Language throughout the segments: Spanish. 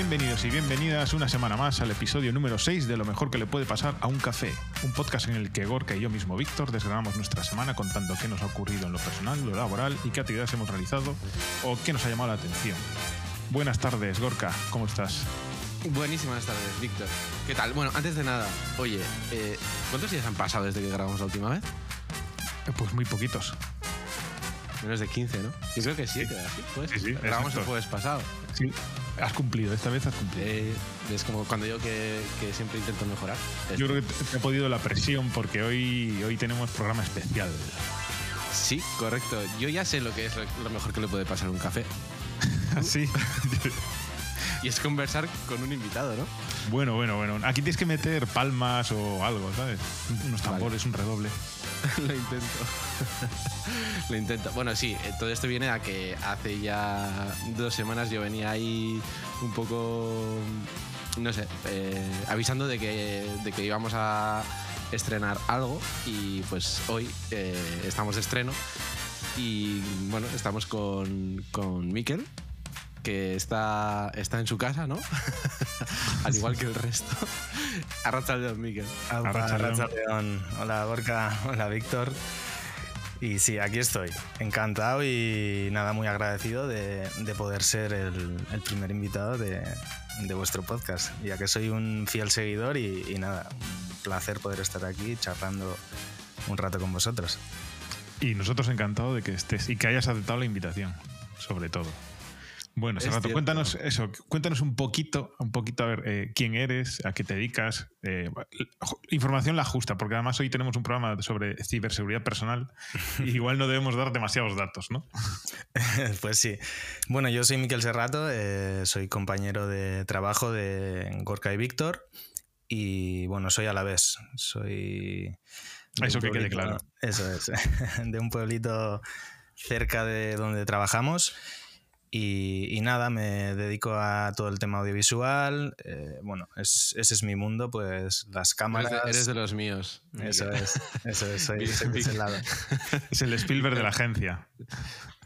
Bienvenidos y bienvenidas una semana más al episodio número 6 de Lo mejor que le puede pasar a un café, un podcast en el que Gorka y yo mismo, Víctor, desgranamos nuestra semana contando qué nos ha ocurrido en lo personal, lo laboral y qué actividades hemos realizado o qué nos ha llamado la atención. Buenas tardes, Gorka, ¿cómo estás? Buenísimas tardes, Víctor. ¿Qué tal? Bueno, antes de nada, oye, eh, ¿cuántos días han pasado desde que grabamos la última vez? Eh, Pues muy poquitos. Menos de 15, ¿no? Yo creo que sí, que así, pues. Sí, sí, Grabamos el jueves pasado. Sí, has cumplido, esta vez has cumplido. Eh, es como cuando digo que, que siempre intento mejorar. Yo creo que te te ha podido la presión porque hoy, hoy tenemos programa especial. Sí, correcto. Yo ya sé lo que es lo, mejor que le puede pasar a un café. Así. Y es conversar con un invitado, ¿no? bueno, bueno, bueno. Aquí tienes que meter palmas o algo, ¿sabes? Unos Vale. tambores, un redoble. Lo intento. Lo intento. Bueno, sí, eh, todo esto viene a que hace ya dos semanas yo venía ahí un poco, no sé, eh, avisando de que, de que íbamos a estrenar algo y pues hoy eh, estamos de estreno y bueno, estamos con, con Miquel que está, está en su casa, ¿no? Al igual que el resto. Arracha el dedo, Miquel. Arracha Arracha León. León. Hola Gorka, hola Víctor. Y sí, aquí estoy, encantado y nada, muy agradecido de, de poder ser el, el primer invitado de, de vuestro podcast, ya que soy un fiel seguidor y, y nada, un placer poder estar aquí charlando un rato con vosotros. Y nosotros encantados de que estés y que hayas aceptado la invitación, sobre todo. Bueno, Es Serrato, cierto. cuéntanos eso, cuéntanos un poquito, un poquito a ver eh, quién eres, a qué te dedicas, eh, información la justa, porque además hoy tenemos un programa sobre ciberseguridad personal y igual no debemos dar demasiados datos, ¿no? pues sí. Bueno, yo soy Miquel Serrato, eh, soy compañero de trabajo de Gorka y Víctor y bueno, soy a la vez. Soy... Eso que quede claro. Eso es. De un pueblito cerca de donde trabajamos. Y, y nada, me dedico a todo el tema audiovisual. eh, bueno, es- ese es mi mundo, pues las Eres cámaras. de, eres de los míos. Eso es, eso es, soy, soy de ese bien. lado. Es el Spielberg de la agencia,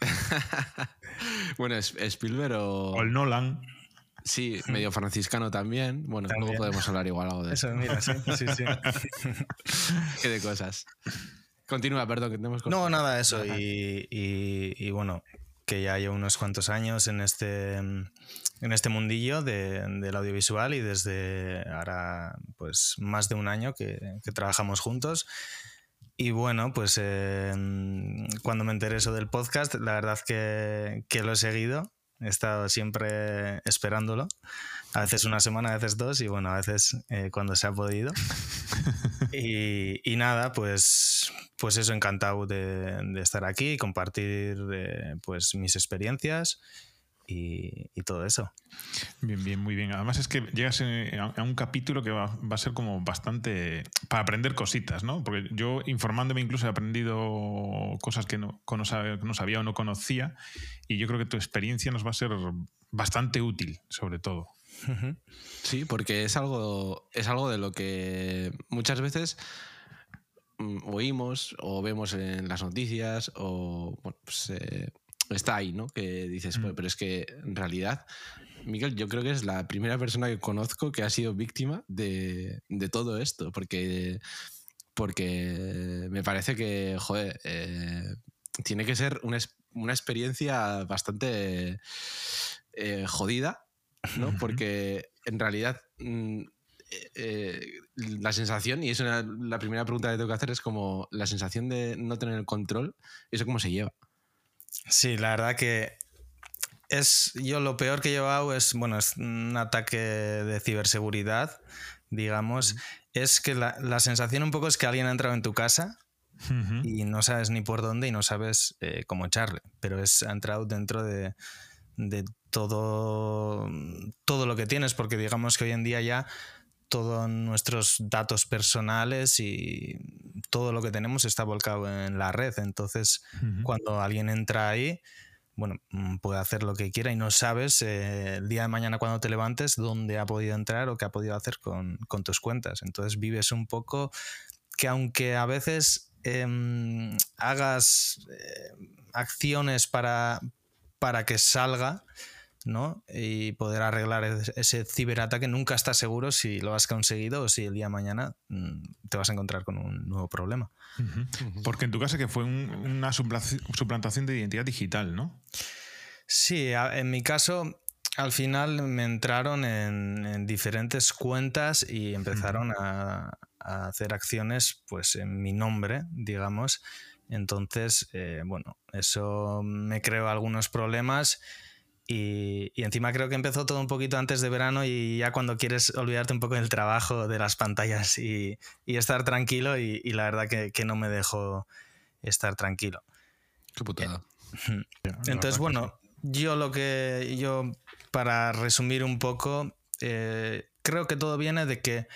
bueno, es Spielberg o. o el Nolan. Sí, medio franciscano también. Bueno, También. luego podemos hablar igual algo de eso. Eso, mira, sí, sí, sí. Qué de cosas. Continúa, perdón, que tenemos No, nada, eso. Y, y- y bueno, que ya llevo unos cuantos años en este, en este mundillo de- del audiovisual y desde ahora, pues más de un año que, trabajamos juntos. Y bueno, pues eh, cuando me enteré eso del podcast, la verdad que, que lo he seguido. He estado siempre esperándolo. A veces una semana, a veces dos y bueno, a veces eh, cuando se ha podido. Y, y nada, pues, pues eso, encantado de, de estar aquí y compartir eh, pues mis experiencias y, y todo eso. Bien, bien, muy bien. Además es que llegas eh, a un capítulo que va, va a ser como bastante para aprender cositas, ¿no? Porque yo informándome incluso he aprendido cosas que no, que no sabía o no conocía y yo creo que tu experiencia nos va a ser bastante útil, sobre todo. Sí, porque es algo, es algo de lo que muchas veces mm, oímos o vemos en las noticias o bueno, pues, eh, está ahí, ¿no? Que dices, Mm. "Pues, pero es que en realidad, Miguel, yo creo que es la primera persona que conozco que ha sido víctima de, de todo esto, porque, porque me parece que, joder, eh, tiene que ser una, una experiencia bastante eh, jodida, ¿no? Porque en realidad mm, eh, eh, la sensación, y es una- la primera pregunta que tengo que hacer, es como la sensación de no tener el control, ¿eso cómo se lleva? Sí, la verdad que es yo lo peor que he llevado es bueno es un ataque de ciberseguridad digamos es que la, la sensación un poco es que alguien ha entrado en tu casa y no sabes ni por dónde y no sabes eh, cómo echarle pero es ha entrado dentro de, de todo todo lo que tienes porque digamos que hoy en día ya todos nuestros datos personales y todo lo que tenemos está volcado en la red entonces cuando alguien entra ahí, bueno, mm, puede hacer lo que quiera y no sabes eh, el día de mañana cuando te levantes dónde ha podido entrar o qué ha podido hacer con, con tus cuentas. Entonces vives un poco que aunque a veces em, hagas eh, acciones para, para que salga, ¿no? Y poder arreglar ese ciberataque. Nunca estás seguro si lo has conseguido o si el día de mañana mm, te vas a encontrar con un nuevo problema. Porque en tu caso que fue una suplantación de identidad digital, ¿no? Sí, en mi caso al final me entraron en, diferentes cuentas y empezaron a, hacer acciones pues en mi nombre, digamos. Entonces, eh, bueno, eso me creó algunos problemas y, encima creo que empezó todo un poquito antes de verano y ya cuando quieres olvidarte un poco del trabajo, de las pantallas y, estar tranquilo y, la verdad que, no me dejó estar tranquilo. Qué putada. Entonces, bueno, yo lo que yo para resumir un poco, eh, creo que todo viene de que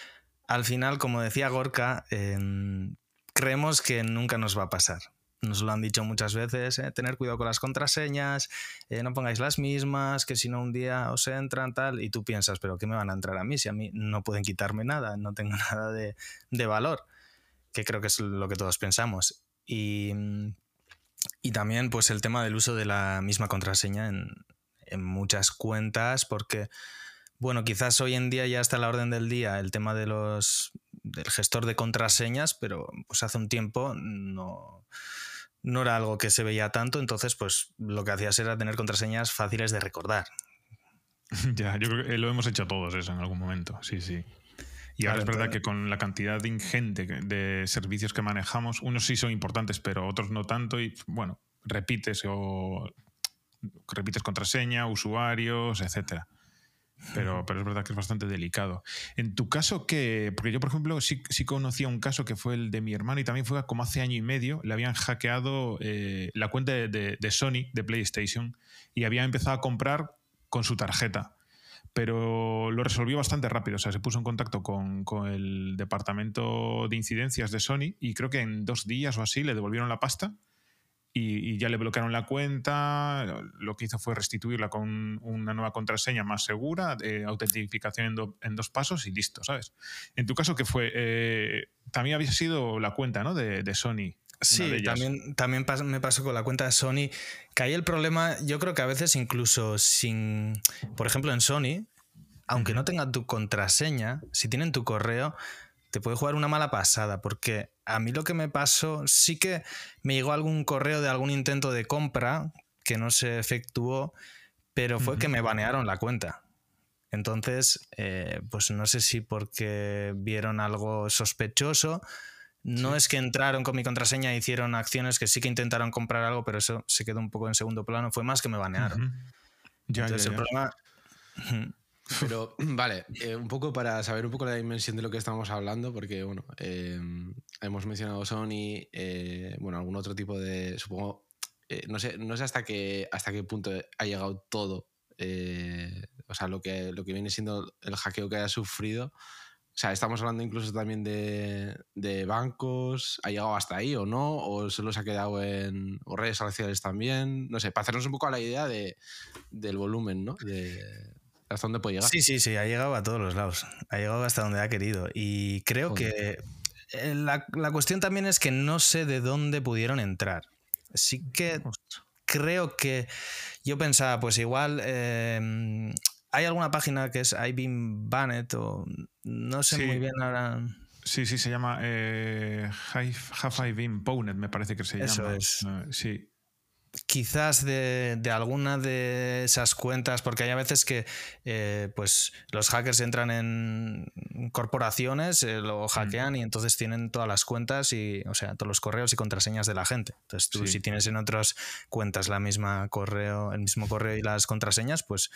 al final, como decía Gorka, em, creemos que nunca nos va a pasar. Nos lo han dicho muchas veces, eh, tener cuidado con las contraseñas, eh, no pongáis las mismas, que si no un día os entran tal, y tú piensas, pero ¿qué me van a entrar a mí si a mí no pueden quitarme nada, no tengo nada de, de valor? Que creo que es lo que todos pensamos. Y, y también pues el tema del uso de la misma contraseña en, en muchas cuentas porque, bueno, quizás hoy en día ya está a la orden del día el tema de los, del gestor de contraseñas, pero pues hace un tiempo no, no era algo que se veía tanto, entonces pues lo que hacías era tener contraseñas fáciles de recordar. ya, yo creo que lo hemos hecho todos eso en algún momento, sí, sí. Y ahora es verdad que con la cantidad ingente de servicios que manejamos, unos sí son importantes, pero otros no tanto, y bueno, repites o repites contraseña, usuarios, etcétera. Pero, pero es verdad que es bastante delicado. En tu caso, ¿qué? Porque yo, por ejemplo, sí, sí conocía un caso que fue el de mi hermano y también fue como hace año y medio, le habían hackeado eh, la cuenta de, Sony, de PlayStation, y había empezado a comprar con su tarjeta. Pero lo resolvió bastante rápido. O sea, se puso en contacto con, con el departamento de incidencias de Sony y creo que en dos días o así le devolvieron la pasta y, ya le bloquearon la cuenta. Lo que hizo fue restituirla con una nueva contraseña más segura, de autentificación en, dos pasos y listo, ¿sabes? En tu caso, ¿qué fue? Eh, también había sido la cuenta, ¿no? De, Sony. Sí, también, también me pasó con la cuenta de Sony, que ahí el problema, yo creo que a veces incluso sin, por ejemplo en Sony, aunque no tenga tu contraseña, si tienen tu correo, te puede jugar una mala pasada, porque a mí lo que me pasó, sí que me llegó algún correo de algún intento de compra que no se efectuó, pero fue que me banearon la cuenta. Entonces, eh, pues no sé si porque vieron algo sospechoso. No es que entraron con mi contraseña e hicieron acciones que sí que intentaron comprar algo, pero eso se quedó un poco en segundo plano. Fue más que me banearon. ya, Entonces, el problema. Pero, vale, eh, un poco para saber un poco la dimensión de lo que estamos hablando, porque, bueno, em, hemos mencionado Sony, eh, bueno, algún otro tipo de, supongo, eh, no, sé, no sé hasta qué, hasta qué punto ha llegado todo, o sea, lo que, lo que viene siendo el hackeo que haya sufrido. O sea, estamos hablando incluso también de, de, bancos. ¿Ha llegado hasta ahí o no? ¿O solo se ha quedado en redes sociales también? No sé, para hacernos un poco a la idea de, del volumen, ¿no? De, hasta dónde puede llegar. Sí, sí, sí, ha llegado a todos los lados. Ha llegado hasta donde ha querido. Y creo que eh, la, cuestión también es que no sé de dónde pudieron entrar. Sí que creo que yo pensaba, pues igual em, hay alguna página que es I've been banned o no sé muy bien ahora. Sí, sí, se llama eh, Have, I Been Pwned, me parece que se Eso llama. Es. Eh, sí quizás de, alguna de esas cuentas, porque hay a veces que eh, pues los hackers entran en corporaciones, eh, lo mm. hackean y entonces tienen todas las cuentas y, o sea, todos los correos y contraseñas de la gente. Entonces tú si tienes en otras cuentas la misma correo, el mismo correo y las contraseñas, pues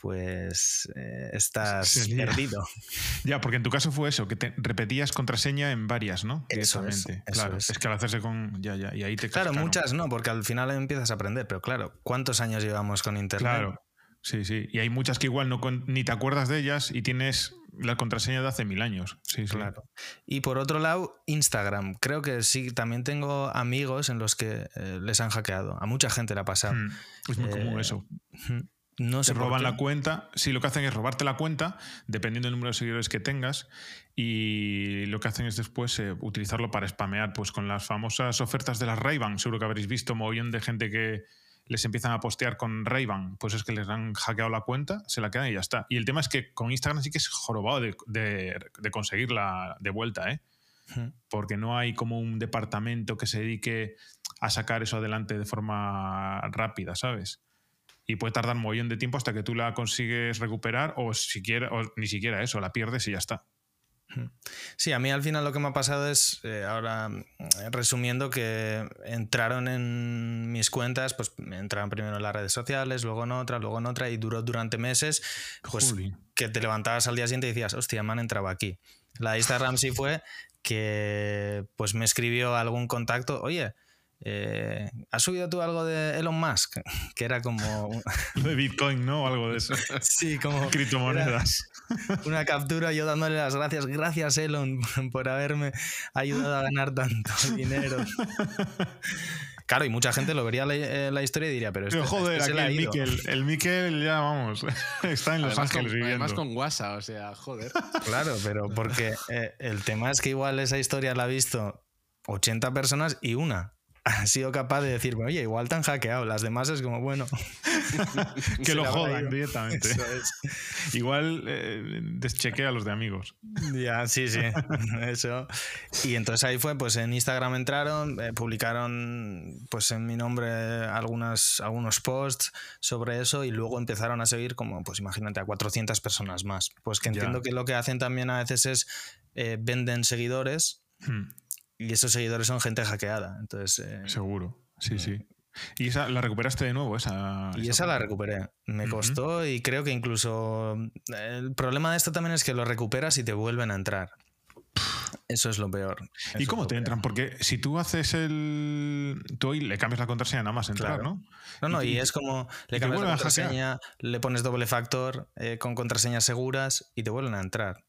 pues eh, estás perdido. Ya, porque en tu caso fue eso, que te repetías contraseña en varias, ¿no? Eso es, claro, es. que al hacerse con. Ya, ya, y ahí te. Claro, muchas no, porque al final empiezas a aprender, pero claro, ¿cuántos años llevamos con Internet? Claro, sí, sí. Y hay muchas que igual no ni te acuerdas de ellas y tienes la contraseña de hace mil años. Sí, claro. Y por otro lado, Instagram. Creo que sí, también tengo amigos en los que eh, les han hackeado. A mucha gente le ha pasado. Mm, es muy común eh, eso. No se roban la cuenta. Sí, lo que hacen es robarte la cuenta, dependiendo del número de seguidores que tengas, y lo que hacen es después eh, utilizarlo para spamear, pues con las famosas ofertas de las ray Seguro que habréis visto montón de gente que, les empiezan a postear con ray pues es que les han hackeado la cuenta, se la quedan y ya está. Y el tema es que con Instagram sí que es jorobado de, de, conseguirla de vuelta, ¿eh? Porque no hay como un departamento que se dedique a sacar eso adelante de forma rápida, ¿sabes? Y puede tardar un montón de tiempo hasta que tú la consigues recuperar o, siquiera, o ni siquiera eso, la pierdes y ya está. Sí, a mí al final lo que me ha pasado es, eh, ahora eh, resumiendo, que entraron en mis cuentas, pues entraron primero en las redes sociales, luego en otra, luego en otra, y duró durante meses, pues que te levantabas al día siguiente y decías, hostia, me han entrado aquí. La de Instagram sí fue que pues me escribió algún contacto, oye, eh, ¿Has subido tú algo de Elon Musk? Que era como. de Bitcoin, ¿no? Algo de eso. sí, como. Criptomonedas. Una captura yo dándole las gracias. Gracias, Elon, por haberme ayudado a ganar tanto dinero. Claro, y mucha gente lo vería la, eh, historia y diría, pero, pero este, joder, este el Miquel, el Miquel ya vamos, está en Los Ángeles viviendo. Además con WhatsApp, o sea, joder. Claro, pero porque eh, el tema es que igual esa historia la ha visto 80 personas y una ha sido capaz de decir, oye, igual te han hackeado. Las demás es como, bueno. que lo jodan directamente. igual eh, deschequea a los de amigos. Ya, sí, sí. Eso. Y entonces ahí fue, pues en Instagram entraron, eh, publicaron pues en mi nombre algunas, algunos posts sobre eso y luego empezaron a seguir como, pues imagínate, a 400 personas más. Pues que entiendo que lo que hacen también a veces es eh, venden seguidores. Hmm. Y esos seguidores son gente hackeada. Entonces, eh, Seguro, sí, eh, sí. ¿Y esa la recuperaste de nuevo? Esa, y esa, la recuperé. Me costó y creo que incluso. El problema de esto también es que lo recuperas y te vuelven a entrar. Eso es lo peor. ¿Y cómo te entran? Porque si tú haces el. Tú hoy le cambias la contraseña nada más entrar, ¿no? No, no, y, es como. Le cambias la contraseña, le pones doble factor eh, con contraseñas seguras y te vuelven a entrar.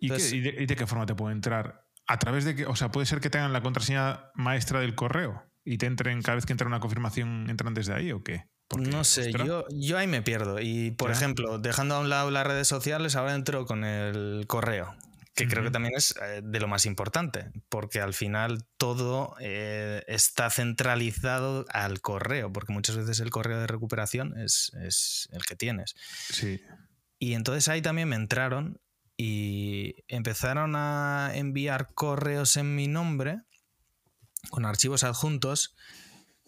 ¿Y, de, qué forma te puede entrar? A través de que, o sea, puede ser que tengan la contraseña maestra del correo y te entren cada vez que entra una confirmación, entran desde ahí o qué? no sé, yo, yo ahí me pierdo. Y por ejemplo, dejando a un lado las redes sociales, ahora entro con el correo, que creo que también es eh, de lo más importante, porque al final todo eh, está centralizado al correo, porque muchas veces el correo de recuperación es, es el que tienes. Sí. Y entonces ahí también me entraron y empezaron a enviar correos en mi nombre con archivos adjuntos,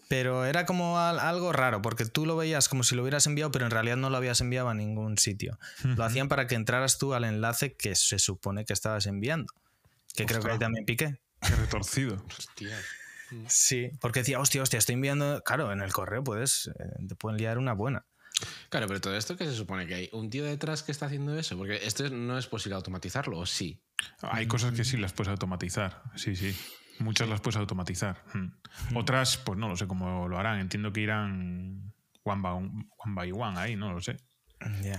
pero era como algo raro, porque tú lo veías como si lo hubieras enviado, pero en realidad no lo habías enviado a ningún sitio. Lo hacían para que entraras tú al enlace que se supone que estabas enviando, que creo que ahí también piqué. Qué retorcido. Hostia. Sí, porque decía, hostia, hostia, estoy enviando. Claro, en el correo puedes, eh, te pueden liar una buena. Claro, pero todo esto que se supone que hay un tío detrás que está haciendo eso, porque esto no es posible automatizarlo, ¿o sí? Hay cosas que sí las puedes automatizar, sí, sí. Muchas las puedes automatizar. Hmm. Otras, pues no lo sé cómo lo harán. Entiendo que irán one by one, ahí, no lo sé.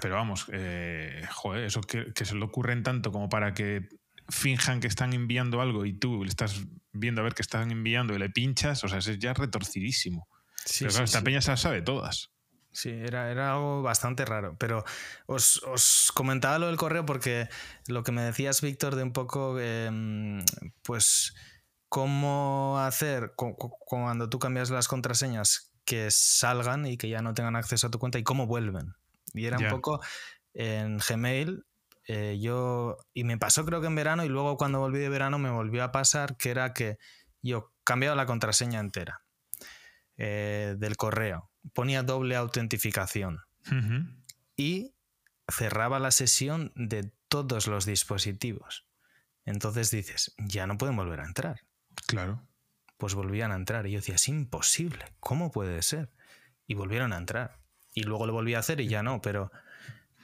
Pero vamos, eh, joder, eso que, se le ocurren tanto como para que finjan que están enviando algo y tú le estás viendo a ver que están enviando y le pinchas, o sea, es ya retorcidísimo. Sí, Pero claro, esta peña se sabe todas. Sí, era, era algo bastante raro. Pero os, comentaba lo del correo porque lo que me decías, Víctor, de un poco, em, pues, cómo hacer cuando tú cambias las contraseñas que salgan y que ya no tengan acceso a tu cuenta y cómo vuelven. Y era un poco en Gmail. Eh, yo, y me pasó creo que en verano y luego cuando volví de verano me volvió a pasar que era que yo cambiaba la contraseña entera eh, del correo ponía doble autentificación y cerraba la sesión de todos los dispositivos. Entonces dices, ya no pueden volver a entrar. Claro. Pues volvían a entrar y yo decía, es imposible, ¿cómo puede ser? Y volvieron a entrar. Y luego lo volví a hacer y ya no, pero,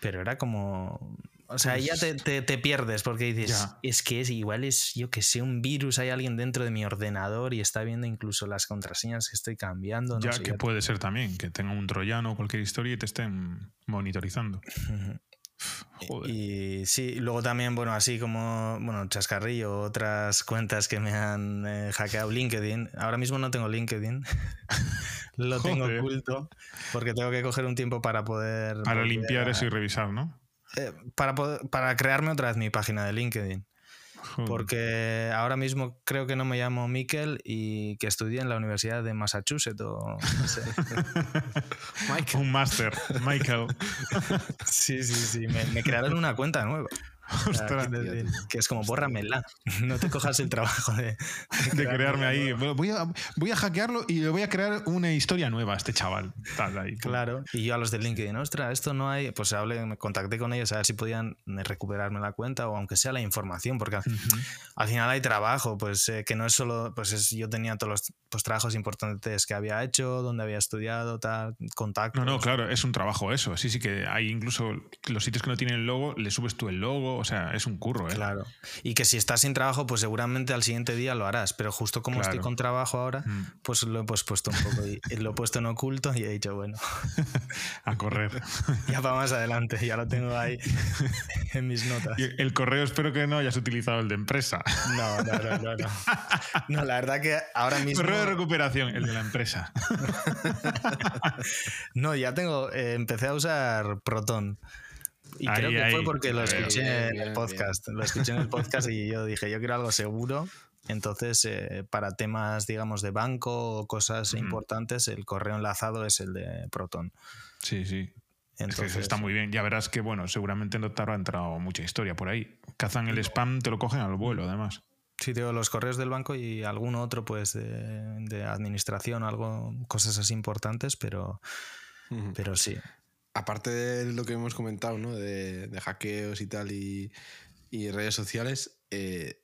pero era como o sea, ya pues te, te, pierdes porque dices, es que es igual es, yo que sé, un virus, hay alguien dentro de mi ordenador y está viendo incluso las contraseñas que estoy cambiando. ya, que puede ser también, que tenga un troyano o cualquier historia y te estén monitorizando. Joder. Y sí, luego también, bueno, así como, bueno, Chascarrillo, otras cuentas que me han eh, hackeado LinkedIn. Ahora mismo no tengo LinkedIn. Lo tengo oculto porque tengo que coger un tiempo para poder... Para limpiar eso y revisar, ¿no? Eh, para, para crearme otra vez mi página de LinkedIn. Porque ahora mismo creo que no me llamo Mikel y que estudié en la Universidad de Massachusetts o no sé. Un máster, Michael. sí, sí, sí. Me, crearon una cuenta nueva. que es como bórramela. No te cojas el trabajo de, de, crearme ahí. Voy a, voy a hackearlo y le voy a crear una historia nueva a este chaval. Claro. Y yo a los de LinkedIn, ostras, esto no hay. Pues hablé, me contacté con ellos a ver si podían recuperarme la cuenta o aunque sea la información, porque al final hay trabajo, pues eh, que no es solo. Pues yo tenía todos los pues, trabajos importantes que había hecho, donde había estudiado, tal, contactos. No, no, claro, es un trabajo eso. Sí, sí, que hay incluso los sitios que no tienen el logo, le subes tú el logo o sea, es un curro, ¿eh? Claro. Y que si estás sin trabajo, pues seguramente al siguiente día lo harás. Pero justo como estoy con trabajo ahora, mm. pues lo he pues, puesto un poco. Y, lo he puesto en oculto y he dicho, bueno. A correr. ya para más adelante, ya lo tengo ahí en mis notas. Y el correo espero que no hayas utilizado el de empresa. No, no, no, no. No, la verdad que ahora mismo. Correo de recuperación, el de la empresa. no, ya tengo. Eh, empecé a usar Proton. Y creo que fue porque lo escuché en el podcast. Lo escuché en el podcast y yo dije, yo quiero algo seguro. Entonces, eh, para temas, digamos, de banco o cosas importantes, el correo enlazado es el de Proton. Sí, sí. Entonces, está muy bien. Ya verás que, bueno, seguramente no te habrá entrado mucha historia por ahí. Cazan el spam, te lo cogen al vuelo, además. Sí, tengo los correos del banco y algún otro, pues, de, de administración, algo, cosas así importantes, pero, pero sí aparte de lo que hemos comentado, ¿no? De, hackeos y tal y, redes sociales, eh,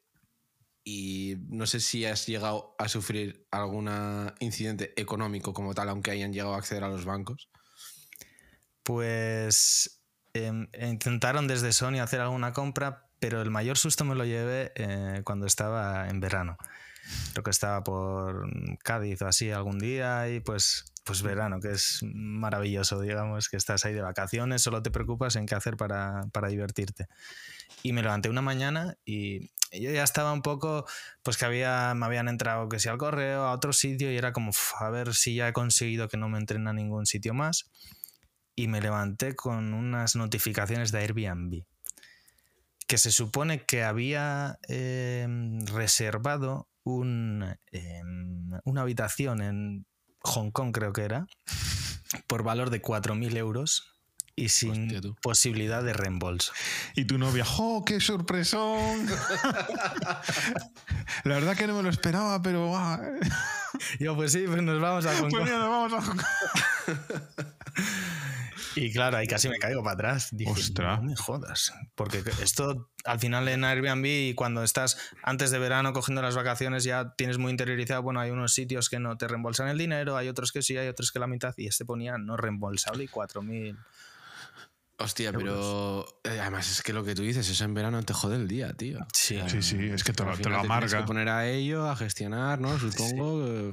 y no sé si has llegado a sufrir algún incidente económico como tal, aunque hayan llegado a acceder a los bancos. Pues em, intentaron desde Sony hacer alguna compra, pero el mayor susto me lo llevé eh, cuando estaba en verano. Creo que estaba por Cádiz o así algún día y pues pues verano, que es maravilloso, digamos, que estás ahí de vacaciones, solo te preocupas en qué hacer para, divertirte. Y me levanté una mañana y yo ya estaba un poco, pues que había, me habían entrado que sea al correo, a otro sitio, y era como, a ver si ya he conseguido que no me entren a ningún sitio más. Y me levanté con unas notificaciones de Airbnb, que se supone que había em, reservado un, em, una habitación en Hong Kong creo que era, por valor de 4.000 euros y sin posibilidad de reembolso. Y tu novia, ¡oh, qué sorpresón! La verdad que no me lo esperaba, pero... Yo, pues sí, pues nos vamos a Hong Kong. Pues nos vamos a Hong Kong. Y claro, ahí casi me caigo para atrás. Dije, No me jodas. Porque esto al final en Airbnb, cuando estás antes de verano cogiendo las vacaciones, ya tienes muy interiorizado. Bueno, hay unos sitios que no te reembolsan el dinero, hay otros que sí, hay otros que la mitad. Y este ponía no reembolsable y 4.000. Hostia, pero eh, además es que lo que tú dices, eso en verano te jode el día, tío. Sí, sí, sí, es que te, lo, te lo amarga. Tienes que poner a ello, a gestionar, ¿no? Supongo,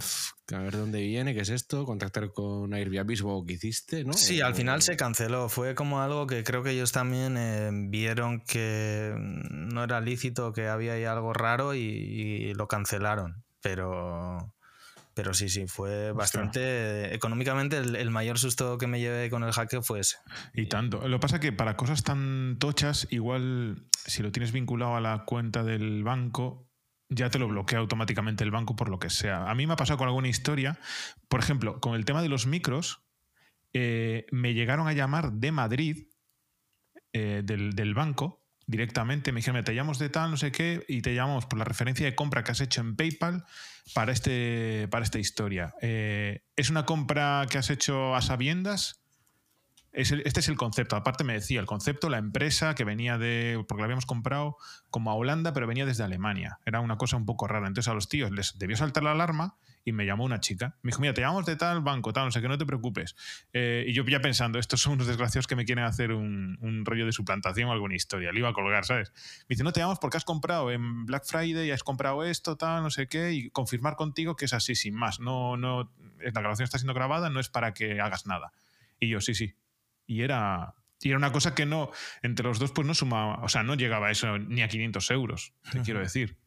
a ver dónde viene, qué es esto, contactar con Airbnb, supongo que hiciste, ¿no? Sí, al final se canceló. Fue como algo que creo que ellos también eh, vieron que no era lícito, que había ahí algo raro y lo cancelaron. Pero pero sí, sí, fue bastante. Económicamente, el, mayor susto que me llevé con el hackeo fue ese. Y tanto. Lo que pasa es que para cosas tan tochas, igual si lo tienes vinculado a la cuenta del banco, ya te lo bloquea automáticamente el banco por lo que sea. A mí me ha pasado con alguna historia. Por ejemplo, con el tema de los micros, eh, me llegaron a llamar de Madrid, eh, del, del banco, directamente. Me dijeron, te llamamos de tal, no sé qué, y te llamamos por la referencia de compra que has hecho en PayPal para, este, para esta historia. Eh, ¿Es una compra que has hecho a sabiendas? este es el concepto. Aparte me decía el concepto, la empresa que venía de, porque la habíamos comprado como a Holanda, pero venía desde Alemania. Era una cosa un poco rara. Entonces a los tíos les debió saltar la alarma y me llamó una chica. Me dijo, mira, te llamamos de tal banco, tal, no sé que no te preocupes. Eh, y yo ya pensando, estos son unos desgraciados que me quieren hacer un, un, rollo de suplantación o alguna historia. Le iba a colgar, ¿sabes? Me dice, no te llamamos porque has comprado en Black Friday, has comprado esto, tal, no sé qué, y confirmar contigo que es así, sin más. No, no, la grabación está siendo grabada, no es para que hagas nada. Y yo, sí, sí, y era, y era una cosa que no, entre los dos, pues no sumaba, o sea, no llegaba a eso ni a 500 euros, te quiero decir.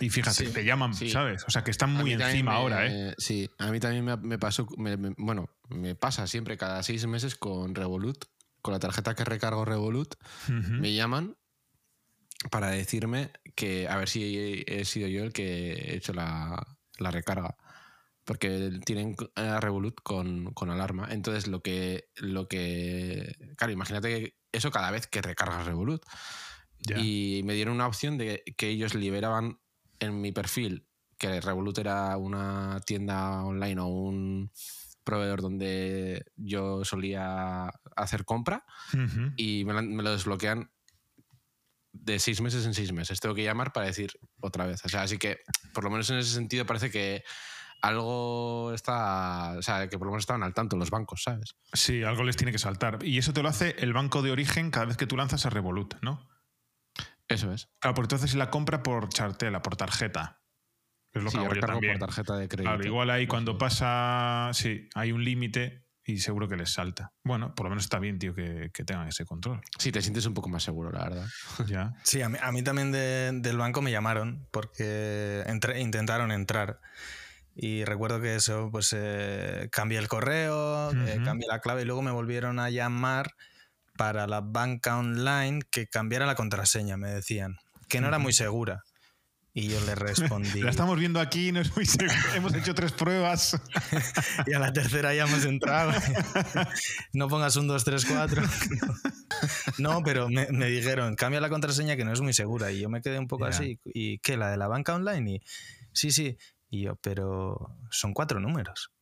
Y fíjate, te llaman, ¿sabes? O sea, que están muy encima ahora, ¿eh? Sí, a mí también me, pasó, bueno, me pasa siempre cada seis meses con Revolut, con la tarjeta que recargo Revolut, me llaman para decirme que a ver si he sido yo el que he hecho la, la recarga. Porque tienen a Revolut con, con, alarma. Entonces, lo que, lo que. Claro, imagínate que eso cada vez que recargas Revolut. Y me dieron una opción de que ellos liberaban en mi perfil que Revolut era una tienda online o un proveedor donde yo solía hacer compra y me, lo desbloquean de seis meses en seis meses. Tengo que llamar para decir otra vez. O sea, así que por lo menos en ese sentido parece que algo está, o sea, que por lo menos estaban al tanto los bancos, ¿sabes? Sí, algo les tiene que saltar. Y eso te lo hace el banco de origen cada vez que tú lanzas a Revolut, ¿no? Eso es. Claro, porque entonces la compra por chartela, por tarjeta. Es lo que hago yo también. por tarjeta de crédito. Claro, igual ahí cuando pasa, sí, hay un límite y seguro que les salta. Bueno, por lo menos está bien, tío, que, tengan ese control. Sí, te sientes un poco más seguro, la verdad. ya. Sí, a mí, también del banco me llamaron porque intentaron entrar. Y recuerdo que eso, pues eh, cambié el correo, eh, cambié la clave y luego me volvieron a llamar para la banca online que cambiara la contraseña, me decían, que no era muy segura. Y yo le respondí. La estamos viendo aquí, no es muy hemos hecho tres pruebas. y a la tercera ya hemos entrado. no pongas un 2, 3, 4. no, pero me, dijeron, cambia la contraseña que no es muy segura. Y yo me quedé un poco así. ¿Y qué? ¿La de la banca online? Y sí, sí. Y yo, pero son cuatro números.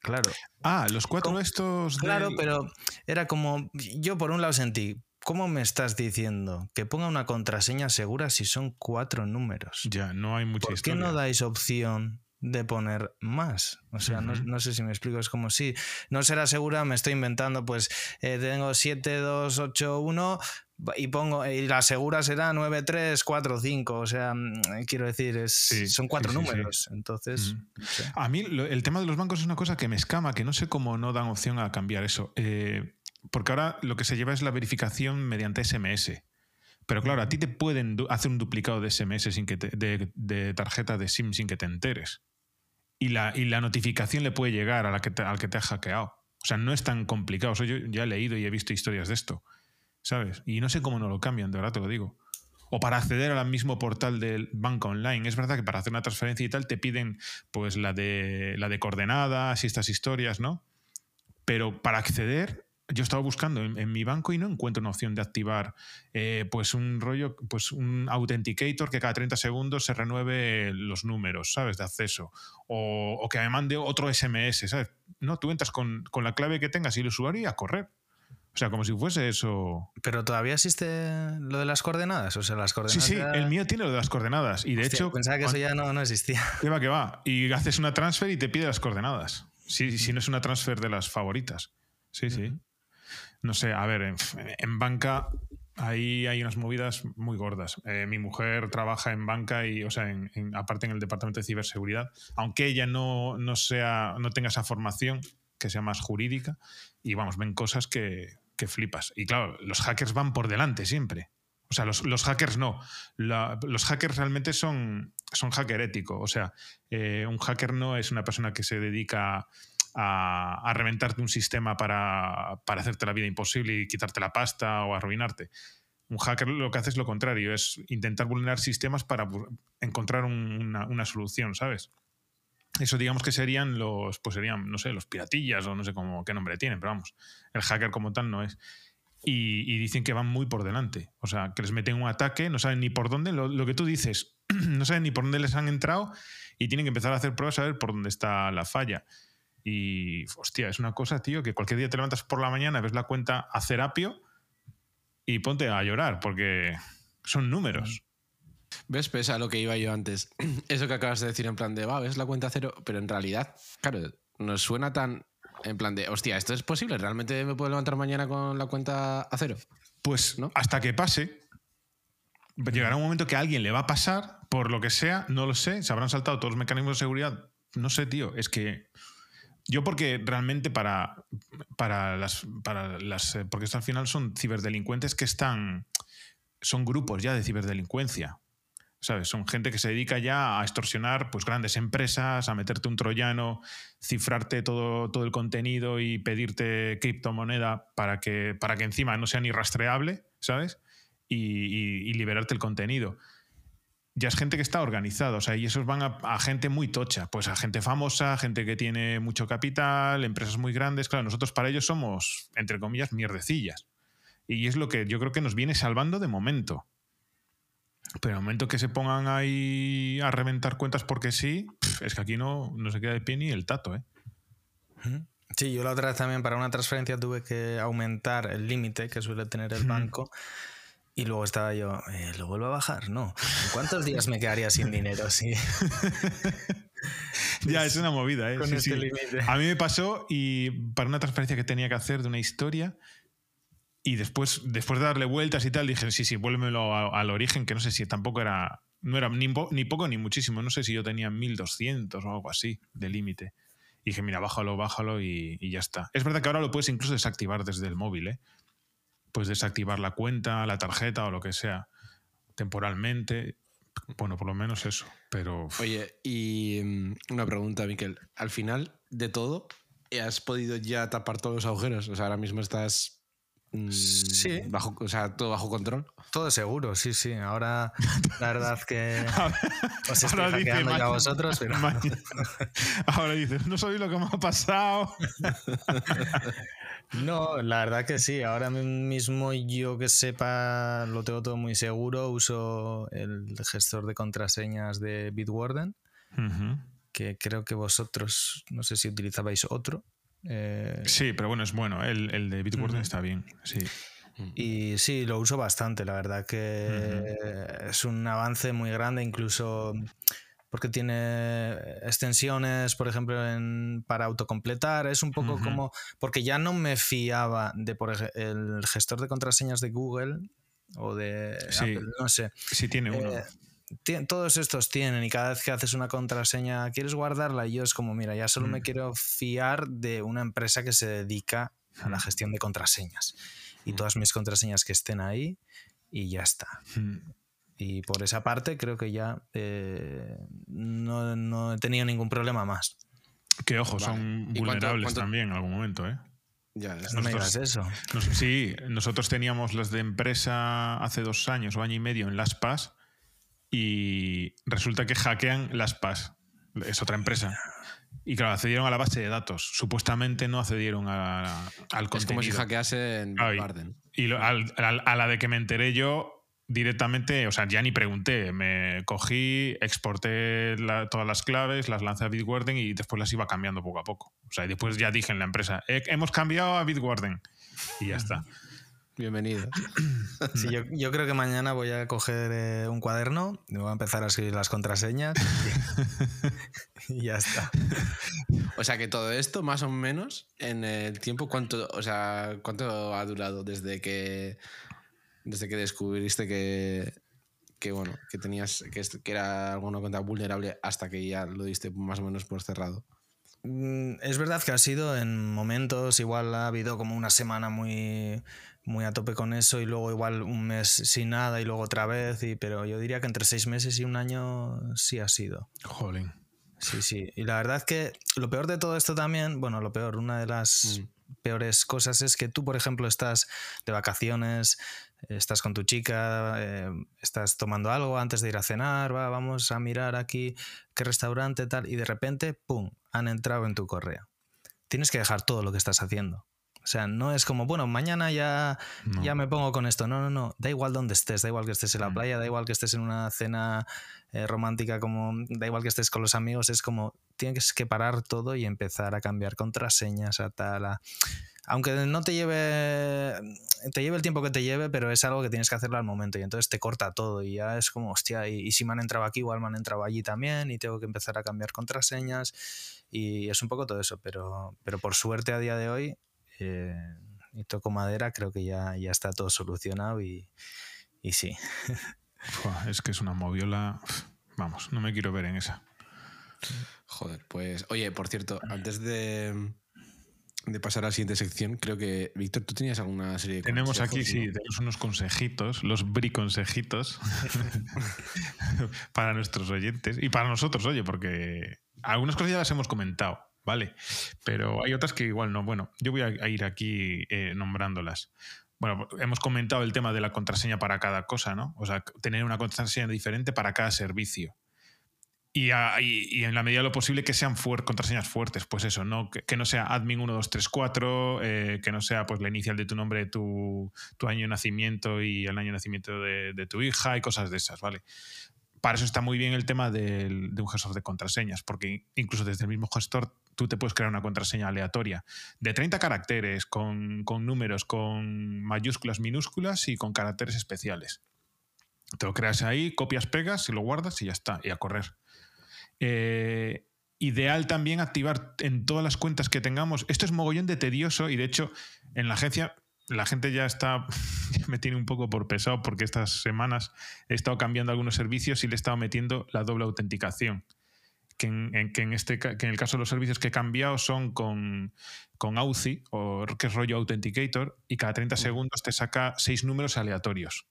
Claro. Ah, los cuatro estos. Claro, pero era como. Yo por un lado sentí. ¿Cómo me estás diciendo que ponga una contraseña segura si son cuatro números? Ya, no hay mucha ¿Por qué no dais opción de poner más. O sea, no, sé si me explico. Es como si no será segura, me estoy inventando, pues eh, tengo 7, 2, 8, 1 y pongo, y la segura será 9, 3, 4, 5. O sea, mm, quiero decir, es, son cuatro números. Entonces. A mí el tema de los bancos es una cosa que me escama, que no sé cómo no dan opción a cambiar eso. Eh, porque ahora lo que se lleva es la verificación mediante SMS. Pero claro, a ti te pueden hacer un duplicado de SMS sin que de, de tarjeta de SIM sin que te enteres y la, y la notificación le puede llegar a la que al que te ha hackeado. O sea, no es tan complicado. yo ya he leído y he visto historias de esto, ¿sabes? Y no sé cómo no lo cambian, de verdad te lo digo. O para acceder al mismo portal del banco online. Es verdad que para hacer una transferencia y tal te piden pues la de, la de coordenadas y estas historias, ¿no? Pero para acceder yo estaba buscando en, mi banco y no encuentro una opción de activar eh, pues un rollo, pues un authenticator que cada 30 segundos se renueve los números, ¿sabes? De acceso. O, que me mande otro SMS, ¿sabes? No, tú entras con, la clave que tengas y el usuario y a correr. O sea, como si fuese eso. Pero todavía existe lo de las coordenadas. O sea, las coordenadas. Sí, sí, el mío tiene lo de las coordenadas. Y de hecho. Pensaba que eso ya no, no existía. ¿Qué va, que va? Y haces una transfer y te pide las coordenadas. Si, si no es una transfer de las favoritas. Sí, sí. No sé, a ver, en, banca ahí hay unas movidas muy gordas. Eh, mi mujer trabaja en banca y, o sea, en, aparte en el departamento de ciberseguridad, aunque ella no, no, sea, no tenga esa formación que sea más jurídica, y vamos, ven cosas que, que flipas. Y claro, los hackers van por delante siempre. O sea, los, los hackers no. los hackers realmente son, son hacker ético. O sea, eh, un hacker no es una persona que se dedica a, reventarte un sistema para, hacerte la vida imposible y quitarte la pasta o arruinarte. Un hacker lo que hace es lo contrario, es intentar vulnerar sistemas para encontrar una, solución, ¿sabes? Eso digamos que serían los, pues serían, no sé, los piratillas o no sé cómo, qué nombre tienen, pero vamos, el hacker como tal no es. Y, dicen que van muy por delante. O sea, que les meten un ataque, no saben ni por dónde, lo, lo, que tú dices, no saben ni por dónde les han entrado y tienen que empezar a hacer pruebas a ver por dónde está la falla. Y, hostia, es una cosa, tío, que cualquier día te levantas por la mañana, ves la cuenta a Cerapio y ponte a llorar, porque son números. ¿Ves? Pesa lo que iba yo antes. Eso que acabas de decir en plan de, va, ves la cuenta cero, pero en realidad, claro, nos suena tan en plan de, hostia, ¿esto es posible? ¿Realmente me puedo levantar mañana con la cuenta a cero? Pues ¿no? hasta que pase, llegará un momento que a alguien le va a pasar, por lo que sea, no lo sé, se habrán saltado todos los mecanismos de seguridad. No sé, tío, es que yo porque realmente para, para las, para las... Eh, porque esto al final son ciberdelincuentes que están... Son grupos ya de ciberdelincuencia. ¿Sabes? Son gente que se dedica ya a extorsionar pues, grandes empresas, a meterte un troyano, cifrarte todo, todo el contenido y pedirte criptomoneda para que, para que encima no sea ni rastreable, ¿sabes? y, liberarte el contenido. Ya es gente que está organizada, o sea, y esos van a, gente muy tocha, pues a gente famosa, gente que tiene mucho capital, empresas muy grandes. Claro, nosotros para ellos somos, entre comillas, mierdecillas. Y es lo que yo creo que nos viene salvando de momento. Pero el momento que se pongan ahí a reventar cuentas porque sí, es que aquí no, no se queda de pie ni el tato, ¿eh? Sí, yo la otra vez también para una transferencia tuve que aumentar el límite que suele tener el banco. Y luego estaba yo, eh, ¿lo vuelvo a bajar? No. cuántos días me quedaría sin dinero? Sí. ya, es una movida, ¿eh? Con este A mí me pasó y para una transferencia que tenía que hacer de una historia, y después, después de darle vueltas y tal, dije, sí, sí, vuélvemelo al origen, que no sé si tampoco era, no era ni, ni, poco ni muchísimo, no sé si yo tenía 1200 o algo así de límite. Y dije, mira, bájalo, bájalo y, ya está. Es verdad que ahora lo puedes incluso desactivar desde el móvil, ¿eh? Puedes desactivar la cuenta, la tarjeta o lo que sea, temporalmente. Bueno, por lo menos eso, pero... Oye, y mm, una pregunta, Miquel. Al final de todo, ¿has podido ya tapar todos los agujeros? O sea, ahora mismo estás Sí. Mm, bajo, o sea, todo bajo control. Todo seguro, sí, sí. Ahora, la verdad que os estoy ahora hackeando a vosotros, pero... ahora dices, no sabéis lo que me ha pasado. no, la verdad que sí. Ahora mismo yo que sepa, lo tengo todo muy seguro. Uso el gestor de contraseñas de Bitwarden, que creo que vosotros, no sé si utilizabais otro. Eh, sí, pero bueno, es bueno. ¿eh? El, de Bitwarden está bien. Sí. Y sí, lo uso bastante. La verdad que es un avance muy grande, incluso porque tiene extensiones, por ejemplo, para autocompletar. Es un poco como. Porque ya no me fiaba de por el gestor de contraseñas de Google o de Apple, no sé. Sí, tiene uno. Eh, todos estos tienen y cada vez que haces una contraseña quieres guardarla y yo es como, mira, ya solo me mm. quiero fiar de una empresa que se dedica a la mm. gestión de contraseñas y mm. todas mis contraseñas que estén ahí y ya está. Y por esa parte creo que ya eh, no, he tenido ningún problema más. Que ojo, son vulnerables también en algún momento, ¿eh? Ya, no me digas eso. sí, nosotros teníamos las de empresa hace dos años o año y medio en Las Paz y resulta que hackean las PAS. Es otra empresa. Y claro, accedieron a la base de datos. Supuestamente no accedieron a, al contenido. Es como si hackeasen Barden. Y a la de que me enteré yo, directamente, o sea, ya ni pregunté. Me cogí, exporté todas las claves, las lancé a Bitwarden y después las iba cambiando poco a poco. O sea, y después ya dije en la empresa, hemos cambiado a Bitwarden. Y ya está. Bienvenido. Sí, yo, creo que mañana voy a coger eh, un cuaderno y voy a empezar a escribir las contraseñas y, ya está. O sea que todo esto, más o menos, en el tiempo, ¿cuánto, o sea, cuánto ha durado desde que desde que descubriste que, que bueno, que tenías que, que era alguna cuenta vulnerable hasta que ya lo diste más o menos por cerrado? Mm, es verdad que ha sido en momentos, igual ha habido como una semana muy muy a tope con eso y luego igual un mes sin nada y luego otra vez, y, pero yo diría que entre seis meses y un año sí ha sido. Jolín. Sí, sí. Y la verdad es que lo peor de todo esto también, bueno, lo peor, una de las mm. peores cosas es que tú, por ejemplo, estás de vacaciones, estás con tu chica, eh, estás tomando algo antes de ir a cenar, va, vamos a mirar aquí qué restaurante tal, y de repente, ¡pum!, han entrado en tu correo. Tienes que dejar todo lo que estás haciendo. O sea, no es como, bueno, mañana ya, ya me pongo con esto. No, no, no. Da igual donde estés, da igual que estés en la mm. playa, da igual que estés en una cena eh, romántica, como da igual que estés con los amigos. Es como, tienes que parar todo y empezar a cambiar contraseñas, a tal. Aunque no te lleve, te lleve el tiempo que te lleve, pero es algo que tienes que hacerlo al momento y entonces te corta todo y ya es como, hostia, y, y si me han entrado aquí, igual me han entrado allí también y tengo que empezar a cambiar contraseñas y es un poco todo eso, pero, pero por suerte a día de hoy eh, y toco madera, creo que ya, ya está todo solucionado y, y sí. es que es una moviola. Vamos, no me quiero ver en esa. Joder, pues. Oye, por cierto, antes de, de pasar a la siguiente sección, creo que, Víctor, tú tenías alguna serie de Tenemos aquí, sí, tenemos unos consejitos, los briconsejitos, para nuestros oyentes y para nosotros, oye, porque algunas cosas ya las hemos comentado. ¿Vale? Pero hay otras que igual no. Bueno, yo voy a, ir aquí eh, nombrándolas. bueno, hemos comentado el tema de la contraseña para cada cosa, ¿no? O sea, tener una contraseña diferente para cada servicio. Y, en la medida de lo posible que sean contraseñas fuertes, pues eso, ¿no? Que, no sea admin1234, eh, que no sea pues la inicial de tu nombre, tu, año de nacimiento y el año de nacimiento de, tu hija y cosas de esas, ¿vale? Para eso está muy bien el tema de un gestor de contraseñas, porque incluso desde el mismo gestor tú te puedes crear una contraseña aleatoria de 30 caracteres, con, números, con mayúsculas, minúsculas y con caracteres especiales. Te lo creas ahí, copias, pegas y lo guardas y ya está, y a correr. Eh, ideal también activar en todas las cuentas que tengamos. Esto es mogollón de tedioso y de hecho en la agencia la gente ya está, me tiene un poco por pesado porque estas semanas he estado cambiando algunos servicios y le he estado metiendo la doble autenticación. Que en, que en, este, que en el caso de los servicios que he cambiado son con, con Authy, o que es rollo Authenticator, y cada 30 segundos te saca seis números aleatorios.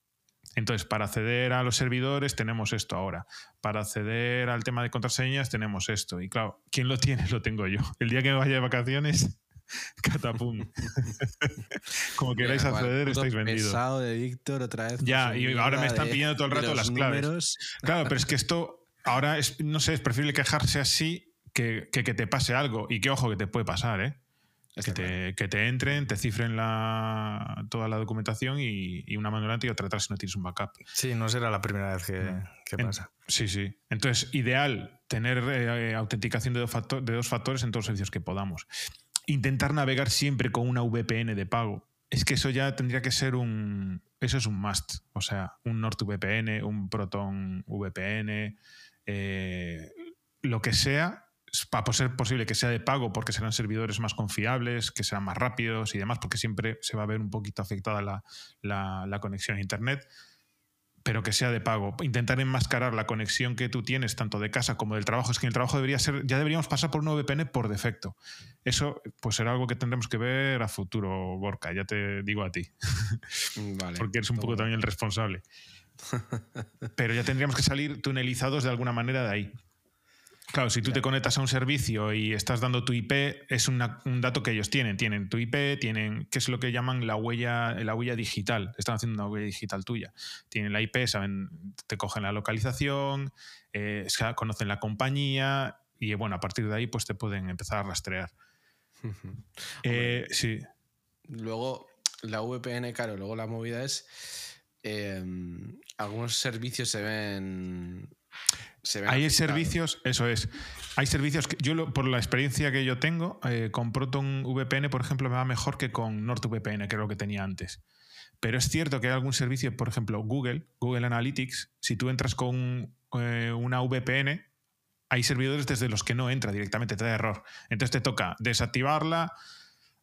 Entonces, para acceder a los servidores tenemos esto ahora. Para acceder al tema de contraseñas tenemos esto. Y claro, ¿quién lo tiene? Lo tengo yo. El día que me vaya de vacaciones, catapum. Como queráis acceder, estáis vendidos. pesado de Víctor otra vez. Ya, y ahora me están pidiendo todo el rato las claves. Claro, pero es que esto ahora es, no sé, es preferible quejarse así que, que, que te pase algo. Y que ojo que te puede pasar, ¿eh? Que te, que te, entren, te cifren la, toda la documentación y, y una mano y otra atrás si no tienes un backup. Sí, no será la primera vez que, mm. que pasa. sí, sí. Entonces, ideal tener eh, autenticación de dos, de dos factores en todos los servicios que podamos. Intentar navegar siempre con una VPN de pago. Es que eso ya tendría que ser un. Eso es un must. O sea, un NordVPN, un Proton VPN, eh, lo que sea, para ser posible que sea de pago porque serán servidores más confiables, que sean más rápidos y demás, porque siempre se va a ver un poquito afectada la, conexión a Internet, pero que sea de pago. Intentar enmascarar la conexión que tú tienes, tanto de casa como del trabajo. Es que en el trabajo debería ser, ya deberíamos pasar por un VPN por defecto. Eso pues será algo que tendremos que ver a futuro, Gorka, ya te digo a ti. porque eres un poco también el responsable. Pero ya tendríamos que salir tunelizados de alguna manera de ahí. Claro, si tú te conectas a un servicio y estás dando tu IP, es un dato que ellos tienen. Tienen tu IP, tienen, ¿qué es lo que llaman la huella, la huella digital. Están haciendo una huella digital tuya. Tienen la IP, saben, te cogen la localización, eh, conocen la compañía y bueno, a partir de ahí pues te pueden empezar a rastrear. Eh, sí. Luego, la VPN, claro, luego la movida es. Eh, algunos servicios se ven hay servicios, eso es. Hay servicios que yo, por la experiencia que yo tengo, eh, con Proton VPN, por ejemplo, me va mejor que con NordVPN, que era lo que tenía antes. Pero es cierto que hay algún servicio, por ejemplo, Google, Google Analytics, si tú entras con eh, una VPN, hay servidores desde los que no entra directamente, te da error. Entonces te toca desactivarla,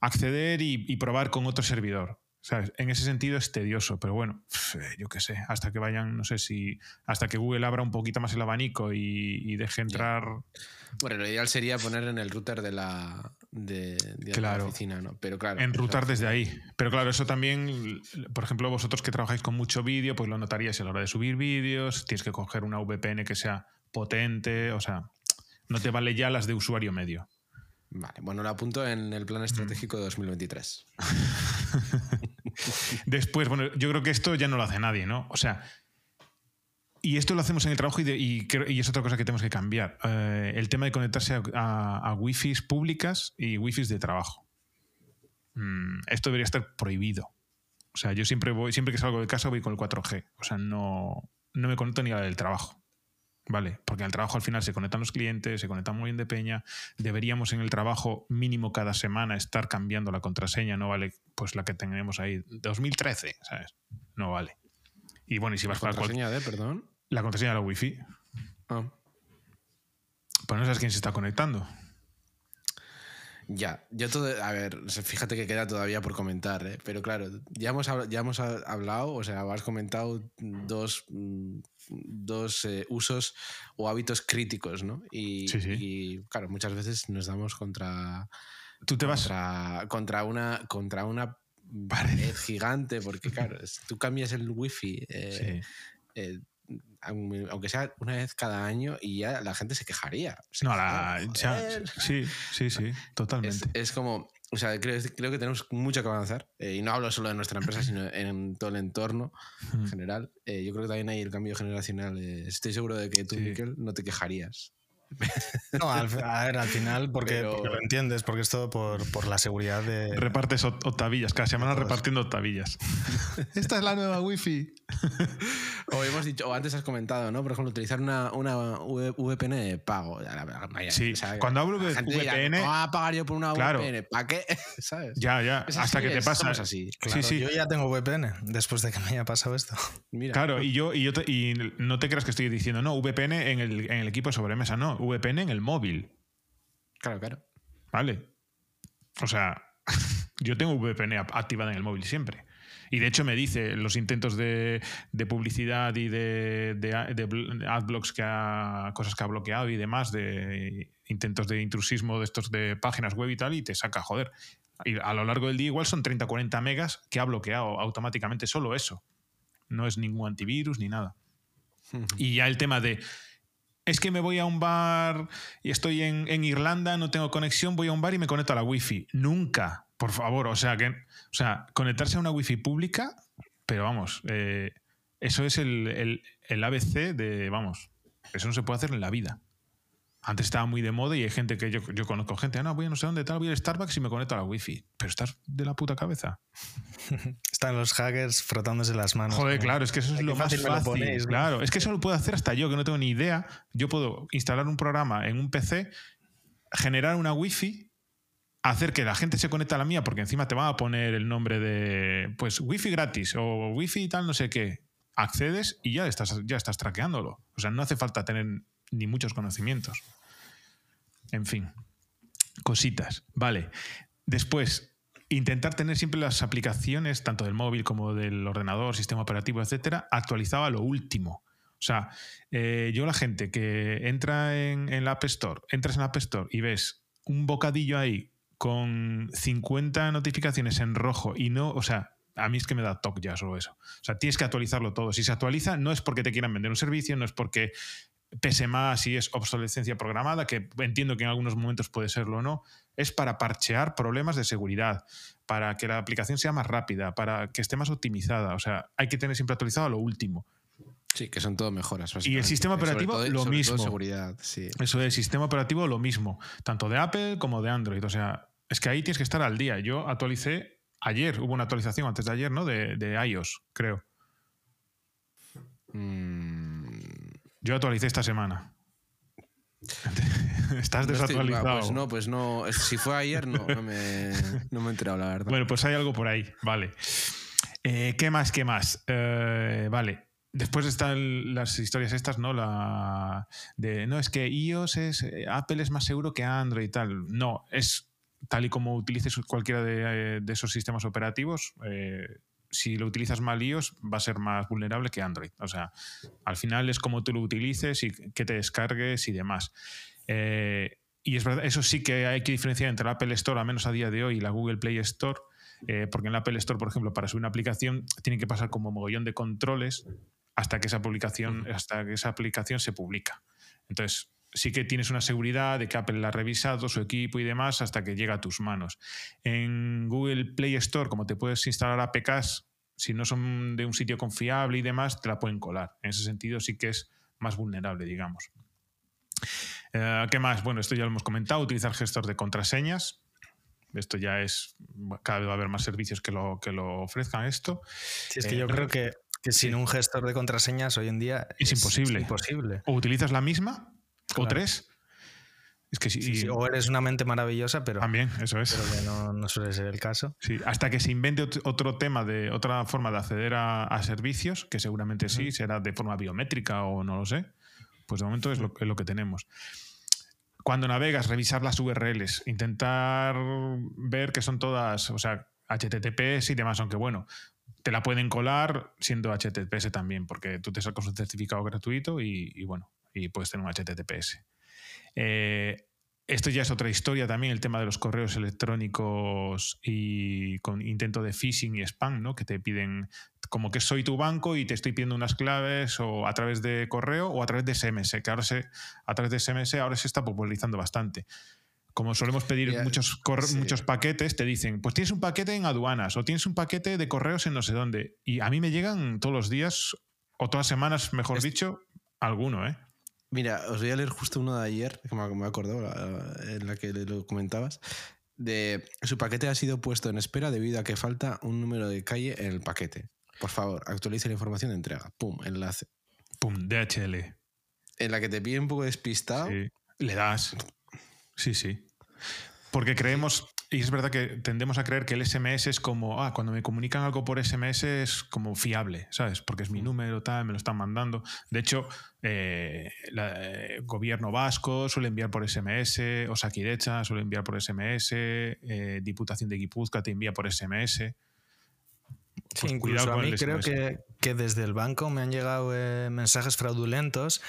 acceder y probar con otro servidor. En ese sentido es tedioso, pero bueno, yo qué sé, hasta que vayan, no sé si, hasta que Google abra un poquito más el abanico y, deje entrar. Bueno, lo ideal sería poner en el router de la, de, la oficina, ¿no? Pero claro. En router desde ahí. Pero claro, eso también, por ejemplo, vosotros que trabajáis con mucho vídeo, pues lo notaríais a la hora de subir vídeos, tienes que coger una VPN que sea potente, o sea, no te vale ya las de usuario medio. Vale, bueno, lo apunto en el plan estratégico de 2023. Después, bueno, yo creo que esto ya no lo hace nadie, ¿no? O sea, y esto lo hacemos en el trabajo y, es otra cosa que tenemos que cambiar. Eh, el tema de conectarse a, a, wifi públicas y wifi de trabajo. Mm, esto debería estar prohibido. O sea, yo siempre voy, siempre que salgo de casa voy con el 4G. O sea, no, no me conecto ni a la del trabajo. ¿Vale? Porque al trabajo al final se conectan los clientes, se conectan muy bien de peña. Deberíamos en el trabajo mínimo cada semana estar cambiando la contraseña, no vale pues la que tenemos ahí, 2013, ¿sabes? No vale. Y bueno, y si vas ¿La contraseña de, perdón? La contraseña de la wifi. Ah. Pues no sabes quién se está conectando. Ya, yo todo, a ver, fíjate que queda todavía por comentar, ¿eh? pero claro, ya hemos, ya hemos hablado, o sea, has comentado dos, mm, dos eh, usos o hábitos críticos, ¿no? Y, y, claro, muchas veces nos damos contra... Tú te vas... Contra, una, contra una pared gigante, porque claro, tú cambias el wifi. Eh, eh aunque sea una vez cada año y ya la gente se quejaría. no, la, sí, sí, sí, totalmente. Es, como, o sea, creo, creo, que tenemos mucho que avanzar. Eh, y no hablo solo de nuestra empresa, sino en todo el entorno en general. Eh, yo creo que también hay el cambio generacional. Eh, estoy seguro de que tú, sí. no te quejarías no, al, a ver, al final, porque, lo entiendes, porque es todo por, por la seguridad de. Repartes octavillas, cada semana repartiendo octavillas. Esta es la nueva wifi. o hemos dicho, o antes has comentado, ¿no? Por ejemplo, utilizar una, una VPN de pago. Sí, cuando hablo de VPN. ¿Cómo a pagar yo por una VPN? ¿Para qué? ¿Sabes? Ya, ya. hasta que te pasa. Así. Claro, sí, sí. Yo ya tengo VPN después de que me haya pasado esto. Mira. Claro, y yo, y yo y no te creas que estoy diciendo, no, VPN en el, en el equipo de sobremesa, no. VPN en el móvil. Claro, claro. Vale. O sea, yo tengo VPN activada en el móvil siempre. Y de hecho me dice los intentos de, publicidad y de, de, adblocks que ha, cosas que ha bloqueado y demás, de intentos de intrusismo de estos de páginas web y tal, y te saca, joder. Y a lo largo del día igual son 30 40 megas que ha bloqueado automáticamente solo eso. No es ningún antivirus ni nada. y ya el tema de es que me voy a un bar y estoy en, Irlanda, no tengo conexión, voy a un bar y me conecto a la wifi. Nunca, por favor. O sea, que, o sea conectarse a una wifi pública, pero vamos, eh, eso es el, el, ABC de, vamos, eso no se puede hacer en la vida. Antes estaba muy de moda y hay gente que yo, yo conozco gente, ah, no, voy a no sé dónde tal, voy al Starbucks y me conecto a la wifi. Pero estás de la puta cabeza. Están los hackers frotándose las manos. Joder, claro, es que eso es lo más fácil. Claro, es que eso lo puedo hacer hasta yo, que no tengo ni idea. Yo puedo instalar un programa en un PC, generar una wifi, hacer que la gente se conecte a la mía, porque encima te va a poner el nombre de, pues, wifi gratis o wifi tal, no sé qué. Accedes y ya estás, ya estás traqueándolo. O sea, no hace falta tener ni muchos conocimientos. En fin, cositas. Vale. Después, intentar tener siempre las aplicaciones, tanto del móvil como del ordenador, sistema operativo, etcétera, actualizado a lo último. O sea, eh, yo la gente que entra en, en, la App Store, entras en la App Store y ves un bocadillo ahí con 50 notificaciones en rojo y no, o sea, a mí es que me da toque ya solo eso. O sea, tienes que actualizarlo todo. Si se actualiza, no es porque te quieran vender un servicio, no es porque pese más si es obsolescencia programada, que entiendo que en algunos momentos puede serlo o no, es para parchear problemas de seguridad, para que la aplicación sea más rápida, para que esté más optimizada. O sea, hay que tener siempre actualizado lo último. Sí, que son todo mejoras. Y el sistema operativo lo mismo. seguridad, sí. Eso es, sistema operativo lo mismo, tanto de Apple como de Android. O sea, es que ahí tienes que estar al día. Yo actualicé ayer, hubo una actualización antes de ayer, ¿no? De, de iOS, creo. Mmm yo actualicé esta semana. Estás desactualizado. pues no, pues no. Si fue ayer, no, no, me, no me he enterado, la verdad. Bueno, pues hay algo por ahí. Vale. Eh, ¿Qué más? ¿Qué más? Eh, vale. Después están las historias estas, ¿no? La de no, es que iOS es. Eh, Apple es más seguro que Android y tal. No, es tal y como utilices cualquiera de, de esos sistemas operativos, si lo utilizas mal iOS, va a ser más vulnerable que Android. O sea, al final es como tú lo utilices y que te descargues y demás. Eh, y es verdad, eso sí que hay que diferenciar entre la Apple Store, al menos a día de hoy, y la Google Play Store, eh, porque en la Apple Store, por ejemplo, para subir una aplicación, tiene que pasar como mogollón de controles hasta que esa publicación, hasta que esa aplicación se publica. Entonces, sí que tienes una seguridad de que Apple la ha revisado, su equipo y demás, hasta que llega a tus manos. En Google Play Store, como te puedes instalar APKs, si no son de un sitio confiable y demás, te la pueden colar. En ese sentido sí que es más vulnerable, digamos. Eh, ¿Qué más? Bueno, esto ya lo hemos comentado, utilizar gestor de contraseñas. Esto ya es, cada vez va a haber más servicios que lo, que lo ofrezcan esto. Sí, es que yo eh, creo que, sin un gestor de contraseñas hoy en día es, imposible. imposible. O utilizas la misma o tres. Es que sí, o eres una mente maravillosa, pero. También, eso es. Pero que no, no, suele ser el caso. Sí, hasta que se invente otro tema de otra forma de acceder a, servicios, que seguramente sí, será de forma biométrica o no lo sé. Pues de momento es lo, es lo que tenemos. Cuando navegas, revisar las URLs, intentar ver que son todas, o sea, HTTPS y demás, aunque bueno, te la pueden colar siendo HTTPS también, porque tú te sacas un certificado gratuito y, y bueno, y puedes tener un HTTPS. Eh, esto ya es otra historia también, el tema de los correos electrónicos y con intento de phishing y spam, ¿no? Que te piden como que soy tu banco y te estoy pidiendo unas claves o a través de correo o a través de SMS, que ahora se, a través de SMS ahora se está popularizando bastante. como solemos pedir muchos, sí. muchos paquetes, te dicen, pues tienes un paquete en aduanas o tienes un paquete de correos en no sé dónde. Y a mí me llegan todos los días, o todas las semanas, mejor Es- dicho, alguno, ¿eh? Mira, os voy a leer justo uno de ayer, que me, acordó, en la que lo comentabas. De su paquete ha sido puesto en espera debido a que falta un número de calle en el paquete. Por favor, actualice la información de entrega. Pum, enlace. Pum, DHL. En la que te pide un poco despistado. Sí. Le das. Sí, sí. Porque creemos, y es verdad que tendemos a creer que el SMS es como, ah, cuando me comunican algo por SMS es como fiable, ¿sabes? Porque es mi número, tal, me lo están mandando. De hecho, eh, la- eh, gobierno vasco suele enviar por SMS, Osakidecha suele enviar por SMS, eh, Diputación de Guipúzcoa te envía por SMS. Sí, Pues incluso a mí el creo que, que desde el banco me han llegado eh, mensajes fraudulentos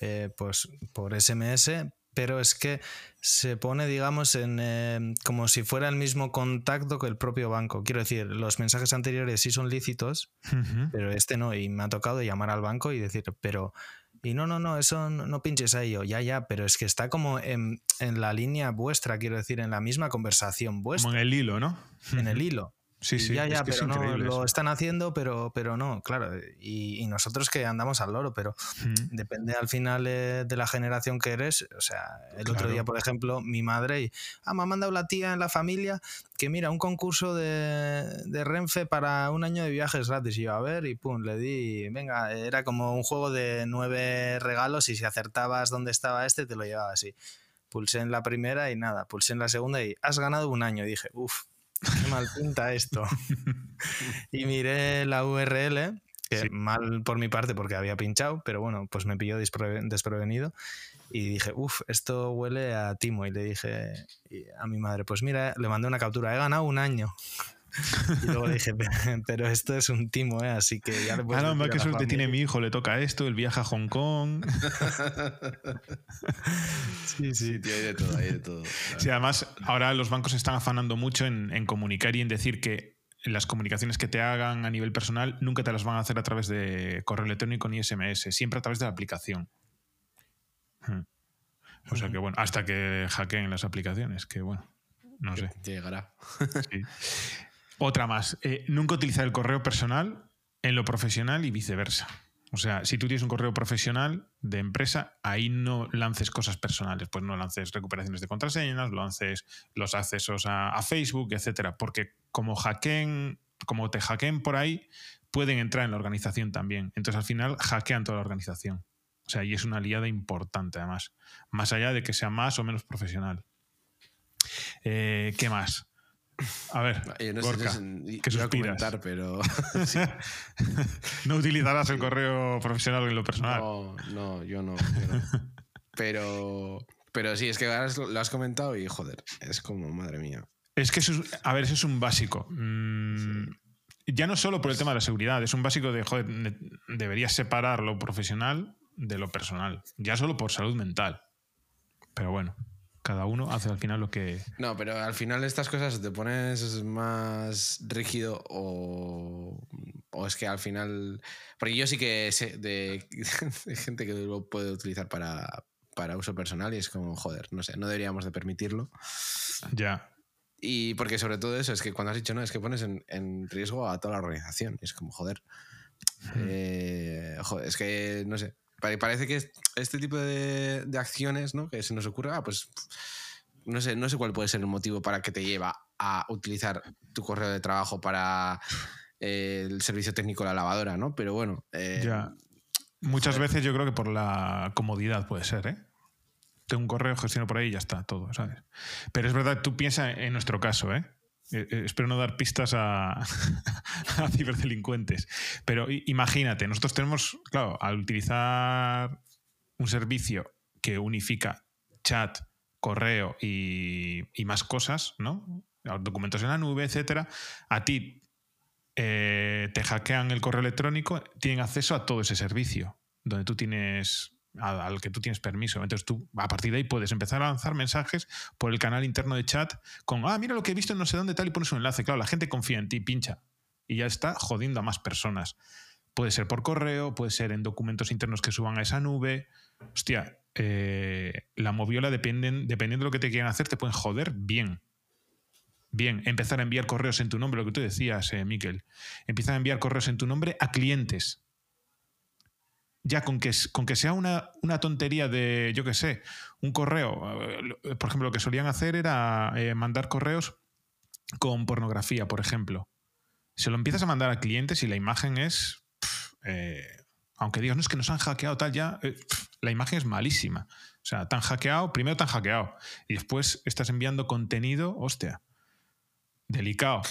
eh, pues por SMS, pero es que se pone, digamos, en eh, como si fuera el mismo contacto que el propio banco. Quiero decir, los mensajes anteriores sí son lícitos, pero este no. Y me ha tocado llamar al banco y decir, pero. Y no, no, no, eso no, no pinches ahí. Yo, ya, ya, pero es que está como en, en la línea vuestra, quiero decir, en la misma conversación vuestra, Como en el hilo, ¿no? en el hilo. Sí, sí. ya, es ya, que es pero no, increíble lo están haciendo, pero, pero no, claro. Y, y nosotros que andamos al loro, pero Ujú. depende al final eh, de la generación que eres. O sea, el otro día, por ejemplo, mi madre, y, ah, me ha mandado la tía en la familia que mira, un concurso de, de Renfe para un año de viajes gratis. Y yo, a ver, y pum, le di, venga, era como un juego de nueve regalos y si acertabas dónde estaba este, te lo llevaba así. Pulsé en la primera y nada, pulsé en la segunda y has ganado un año. Y dije, uff, qué mal pinta esto. y miré la URL, que Sí. mal por mi parte porque había pinchado, pero bueno, pues me pilló despre- desprevenido. Y dije, uff, esto huele a timo. Y le dije a mi madre, pues mira, le mandé una captura, he ganado un año. Y luego dije, pero esto es un timo, ¿eh? así que ya le puedes Ah, no, qué la suerte tiene familia". mi hijo, le toca esto, el viaje a Hong Kong. Sí, sí. Sí, tío, hay de todo, hay de todo. Sí, además, ahora los bancos se están afanando mucho en, en comunicar y en decir que las comunicaciones que te hagan a nivel personal nunca te las van a hacer a través de correo electrónico ni SMS, siempre a través de la aplicación. Hmm. O sea que bueno, hasta que hackeen las aplicaciones, que bueno, no sé. Llegará. sí. Otra más, eh, nunca utilizar el correo personal en lo profesional y viceversa. O sea, si tú tienes un correo profesional de empresa, ahí no lances cosas personales, pues no lances recuperaciones de contraseñas, lances los accesos a, a Facebook, etcétera, porque como hackeen, como te hackeen por ahí, pueden entrar en la organización también. Entonces al final hackean toda la organización. O sea, y es una aliada importante además, más allá de que sea más o menos profesional. Eh, ¿Qué más? A ver, no sé, Gorka, no sé, ¿qué iba a suspiras? comentar, pero no utilizarás el correo profesional en lo personal. no, no, yo no. yo no. Pero, pero sí, es que lo has comentado y joder, es como, madre mía. Es que eso es, a ver, eso es un básico. Mm, Ya no solo por el tema de la seguridad, es un básico de, joder, deberías separar lo profesional de lo personal. Ya solo por salud mental. Pero bueno, cada uno hace al final lo que... No, pero al final estas cosas te pones más rígido o, o es que al final... Porque yo sí que sé de, de gente que lo puede utilizar para, para uso personal y es como, joder, no sé, no deberíamos de permitirlo. Ya. Y porque sobre todo eso, es que cuando has dicho no, es que pones en, en riesgo a toda la organización. Y es como, joder. eh, joder, es que, no sé. Pare- Parece que es- este tipo de, de acciones, ¿no? Que se nos ocurre, ah, pues. No sé, no sé cuál puede ser el motivo para que te lleva a utilizar tu correo de trabajo para eh, el servicio técnico de la lavadora, ¿no? Pero bueno. eh, Ya. Muchas joder. veces yo creo que por la comodidad puede ser, ¿eh? Tengo un correo, gestiono por ahí y ya está, todo, ¿sabes? Pero es verdad, tú piensas en nuestro caso, ¿eh? Eh, eh, espero no dar pistas a, ciberdelincuentes. Pero imagínate, nosotros tenemos, claro, al utilizar un servicio que unifica chat, correo y, y más cosas, ¿no? Documentos en la nube, etcétera, a ti eh, te hackean el correo electrónico, tienen acceso a todo ese servicio, donde tú tienes al, que tú tienes permiso. Entonces tú a partir de ahí puedes empezar a lanzar mensajes por el canal interno de chat con, ah, mira lo que he visto en no sé dónde tal y pones un enlace. Claro, la gente confía en ti, pincha. Y ya está jodiendo a más personas. Puede ser por correo, puede ser en documentos internos que suban a esa nube. Hostia, eh, la moviola dependen, dependiendo de lo que te quieran hacer, te pueden joder bien. Bien, empezar a enviar correos en tu nombre, lo que tú decías, eh, Miquel. A enviar correos en tu nombre a clientes. Ya con que, con que sea una, una tontería de, yo qué sé, un correo. eh, Por ejemplo, lo que solían hacer era eh, mandar correos con pornografía, por ejemplo. Se lo empiezas a mandar a clientes y la imagen es. eh, aunque digas, no es que nos han hackeado tal, ya. la imagen es malísima. O sea, tan hackeado, primero tan hackeado. Y después estás enviando contenido, hostia. Delicado.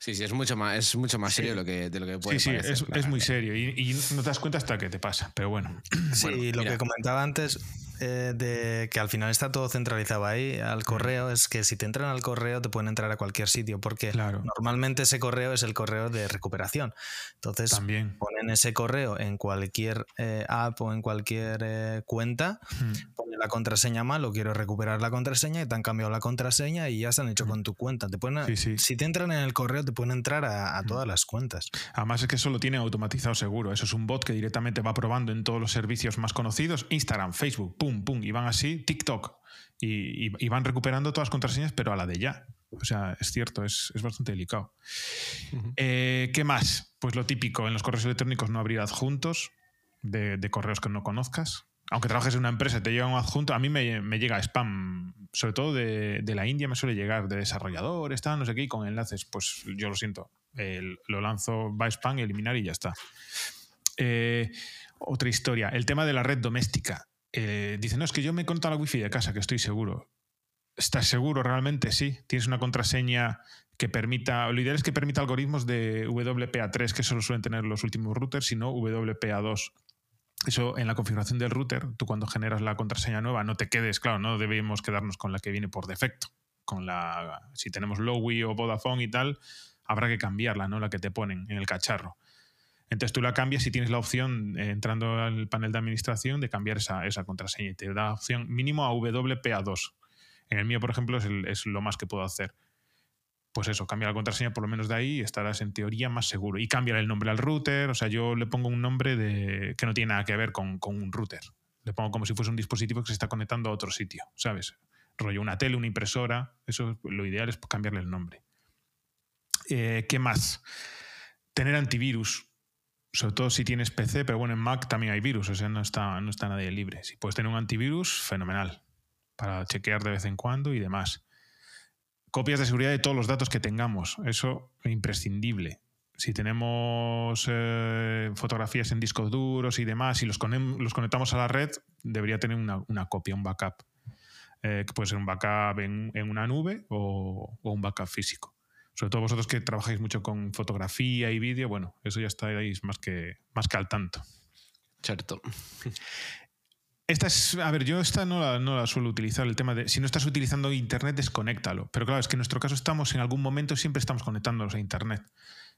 Sí, sí, es mucho más, es mucho más Sí. serio de lo que, de lo que puede Sí, sí, parecer, es, muy serio. Y, y no te das cuenta hasta que te pasa. Pero bueno. Sí, Bueno, lo mira. que comentaba antes eh, de que al final está todo centralizado ahí al correo es que si te entran al correo te pueden entrar a cualquier sitio porque Claro. normalmente ese correo es el correo de recuperación. Entonces También. ponen ese correo en cualquier eh, app o en cualquier eh, cuenta, Mm. ponen la contraseña mal o quiero recuperar la contraseña y te han cambiado la contraseña y ya se han hecho con tu cuenta. Te pueden, Sí, sí. Si te entran en el correo te pueden entrar a, a todas las cuentas. Además es que eso lo tiene automatizado seguro. Eso es un bot que directamente va probando en todos los servicios más conocidos. Instagram, Facebook, pum, pum. Y van así, TikTok. Y, y- y van recuperando todas las contraseñas, pero a la de ya. O sea, es cierto, es, es bastante delicado. Eh, ¿Qué más? Pues lo típico, en los correos electrónicos no abrir adjuntos de, de correos que no conozcas. Aunque trabajes en una empresa, te llega un adjunto. A mí me, me llega spam, sobre todo de, de la India, me suele llegar de desarrolladores, tal, no sé qué, y con enlaces. Pues yo lo siento, eh, lo lanzo, va a spam, eliminar y ya está. Eh, otra historia, el tema de la red doméstica. Eh, dice, no, es que yo me he contado la wifi de casa, que estoy seguro. ¿Estás seguro realmente? Sí. Tienes una contraseña que permita, lo ideal es que permita algoritmos de WPA3, que solo suelen tener los últimos routers, sino WPA2. Eso en la configuración del router, tú cuando generas la contraseña nueva, no te quedes, claro, no debemos quedarnos con la que viene por defecto. Con la, si tenemos Lowy o Vodafone y tal, habrá que cambiarla, ¿no? La que te ponen en el cacharro. Entonces tú la cambias y tienes la opción, eh, entrando al panel de administración, de cambiar esa, esa contraseña y te da opción mínimo a WPA2. En el mío, por ejemplo, es, es lo más que puedo hacer. Pues eso, cambia la contraseña por lo menos de ahí y estarás en teoría más seguro. Y cambia el nombre al router, o sea, yo le pongo un nombre de, que no tiene nada que ver con, con un router. Le pongo como si fuese un dispositivo que se está conectando a otro sitio, ¿sabes? Rollo una tele, una impresora, eso lo ideal es cambiarle el nombre. Eh, ¿Qué más? Tener antivirus sobre todo si tienes PC, pero bueno, en Mac también hay virus, o sea, no está, no está nadie libre. Si puedes tener un antivirus, fenomenal, para chequear de vez en cuando y demás. Copias de seguridad de todos los datos que tengamos, eso es imprescindible. Si tenemos eh, fotografías en discos duros y demás y los, los conectamos a la red, debería tener una, una copia, un backup. Eh, que puede ser un backup en, en una nube o, o un backup físico sobre todo vosotros que trabajáis mucho con fotografía y vídeo, bueno, eso ya estáis más que, más que al tanto. Cierto. Esta es, a ver, yo esta no la, no la suelo utilizar, el tema de si no estás utilizando Internet, desconéctalo. Pero claro, es que en nuestro caso estamos, en algún momento siempre estamos conectándonos a Internet.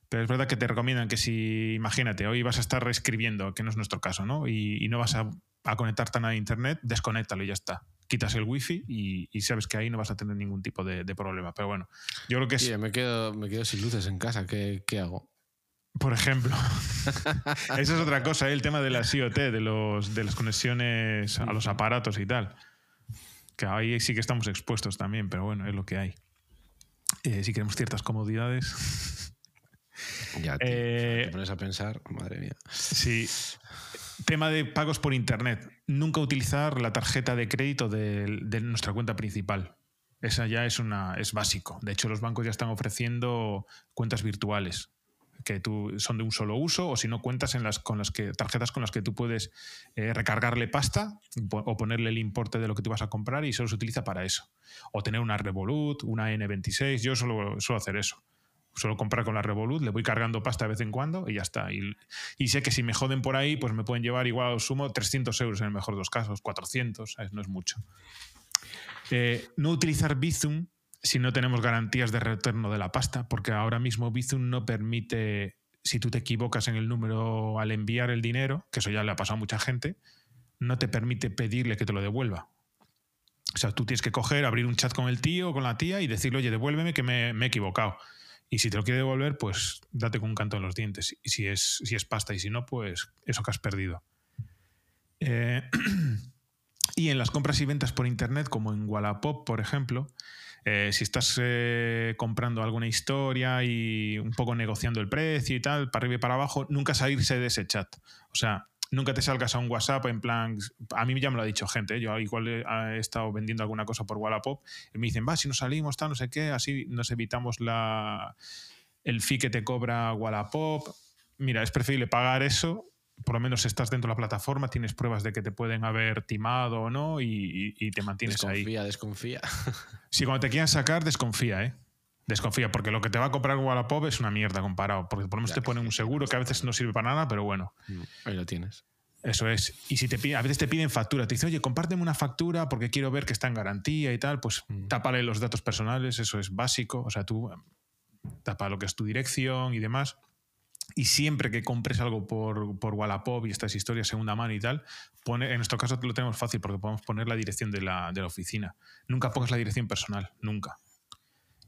Pero es verdad que te recomiendan que si, imagínate, hoy vas a estar reescribiendo, que no es nuestro caso, ¿no? Y, y no vas a, a conectar tan a Internet, desconéctalo y ya está. Quitas el wifi y, y sabes que ahí no vas a tener ningún tipo de, de problema. Pero bueno, yo creo que es, Tío, me quedo, me quedo sin luces en casa. ¿Qué, qué hago? Por ejemplo. Esa es otra cosa, ¿eh? el tema de las IoT, de, los, de las conexiones a los aparatos y tal. Que ahí sí que estamos expuestos también, pero bueno, es lo que hay. Eh, si queremos ciertas comodidades. Ya, tío, Eh, te pones a pensar, madre mía. Sí. Tema de pagos por internet. Nunca utilizar la tarjeta de crédito de, de nuestra cuenta principal. Esa ya es una es básico. De hecho, los bancos ya están ofreciendo cuentas virtuales que tú son de un solo uso o si no cuentas en las con las que tarjetas con las que tú puedes eh, recargarle pasta o ponerle el importe de lo que tú vas a comprar y solo se utiliza para eso. O tener una Revolut, una N26. Yo solo suelo hacer eso. Suelo comprar con la Revolut, le voy cargando pasta de vez en cuando y ya está. Y, sé que si me joden por ahí, pues me pueden llevar igual al sumo 300 euros en el mejor de los casos, 400, ¿sabes? no es mucho. Eh, no utilizar Bizum si no tenemos garantías de retorno de la pasta, porque ahora mismo Bizum no permite, si tú te equivocas en el número al enviar el dinero, que eso ya le ha pasado a mucha gente, no te permite pedirle que te lo devuelva. O sea, tú tienes que coger, abrir un chat con el tío o con la tía y decirle, oye, devuélveme que me he equivocado. Y si te lo quiere devolver, pues date con un canto en los dientes. Y si es, si es pasta y si no, pues eso que has perdido. Eh, y en las compras y ventas por internet, como en Wallapop, por ejemplo, eh, si estás eh, comprando alguna historia y un poco negociando el precio y tal, para arriba y para abajo, nunca salirse de ese chat. O sea, nunca te salgas a un WhatsApp en plan. A mí ya me lo ha dicho gente. ¿eh? Yo igual he, estado vendiendo alguna cosa por Wallapop y me dicen, va, si nos salimos, tal, no sé qué, así nos evitamos la, el fee que te cobra Wallapop. Mira, es preferible pagar eso. Por lo menos estás dentro de la plataforma, tienes pruebas de que te pueden haber timado o no y, te mantienes ahí. Desconfía, desconfía. Si cuando te quieran sacar, desconfía, ¿eh? Desconfía, porque lo que te va a comprar Wallapop es una mierda comparado. Porque por lo menos te ponen un seguro que a veces no sirve para nada, pero bueno. Mm, ahí lo tienes. Eso es. Y si te piden, a veces te piden factura, te dicen, oye, compárteme una factura porque quiero ver que está en garantía y tal, pues mm. tápale los datos personales, eso es básico. O sea, tú tapa lo que es tu dirección y demás. Y siempre que compres algo por, por Wallapop y estas historias segunda mano y tal, pone, en nuestro caso lo tenemos fácil porque podemos poner la dirección de la, de la oficina. Nunca pongas la dirección personal, nunca.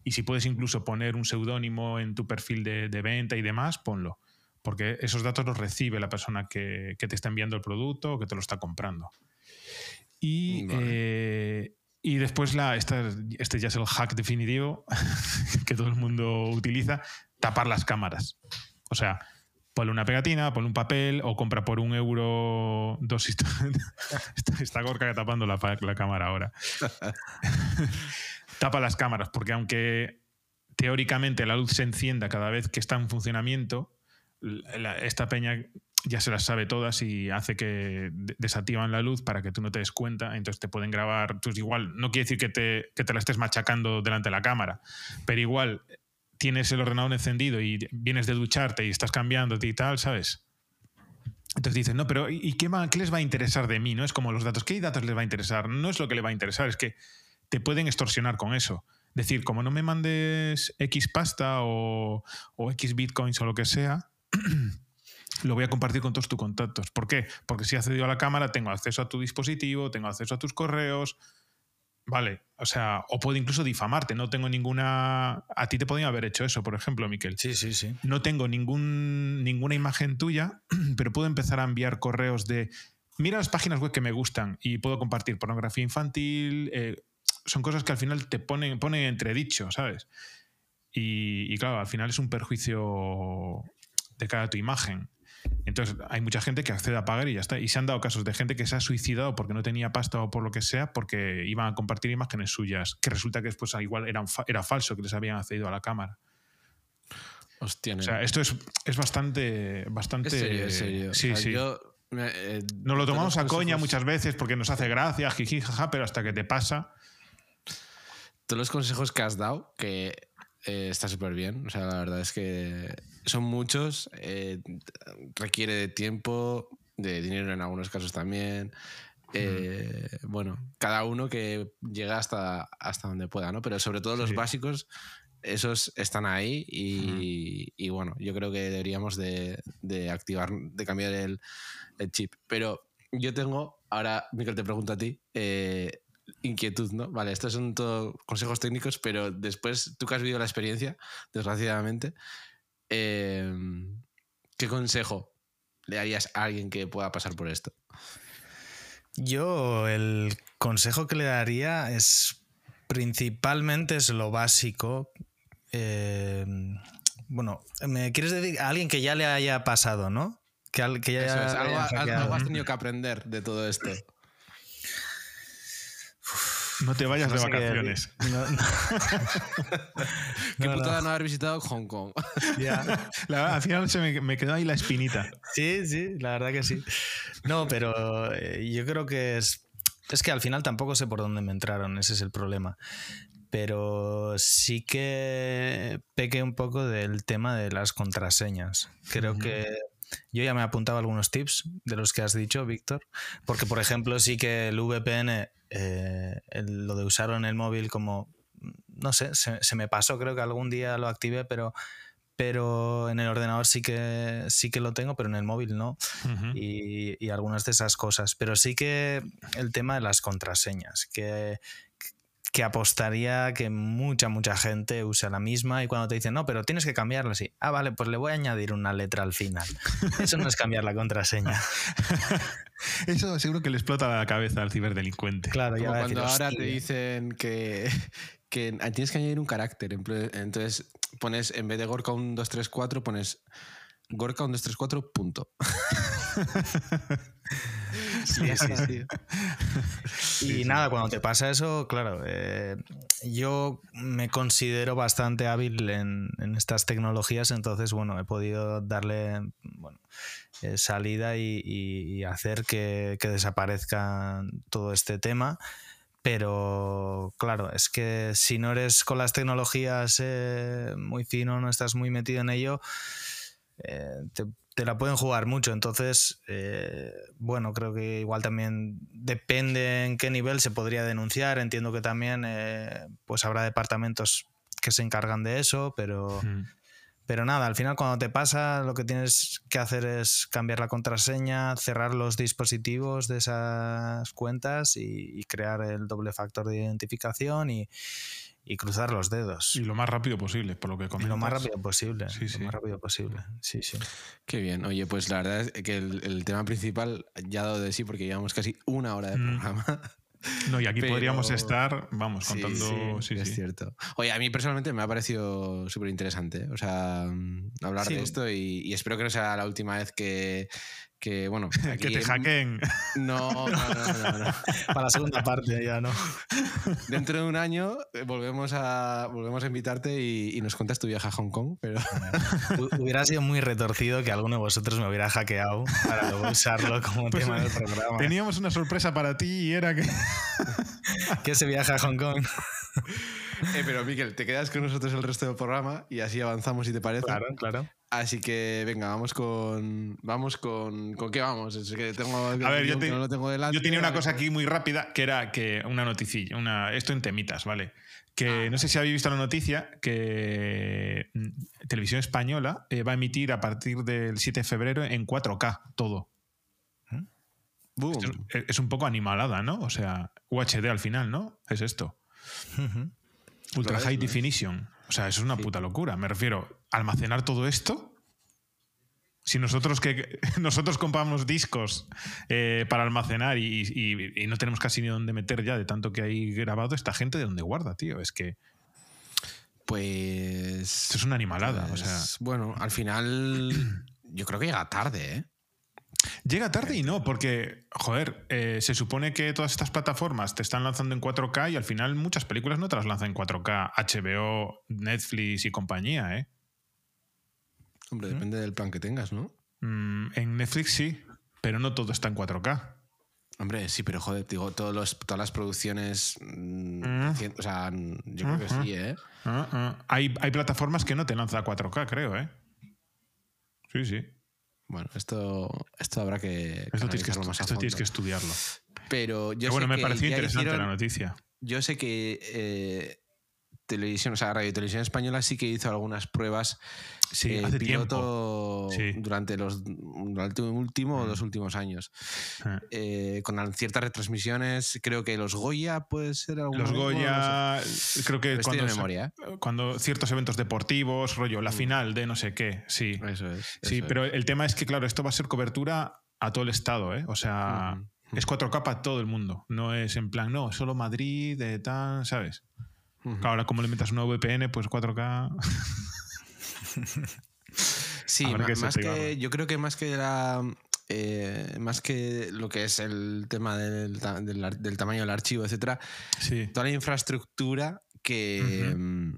Y si puedes incluso poner un seudónimo en tu perfil de, venta y demás, ponlo. Porque esos datos los recibe la persona que, te está enviando el producto o que te lo está comprando. Y, eh, y después la, este ya es el hack definitivo que todo el mundo utiliza, tapar las cámaras. O sea, ponle una pegatina, ponle un papel o compra por un euro dos Está Gorka tapando la, la cámara ahora. tapa las cámaras, porque aunque teóricamente la luz se encienda cada vez que está en funcionamiento, esta peña ya se las sabe todas y hace que desactivan la luz para que tú no te des cuenta, entonces te pueden grabar, pues igual, no quiere decir que te, que te la estés machacando delante de la cámara, pero igual tienes el ordenador encendido y vienes de ducharte y estás cambiándote y tal, ¿sabes? Entonces dicen, no, pero ¿y qué, qué les va a interesar de mí? No es como los datos. ¿Qué datos les va a interesar? No es lo que le va a interesar, es que te pueden extorsionar con eso. Decir, como no me mandes X pasta o, X bitcoins o lo que sea, lo voy a compartir con todos tus contactos. ¿Por qué? Porque si he accedido a la cámara, tengo acceso a tu dispositivo, tengo acceso a tus correos. Vale, o sea, o puedo incluso difamarte. No tengo ninguna. A ti te podían haber hecho eso, por ejemplo, Miquel. Sí, sí, sí. No tengo ningún, ninguna imagen tuya, pero puedo empezar a enviar correos de. Mira las páginas web que me gustan y puedo compartir pornografía infantil, eh, son cosas que al final te ponen, ponen entredicho, ¿sabes? Y, claro, al final es un perjuicio de cara a tu imagen. Entonces, hay mucha gente que accede a pagar y ya está. Y se han dado casos de gente que se ha suicidado porque no tenía pasta o por lo que sea, porque iban a compartir imágenes suyas, que resulta que después igual era, era falso, que les habían accedido a la cámara. Hostia, o sea, esto es, es bastante. bastante serio, Sí, sí. Eh, nos lo tomamos a coña muchas veces porque nos hace gracia, jiji, jaja, pero hasta que te pasa todos los consejos que has dado, que eh, está súper bien. O sea, la verdad es que son muchos, eh, requiere de tiempo, de dinero en algunos casos también. Eh, bueno, cada uno que llega hasta, hasta donde pueda, ¿no? Pero sobre todo los básicos, esos están ahí y, bueno, yo creo que deberíamos de, activar, de cambiar el, chip. Pero yo tengo, ahora, Miquel, te pregunto a ti, inquietud, ¿no? Vale, estos son todos consejos técnicos, pero después, tú que has vivido la experiencia, desgraciadamente, em, ¿qué consejo le darías a alguien que pueda pasar por esto? Yo el consejo que le daría es principalmente es lo básico. Em, bueno, ¿me quieres decir a alguien que ya le haya pasado, no? Que, que ya algo, algo has tenido que aprender de todo esto. No te vayas de vacaciones. Qué putada no. haber visitado Hong Kong. al final se me, quedó ahí la espinita. Sí, sí, la verdad que sí. No, pero eh, yo creo que es. Es que al final tampoco sé por dónde me entraron, ese es el problema. Pero sí que pequé un poco del tema de las contraseñas. Creo que yo ya me he apuntado algunos tips de los que has dicho, Víctor, porque por ejemplo sí que el VPN, eh, lo de usarlo en el móvil como, no sé, se, me pasó, creo que algún día lo activé, pero, pero en el ordenador sí que, sí que lo tengo, pero en el móvil no, y, y, algunas de esas cosas. Pero sí que el tema de las contraseñas, que, que apostaría que mucha, mucha gente usa la misma y cuando te dicen, no, pero tienes que cambiarla así. Ah, vale, pues le voy a añadir una letra al final. Eso no es cambiar la contraseña. Eso seguro que le explota la cabeza al ciberdelincuente. Claro, ya Como decir, cuando ahora te dicen que, que tienes que añadir un carácter. Entonces pones, en vez de Gorka 1, 2, 3, 4, pones Gorka 1, 2, 3, 4, punto. Sí, sí, sí. Y nada, cuando te pasa eso, claro, eh, yo me considero bastante hábil en, en estas tecnologías, entonces, bueno, he podido darle bueno, eh, salida y, y- y hacer que, que desaparezca todo este tema. Pero claro, es que si no eres con las tecnologías eh, muy fino, no estás muy metido en ello, eh, te, te la pueden jugar mucho. Entonces, eh, bueno, creo que igual también depende en qué nivel se podría denunciar. Entiendo que también eh, pues habrá departamentos que se encargan de eso, pero, Mm. pero nada, al final cuando te pasa lo que tienes que hacer es cambiar la contraseña, cerrar los dispositivos de esas cuentas y, y crear el doble factor de identificación y, y cruzar los dedos. Y lo más rápido posible, por lo que Y comentas. lo más rápido posible. Sí, sí. Lo más rápido posible. Sí, sí. Qué bien. Oye, pues la verdad es que el, el tema principal ya ha dado de sí porque llevamos casi una hora de Mm. programa. No, y aquí Pero- podríamos estar, vamos, Sí, contando. Sí, es sí. cierto. Oye, a mí personalmente me ha parecido súper interesante. O sea, mm, hablar Sí. de esto y, y espero que no sea la última vez que, que bueno, Que te en- hackeen. No, no, no, no, no. Para la segunda parte ya, ¿no? Dentro de un año eh, volvemos a, volvemos a invitarte y, y nos cuentas tu viaje a Hong Kong. Pero Hu- Hubiera sido muy retorcido que alguno de vosotros me hubiera hackeado para luego usarlo como Pues, tema del programa. Teníamos una sorpresa para ti y era que. Que se viaja a Hong Kong. Eh, pero Miquel, te quedas con nosotros el resto del programa y así avanzamos si te parece. Claro, claro. Así que venga, vamos con. Vamos con. ¿Con qué vamos? Es que tengo. A ver, yo, te- no lo tengo delante. yo tenía una cosa aquí muy rápida que era que una noticilla, una, esto en temitas, ¿vale? Que Ah, no sé si habéis visto la noticia que mm, Televisión Española eh, va a emitir a partir del 7 de febrero en 4K todo. Boom. Esto es, es un poco animalada, ¿no? O sea, UHD al final, ¿no? Es esto. Ultra High es. Definition. O sea, eso es una puta locura. Me refiero, almacenar todo esto. Si nosotros que nosotros compramos discos eh, para almacenar y, y- y no tenemos casi ni dónde meter ya de tanto que hay grabado, esta gente de dónde guarda, tío. Es que Pues. esto es una animalada. o sea, pues, Bueno, al final. Yo creo que llega tarde, ¿eh? llega tarde y no, porque, joder, eh, se supone que todas estas plataformas te están lanzando en 4K y al final muchas películas no te las lanzan en 4K. HBO, Netflix y compañía, ¿eh? Hombre, depende del plan que tengas, ¿no? Mm, en Netflix sí, pero no todo está en 4K. Hombre, sí, pero joder, digo, todos los, todas las producciones. mm, Mm. cien- O sea, yo creo que sí, ¿eh? Ah, ah. Hay, hay plataformas que no te lanzan a 4K, creo, ¿eh? Sí, sí. Bueno, esto, esto habrá que. Esto, tienes que, más esto tienes estudiarlo. Pero yo Pero bueno, sé me que pareció interesante hicieron- la noticia. Yo sé que eh, televisión, o sea, Radio Televisión Española sí que hizo algunas pruebas Sí, eh, hace piloto Sí. durante los durante último o Mm. los últimos años. Ah. Eh, con ciertas retransmisiones, creo que los Goya puede ser algún Los Goya, creo que cuando, memoria, ¿eh? cuando ciertos eventos deportivos, rollo, la Mm. final de no sé qué, sí. Eso es. Sí, pero el tema es que, claro, esto va a ser cobertura a todo el estado, ¿eh? O sea, Ujú. es 4K para todo el mundo. No es en plan, no, solo Madrid, de tal, ¿sabes? Ahora, como le metas una VPN, pues 4K. Sí, más que yo creo que más que la eh, más que lo que es el tema del, del tamaño del archivo, etcétera, Sí. toda la infraestructura que, mm,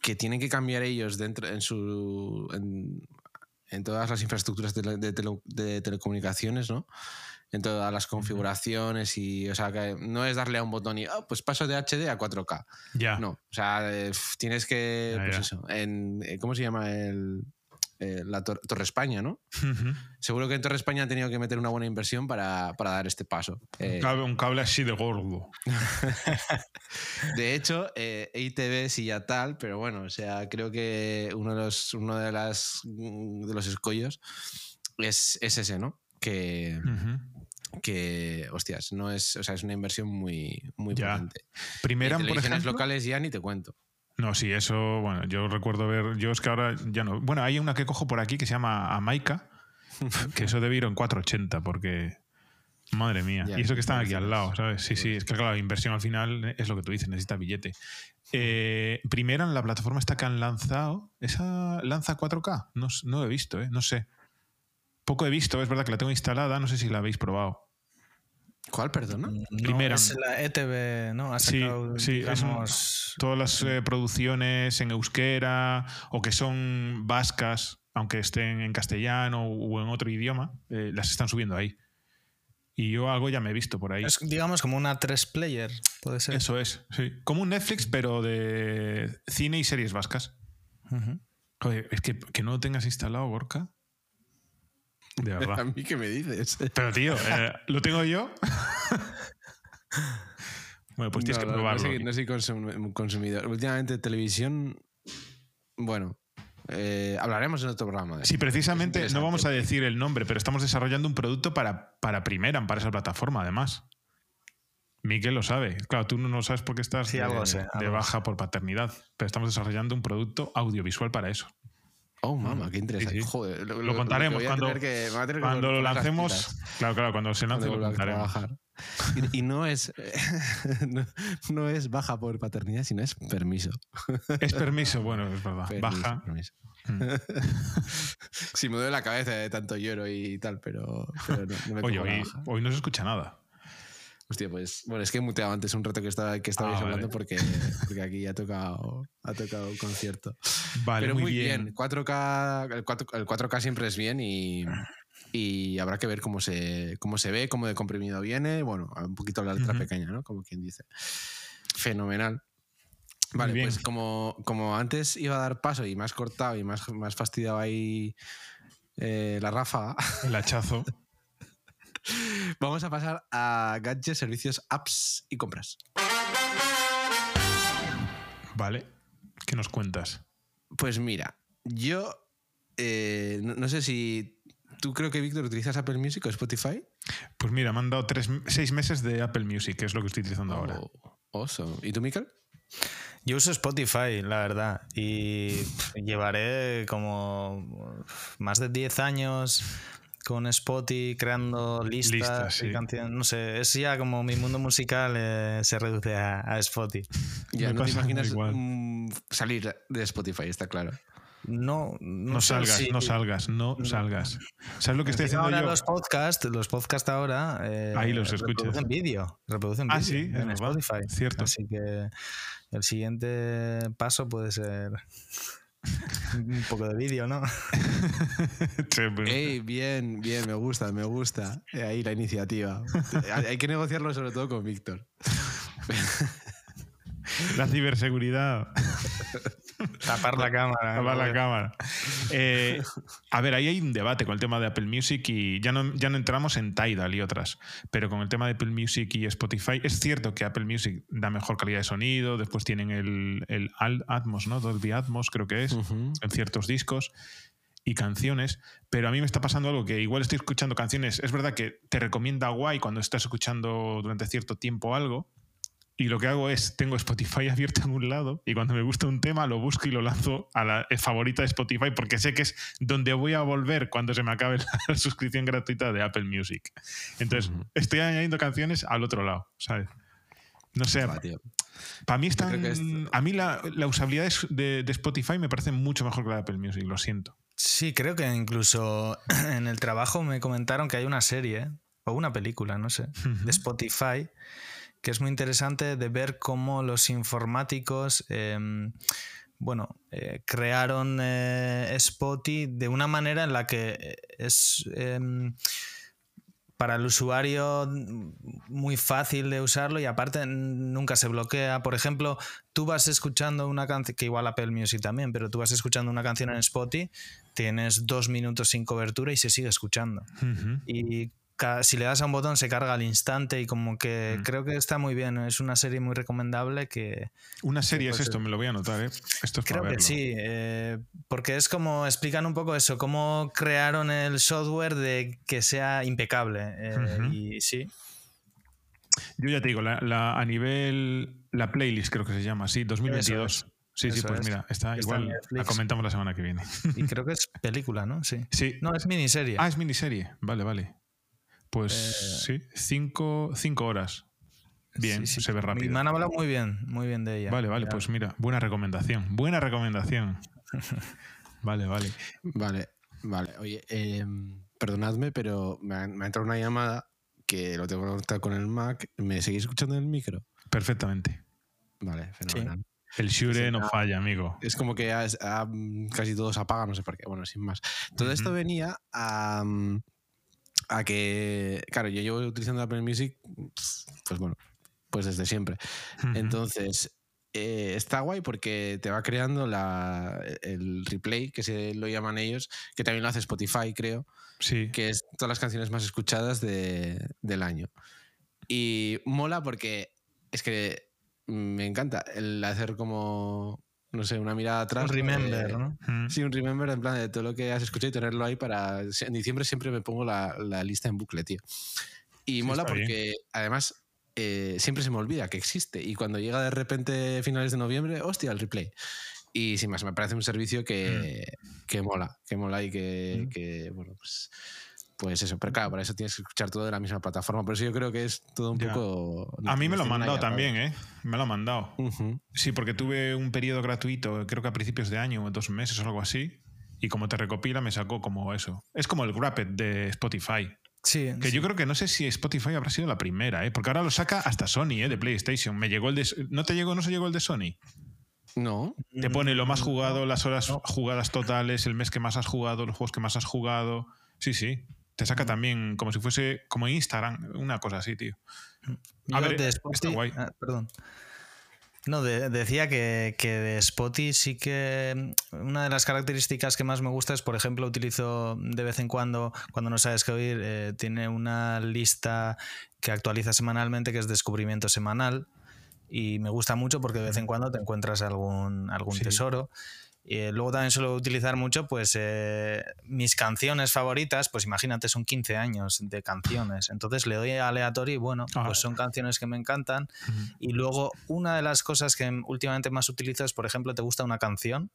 que tienen que cambiar ellos dentro en su en, en todas las infraestructuras de, la- de tele- de telecomunicaciones, ¿no? En todas las configuraciones y, o sea, que no es darle a un botón y, "Ah, pues paso de HD a 4K. Ya. No, o sea, eh, tienes que, Ya, pues ya. eso, en, eh, ¿cómo se llama? El, eh, la Tor- Torre España, ¿no? Seguro que en Torre España han tenido que meter una buena inversión para, para dar este paso. Un cable- un cable así de gordo. de hecho, eh, ITV sí ya tal, pero bueno, o sea, creo que uno de los, uno de las, de los escollos es, es ese, ¿no? Que. Que, hostias, no es, o sea, es una inversión muy, muy Ya. potente. Primera, por ejemplo. locales ya ni te cuento. No, sí, eso, bueno, yo recuerdo ver, yo es que ahora ya no. Bueno, hay una que cojo por aquí que se llama Amaica, que eso debe ir en 480, porque, madre mía, Ya, y eso que están aquí al lado. ¿sabes? Sí, sí, es que claro, la inversión al final es lo que tú dices, necesita billete. Eh, primera, en la plataforma esta que han lanzado, ¿esa lanza 4K? No, no lo he visto, ¿eh? No sé. Poco he visto, es verdad que la tengo instalada, no sé si la habéis probado. ¿Cuál, perdona? No, Primera. es la ETV, ¿no? Ha Sí, sacado, sí, es un- digamos, Todas las eh, producciones en euskera o que son vascas, aunque estén en castellano o en otro idioma, eh, las están subiendo ahí. Y yo algo ya me he visto por ahí. es, digamos como una 3 player, puede ser. Eso es, sí. Como un Netflix, pero de cine y series vascas. Joder, es que, que no lo tengas instalado, Gorka. De ¿A mí qué me dices? Pero tío, eh, ¿lo tengo yo? bueno, pues tienes No, que probarlo. No soy, no soy consum- consumidor. Últimamente televisión, bueno, eh, hablaremos en otro programa. de Sí, eso. precisamente no vamos a decir el nombre, pero estamos desarrollando un producto para, para Primeran, para esa plataforma, además. Miquel lo sabe. Claro, tú no lo sabes porque estás Sí, de, sé, baja por paternidad, pero estamos desarrollando un producto audiovisual para eso. Oh, mamá, qué interesante. Sí, sí. Joder, lo, Lo contaremos cuando- que- Cuando lo lancemos, claro, claro, cuando se lance cuando lo contaremos. Y, y no es no, no es baja por paternidad, sino es permiso. Es permiso, bueno, es verdad. Permiso, Baja. permiso. Mm. Me duele la cabeza de tanto lloro y tal, pero, pero no, no me Oye, hoy, hoy no se escucha nada. Hostia, pues bueno, es que he muteado antes un rato que estaba que estabais Ah, vale. hablando porque, porque aquí ha tocado, ha tocado un concierto. Vale, Pero muy, muy bien. bien. 4K, el, 4, el 4K siempre es bien y, y habrá que ver cómo se, cómo se ve, cómo de comprimido viene. Bueno, un poquito la letra Ujú. pequeña, ¿no? Como quien dice. Fenomenal. Vale, pues como, como antes iba a dar paso y más cortado y más, más fastidiado ahí eh, la ráfaga, El hachazo. vamos a pasar a gadgets, servicios, apps y compras. Vale. ¿Qué nos cuentas? Pues mira, yo eh, no, no sé si tú creo que Víctor utilizas Apple Music o Spotify. Pues mira, me han dado tres, seis meses de Apple Music, que es lo que estoy utilizando ahora. Oh, awesome. ¿Y tú, Michael? Yo uso Spotify, la verdad, y llevaré como más de 10 años con Spotify creando listas, sí. y canciones. No sé, es ya como mi mundo musical eh, se reduce a, a Spotify. Ya Me no te imaginas igual. mm, salir de Spotify, está claro. No, no, No sé salgas, si- no salgas, no salgas. ¿Sabes lo que estoy haciendo ahora yo? los podcasts, los podcasts ahora eh, Ahí los escuchas. reproducen vídeo, reproducen Ah, vídeo sí, en Spotify. cierto. Así que el siguiente paso puede ser un poco de vídeo, ¿no? Ey, bien, bien, me gusta, me gusta. Eh, Ahí la iniciativa. Hay que negociarlo sobre todo con Víctor. La ciberseguridad. Tapar la cámara. Tapar la cámara. Eh, a ver, ahí hay un debate con el tema de Apple Music y ya no, ya no entramos en Tidal y otras, pero con el tema de Apple Music y Spotify, es cierto que Apple Music da mejor calidad de sonido, después tienen el, el Atmos, ¿no? Dolby Atmos creo que es, en ciertos discos y canciones, pero a mí me está pasando algo que igual estoy escuchando canciones, es verdad que te recomienda guay cuando estás escuchando durante cierto tiempo algo, y lo que hago es, tengo Spotify abierto en un lado y cuando me gusta un tema lo busco y lo lanzo a la eh, favorita de Spotify porque sé que es donde voy a volver cuando se me acabe la suscripción gratuita de Apple Music. Entonces, estoy añadiendo canciones al otro lado, ¿sabes? No sé, para mí están, a mí la, la usabilidad de- de, de Spotify me parece mucho mejor que la de Apple Music, lo siento. Sí, creo que incluso en el trabajo me comentaron que hay una serie o una película, no sé, de Spotify que es muy interesante de ver cómo los informáticos, eh, bueno, eh, crearon eh, Spotify de una manera en la que es eh, para el usuario muy fácil de usarlo y aparte nunca se bloquea. Por ejemplo, tú vas escuchando una canción, que igual Apple Music también, pero tú vas escuchando una canción en Spotify, tienes dos minutos sin cobertura y se sigue escuchando. Y si le das a un botón se carga al instante y como que mm. creo que está muy bien. Es una serie muy recomendable que... Una serie es esto, me lo voy a anotar, ¿eh? Esto es creo que sí, eh, porque es como explican un poco eso, cómo crearon el software de que sea impecable. Eh, y sí. Yo ya te digo, la, a nivel, la playlist creo que se llama, sí, 2022. Sí, sí, pues mira, está, igual la comentamos la semana que viene. Y creo que es película, ¿no? Sí. sí. No, es miniserie. Ah, es miniserie. Vale, vale. Pues eh, sí, cinco, horas. Bien, se ve rápido. Me han hablado muy bien, muy bien de ella. Vale, vale, pues mira, buena recomendación. Buena recomendación. vale, vale. Vale, vale. Oye, em, perdonadme, pero me ha, entrado una llamada que lo tengo que conectar con el Mac. ¿Me seguís escuchando en el micro? Perfectamente. Vale, fenomenal. El Shure no falla, amigo. Es como que casi todo se apaga, no sé por qué. Bueno, sin más. Todo esto venía a, a que, claro, yo llevo utilizando Apple Music, pues bueno, pues desde siempre. Entonces, eh, está guay porque te va creando la, el replay, que se lo llaman ellos, que también lo hace Spotify, creo. Sí. Que es todas las canciones más escuchadas de, del año. Y mola porque es que me encanta el hacer como, no sé, una mirada atrás. Un remember, ¿no? Sí, un remember en plan de todo lo que has escuchado y tenerlo ahí para... En diciembre siempre me pongo la, la lista en bucle, tío. Y mola porque además eh, siempre se me olvida que existe y cuando llega de repente finales de noviembre, hostia, el replay. Y sin más, me parece un servicio que, mm. que mola, que mola y que, mm. que bueno, pues pues eso, pero claro, para eso tienes que escuchar todo de la misma plataforma. Por eso yo creo que es todo un poco. A mí me lo han mandado también, ¿eh? Me lo han mandado. Sí, porque tuve un periodo gratuito, creo que a principios de año, dos meses o algo así. Y como te recopila, me sacó como eso. Es como el Wrapped de Spotify. Sí. Que yo creo que no sé si Spotify habrá sido la primera, ¿eh? Porque ahora lo saca hasta Sony, ¿eh? De PlayStation. Me llegó el de. ¿No te llegó, no se llegó el de Sony? No. Te pone lo más jugado, las horas jugadas totales, el mes que más has jugado, los juegos que más has jugado. Sí, sí. Te saca también como si fuese como Instagram, una cosa así, tío. A ver, de Spotify, ah, perdón. No, decía que, de Spotify sí que mm, una de las características que más me gusta es, por ejemplo, utilizo de vez en cuando, cuando no sabes qué oír, eh, tiene una lista que actualiza semanalmente que es descubrimiento semanal y me gusta mucho porque de vez en cuando te encuentras algún, algún tesoro. Y eh, luego también suelo utilizar mucho, pues, eh, mis canciones favoritas, pues imagínate, son 15 años de canciones. Entonces le doy aleatorio y bueno, ah. pues son canciones que me encantan. Y luego una de las cosas que últimamente más utilizo es, por ejemplo, te gusta una canción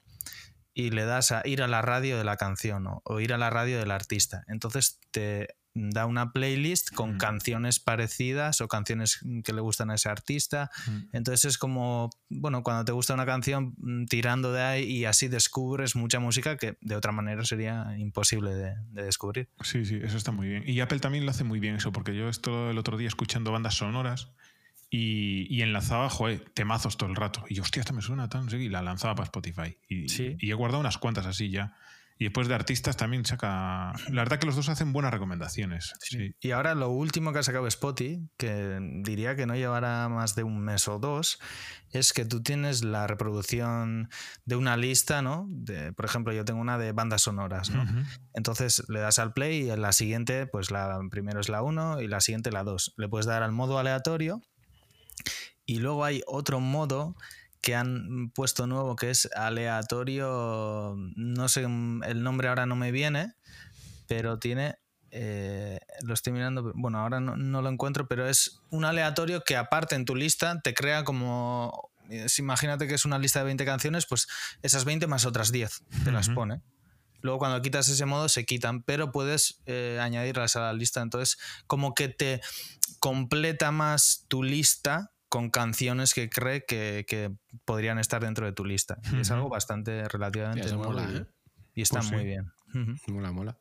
y le das a ir a la radio de la canción o ir a la radio del artista. Entonces te da una playlist con canciones parecidas o canciones que le gustan a ese artista. Entonces es como, bueno, cuando te gusta una canción, mm, tirando de ahí y así descubres mucha música que de otra manera sería imposible de, descubrir. Sí, sí, eso está muy bien. Y Apple también lo hace muy bien eso, porque yo esto el otro día escuchando bandas sonoras y, y enlazaba, joder, temazos todo el rato. Y yo, hostia, esta me suena tan, y la lanzaba para Spotify. Y, y he guardado unas cuantas así ya. Y después de artistas también saca. La verdad que los dos hacen buenas recomendaciones. Sí. Y ahora lo último que ha sacado Spotify, que diría que no llevará más de un mes o dos, es que tú tienes la reproducción de una lista, ¿no? De, por ejemplo, yo tengo una de bandas sonoras, ¿no? Entonces le das al play y en la siguiente, pues la primero es la 1 y la siguiente la 2. Le puedes dar al modo aleatorio. Y luego hay otro modo que han puesto nuevo que es aleatorio, no sé, el nombre ahora no me viene, pero tiene, eh, lo estoy mirando, bueno, ahora no, lo encuentro, pero es un aleatorio que aparte en tu lista te crea como, imagínate que es una lista de 20 canciones, pues esas 20 más otras 10 te las pone. Luego cuando quitas ese modo se quitan, pero puedes eh, añadirlas a la lista. Entonces como que te completa más tu lista con canciones que cree que, podrían estar dentro de tu lista. Es algo bastante relativamente mola, ¿eh? y está pues muy bien. Mola, mola.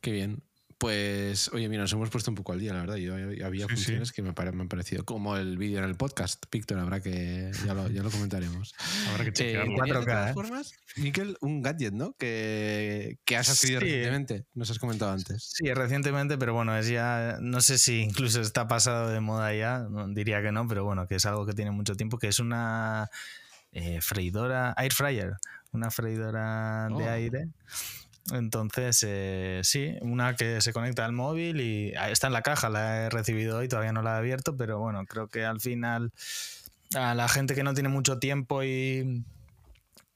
Qué bien. Pues, oye, mira, nos hemos puesto un poco al día, la verdad. Yo había funciones que me, me, han parecido, como el vídeo en el podcast. Víctor, habrá que. Ya lo, ya lo comentaremos. habrá que chequearlo. Eh, 4K, de todas ¿eh? formas, Miquel, un gadget, ¿no? Que, que has adquirido recientemente. Nos has comentado antes. Sí, recientemente, pero bueno, es ya. No sé si incluso está pasado de moda ya. diría que no, pero bueno, que es algo que tiene mucho tiempo, que es una eh, freidora, air fryer. Una freidora de oh. aire Entonces, eh, sí, una que se conecta al móvil y ah, está en la caja, la he recibido hoy, todavía no la he abierto, pero bueno, creo que al final a la gente que no tiene mucho tiempo y,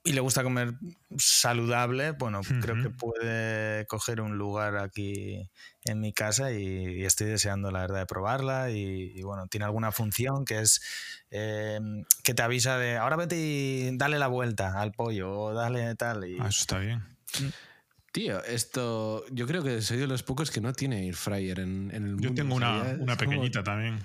y le gusta comer saludable, bueno, creo que puede coger un lugar aquí en mi casa y, estoy deseando la verdad de probarla y, bueno, tiene alguna función que es em, que te avisa de ahora vete y dale la vuelta al pollo o dale tal. Y, ah, eso está bien. Mm. Tío, esto yo creo que soy de los pocos que no tiene air fryer en, el mundo. Yo tengo una, una pequeñita también.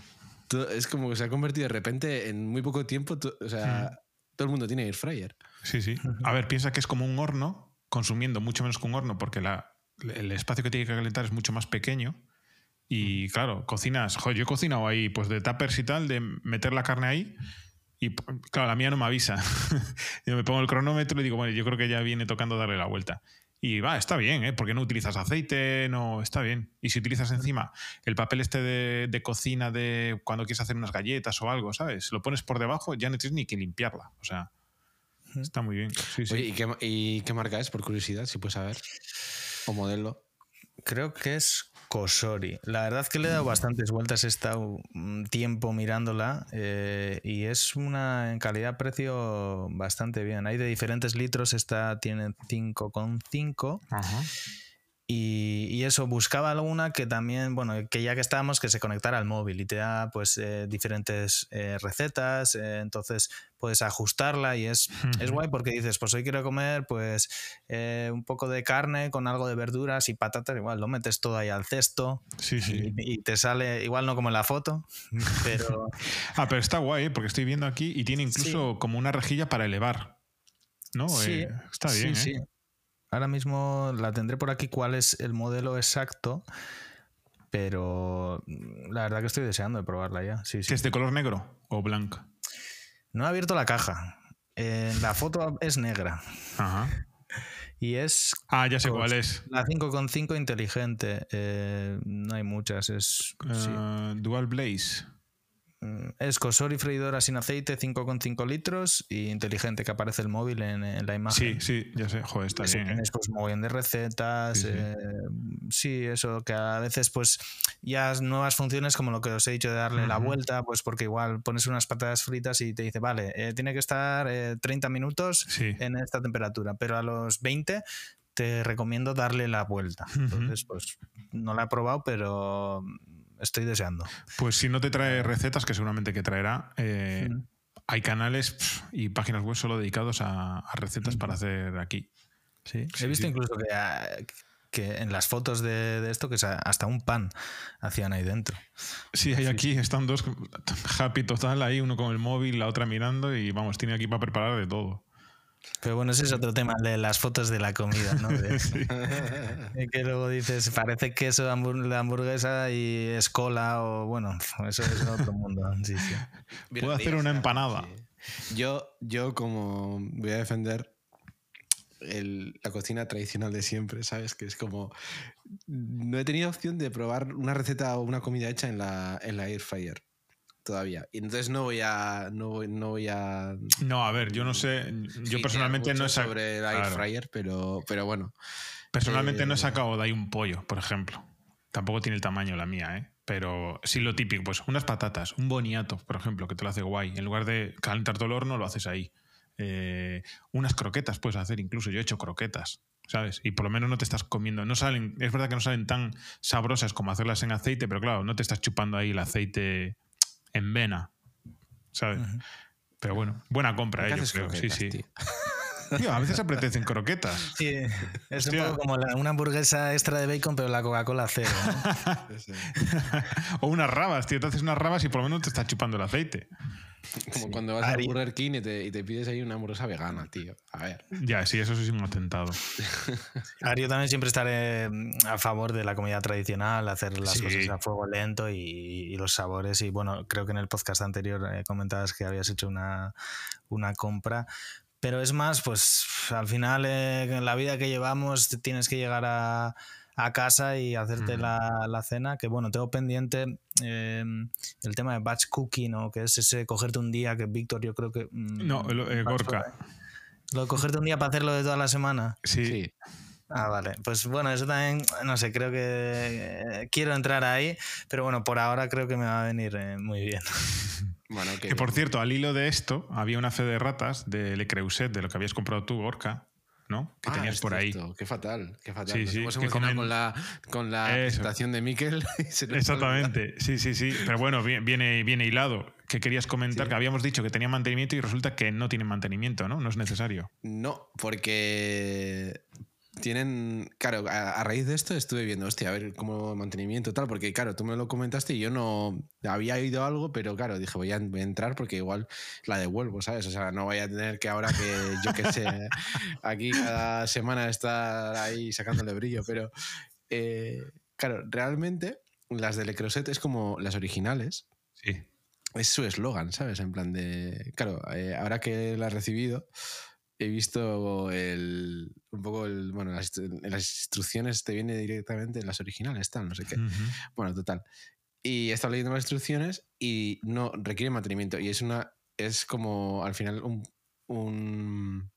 Es como que se ha convertido de repente en muy poco tiempo, o sea, todo el mundo tiene air fryer. Sí, sí. A ver, piensa que es como un horno, consumiendo mucho menos que un horno, porque la, el espacio que tiene que calentar es mucho más pequeño. Y claro, cocinas. Joder, yo he cocinado ahí, pues de tuppers y tal, de meter la carne ahí. Y claro, la mía no me avisa. yo me pongo el cronómetro y digo, bueno, yo creo que ya viene tocando darle la vuelta. Y va, está bien, ¿eh? Porque no utilizas aceite, no, está bien. Y si utilizas encima el papel este de, de, cocina de cuando quieres hacer unas galletas o algo, ¿sabes? Lo pones por debajo, ya no tienes ni que limpiarla. O sea, Está muy bien. ¿y, qué, marca es, por curiosidad, si puedes saber? ¿O modelo? Creo que es Kosori. La verdad es que le he dado bastantes vueltas, he estado un tiempo mirándola eh, y es una en calidad-precio bastante bien. Hay de diferentes litros, esta tiene 5,5. Y, eso, buscaba alguna que también, bueno, que ya que estábamos, que se conectara al móvil y te da pues eh, diferentes eh, recetas, eh, entonces puedes ajustarla y es, es guay porque dices, pues hoy quiero comer pues un poco de carne con algo de verduras y patatas, igual lo metes todo ahí al cesto sí, sí. Y, te sale, igual no como en la foto, pero... ah, pero está guay, porque estoy viendo aquí y tiene incluso como una rejilla para elevar. ¿No? Sí, está bien. Sí, sí. Ahora mismo la tendré por aquí cuál es el modelo exacto, pero la verdad que estoy deseando de probarla ya. Sí, ¿Es de color negro o blanca? No he abierto la caja. la foto es negra. Ajá. Y es. Ah, ya sé cuál es. La 5.5 inteligente. Eh, no hay muchas. Es. Eh, Dual Blaze. Mm, es cosor y freidora sin aceite, 5,5 litros y inteligente que aparece el móvil en, la imagen. Sí, sí, ya sé, joder, está bien. ¿eh? Tienes pues bien de recetas, eh, sí, eso, que a veces pues ya nuevas funciones como lo que os he dicho de darle la vuelta, pues porque igual pones unas patatas fritas y te dice, vale, eh, tiene que estar 30 minutos en esta temperatura, pero a los 20 te recomiendo darle la vuelta. Entonces, pues no la he probado, pero estoy deseando. Pues si no te trae recetas, que seguramente que traerá, eh, hay canales y páginas web solo dedicados a, recetas para hacer aquí. Sí, he visto incluso que, ah, que, en las fotos de, esto, que hasta un pan hacían ahí dentro. Sí, hay aquí, están dos happy total ahí, uno con el móvil, la otra mirando y vamos, tiene aquí para preparar de todo. Pero bueno, ese es otro tema, de las fotos de la comida, ¿no? que luego dices, parece queso de hamburguesa y es cola o bueno, eso es otro mundo. Sí, Puedo hacer una empanada. Yo, yo como voy a defender la cocina tradicional de siempre, ¿sabes? Que es como... No he tenido opción de probar una receta o una comida hecha en la, en la air fryer todavía. Y entonces no voy a. No voy, no voy a. No, a ver, yo no sé. Yo personalmente no he sacado. sobre el air fryer, pero, pero bueno. Personalmente no he eh, sacado de ahí un pollo, por ejemplo. Tampoco tiene el tamaño la mía, ¿eh? Pero sí lo típico, pues unas patatas, un boniato, por ejemplo, que te lo hace guay. En lugar de calentar todo el horno, lo haces ahí. Eh, unas croquetas puedes hacer incluso. Yo he hecho croquetas, ¿sabes? Y por lo menos no te estás comiendo. No salen, es verdad que no salen tan sabrosas como hacerlas en aceite, pero claro, no te estás chupando ahí el aceite en vena, ¿sabes? Pero bueno, buena compra, ellos, creo. Sí, sí. Tío, a veces apetecen croquetas. Sí, es un poco como una hamburguesa extra de bacon, pero la Coca-Cola cero. o unas rabas, tío. Te haces unas rabas y por lo menos te está chupando el aceite. Como cuando vas a Burger King y te, pides ahí una hamburguesa vegana, tío. A ver. Ya, sí, eso sí es un atentado. A yo también siempre estaré mm, a favor de la comida tradicional, hacer las cosas a fuego lento y, los sabores. Y bueno, creo que en el podcast anterior eh, comentabas que habías hecho una, una compra. Pero es más, pues al final eh, en la vida que llevamos tienes que llegar a a casa y hacerte la, la, cena, que bueno, tengo pendiente em, el tema de batch cooking, ¿no? que es ese cogerte un día que Víctor yo creo que... Mm, no, eh, Gorka. Lo de cogerte un día para hacerlo de toda la semana. Sí. Ah, vale. Pues bueno, eso también, no sé, creo que eh, quiero entrar ahí, pero bueno, por ahora creo que me va a venir eh, muy bien. Bueno, que, Que por cierto, al hilo de esto, había una fe de ratas de Le Creuset, de lo que habías comprado tú, Orca, ¿no? Que Ah, tenías por ahí. Qué fatal, qué fatal. Sí, Nos sí, hemos que comen- con la, con la presentación de Miquel. Exactamente, sí, sí, sí. Pero bueno, vi- viene, viene hilado. Que querías comentar Sí. que habíamos dicho que tenía mantenimiento y resulta que no tiene mantenimiento, ¿no? No es necesario. No, porque tienen. Claro, a, a raíz de esto estuve viendo, hostia, a ver cómo mantenimiento tal, porque claro, tú me lo comentaste y yo no había oído algo, pero claro, dije, voy a, voy a entrar porque igual la devuelvo, ¿sabes? O sea, no voy a tener que ahora que yo que sé, aquí cada semana estar ahí sacándole brillo, pero eh, claro, realmente las de Le Creuset es como las originales Sí. es su eslogan, ¿sabes? En plan de. Claro, eh, ahora que la he recibido, he visto el, un poco el. Bueno, las, las instrucciones te viene directamente en las originales, tal, no sé qué. Ujú. Bueno, total. Y he estado leyendo las instrucciones y no requiere mantenimiento. Y es una. Es como al final un. un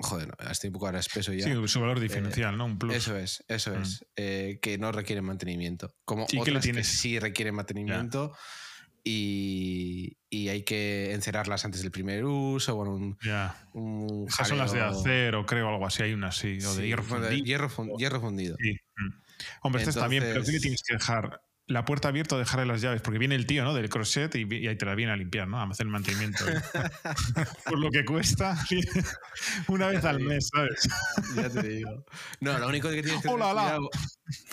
joder, no, estoy un poco ahora espeso ya. Sí, su valor diferencial, ¿no? Un plus. Eso es, eso Mm. es. eh, que no requieren mantenimiento. Como ¿Y otras que tienes? sí requieren mantenimiento y, y hay que encerrarlas antes del primer uso. Bueno, un, Ya. un Esas son las de acero, creo, algo así. Hay unas, sí. O de Sí, hierro de fundido. hierro fun- hierro fundido. Sí. Mm. Hombre, esto está bien, pero ¿qué le Entonces- tienes que dejar? La puerta abierta o dejarle las llaves, porque viene el tío, ¿no? Del crochet y, y ahí te la viene a limpiar, ¿no? A hacer el mantenimiento. Por lo que cuesta, una vez al mes, ¿sabes? Ya te digo. No, lo único que tienes que Hola, cuidado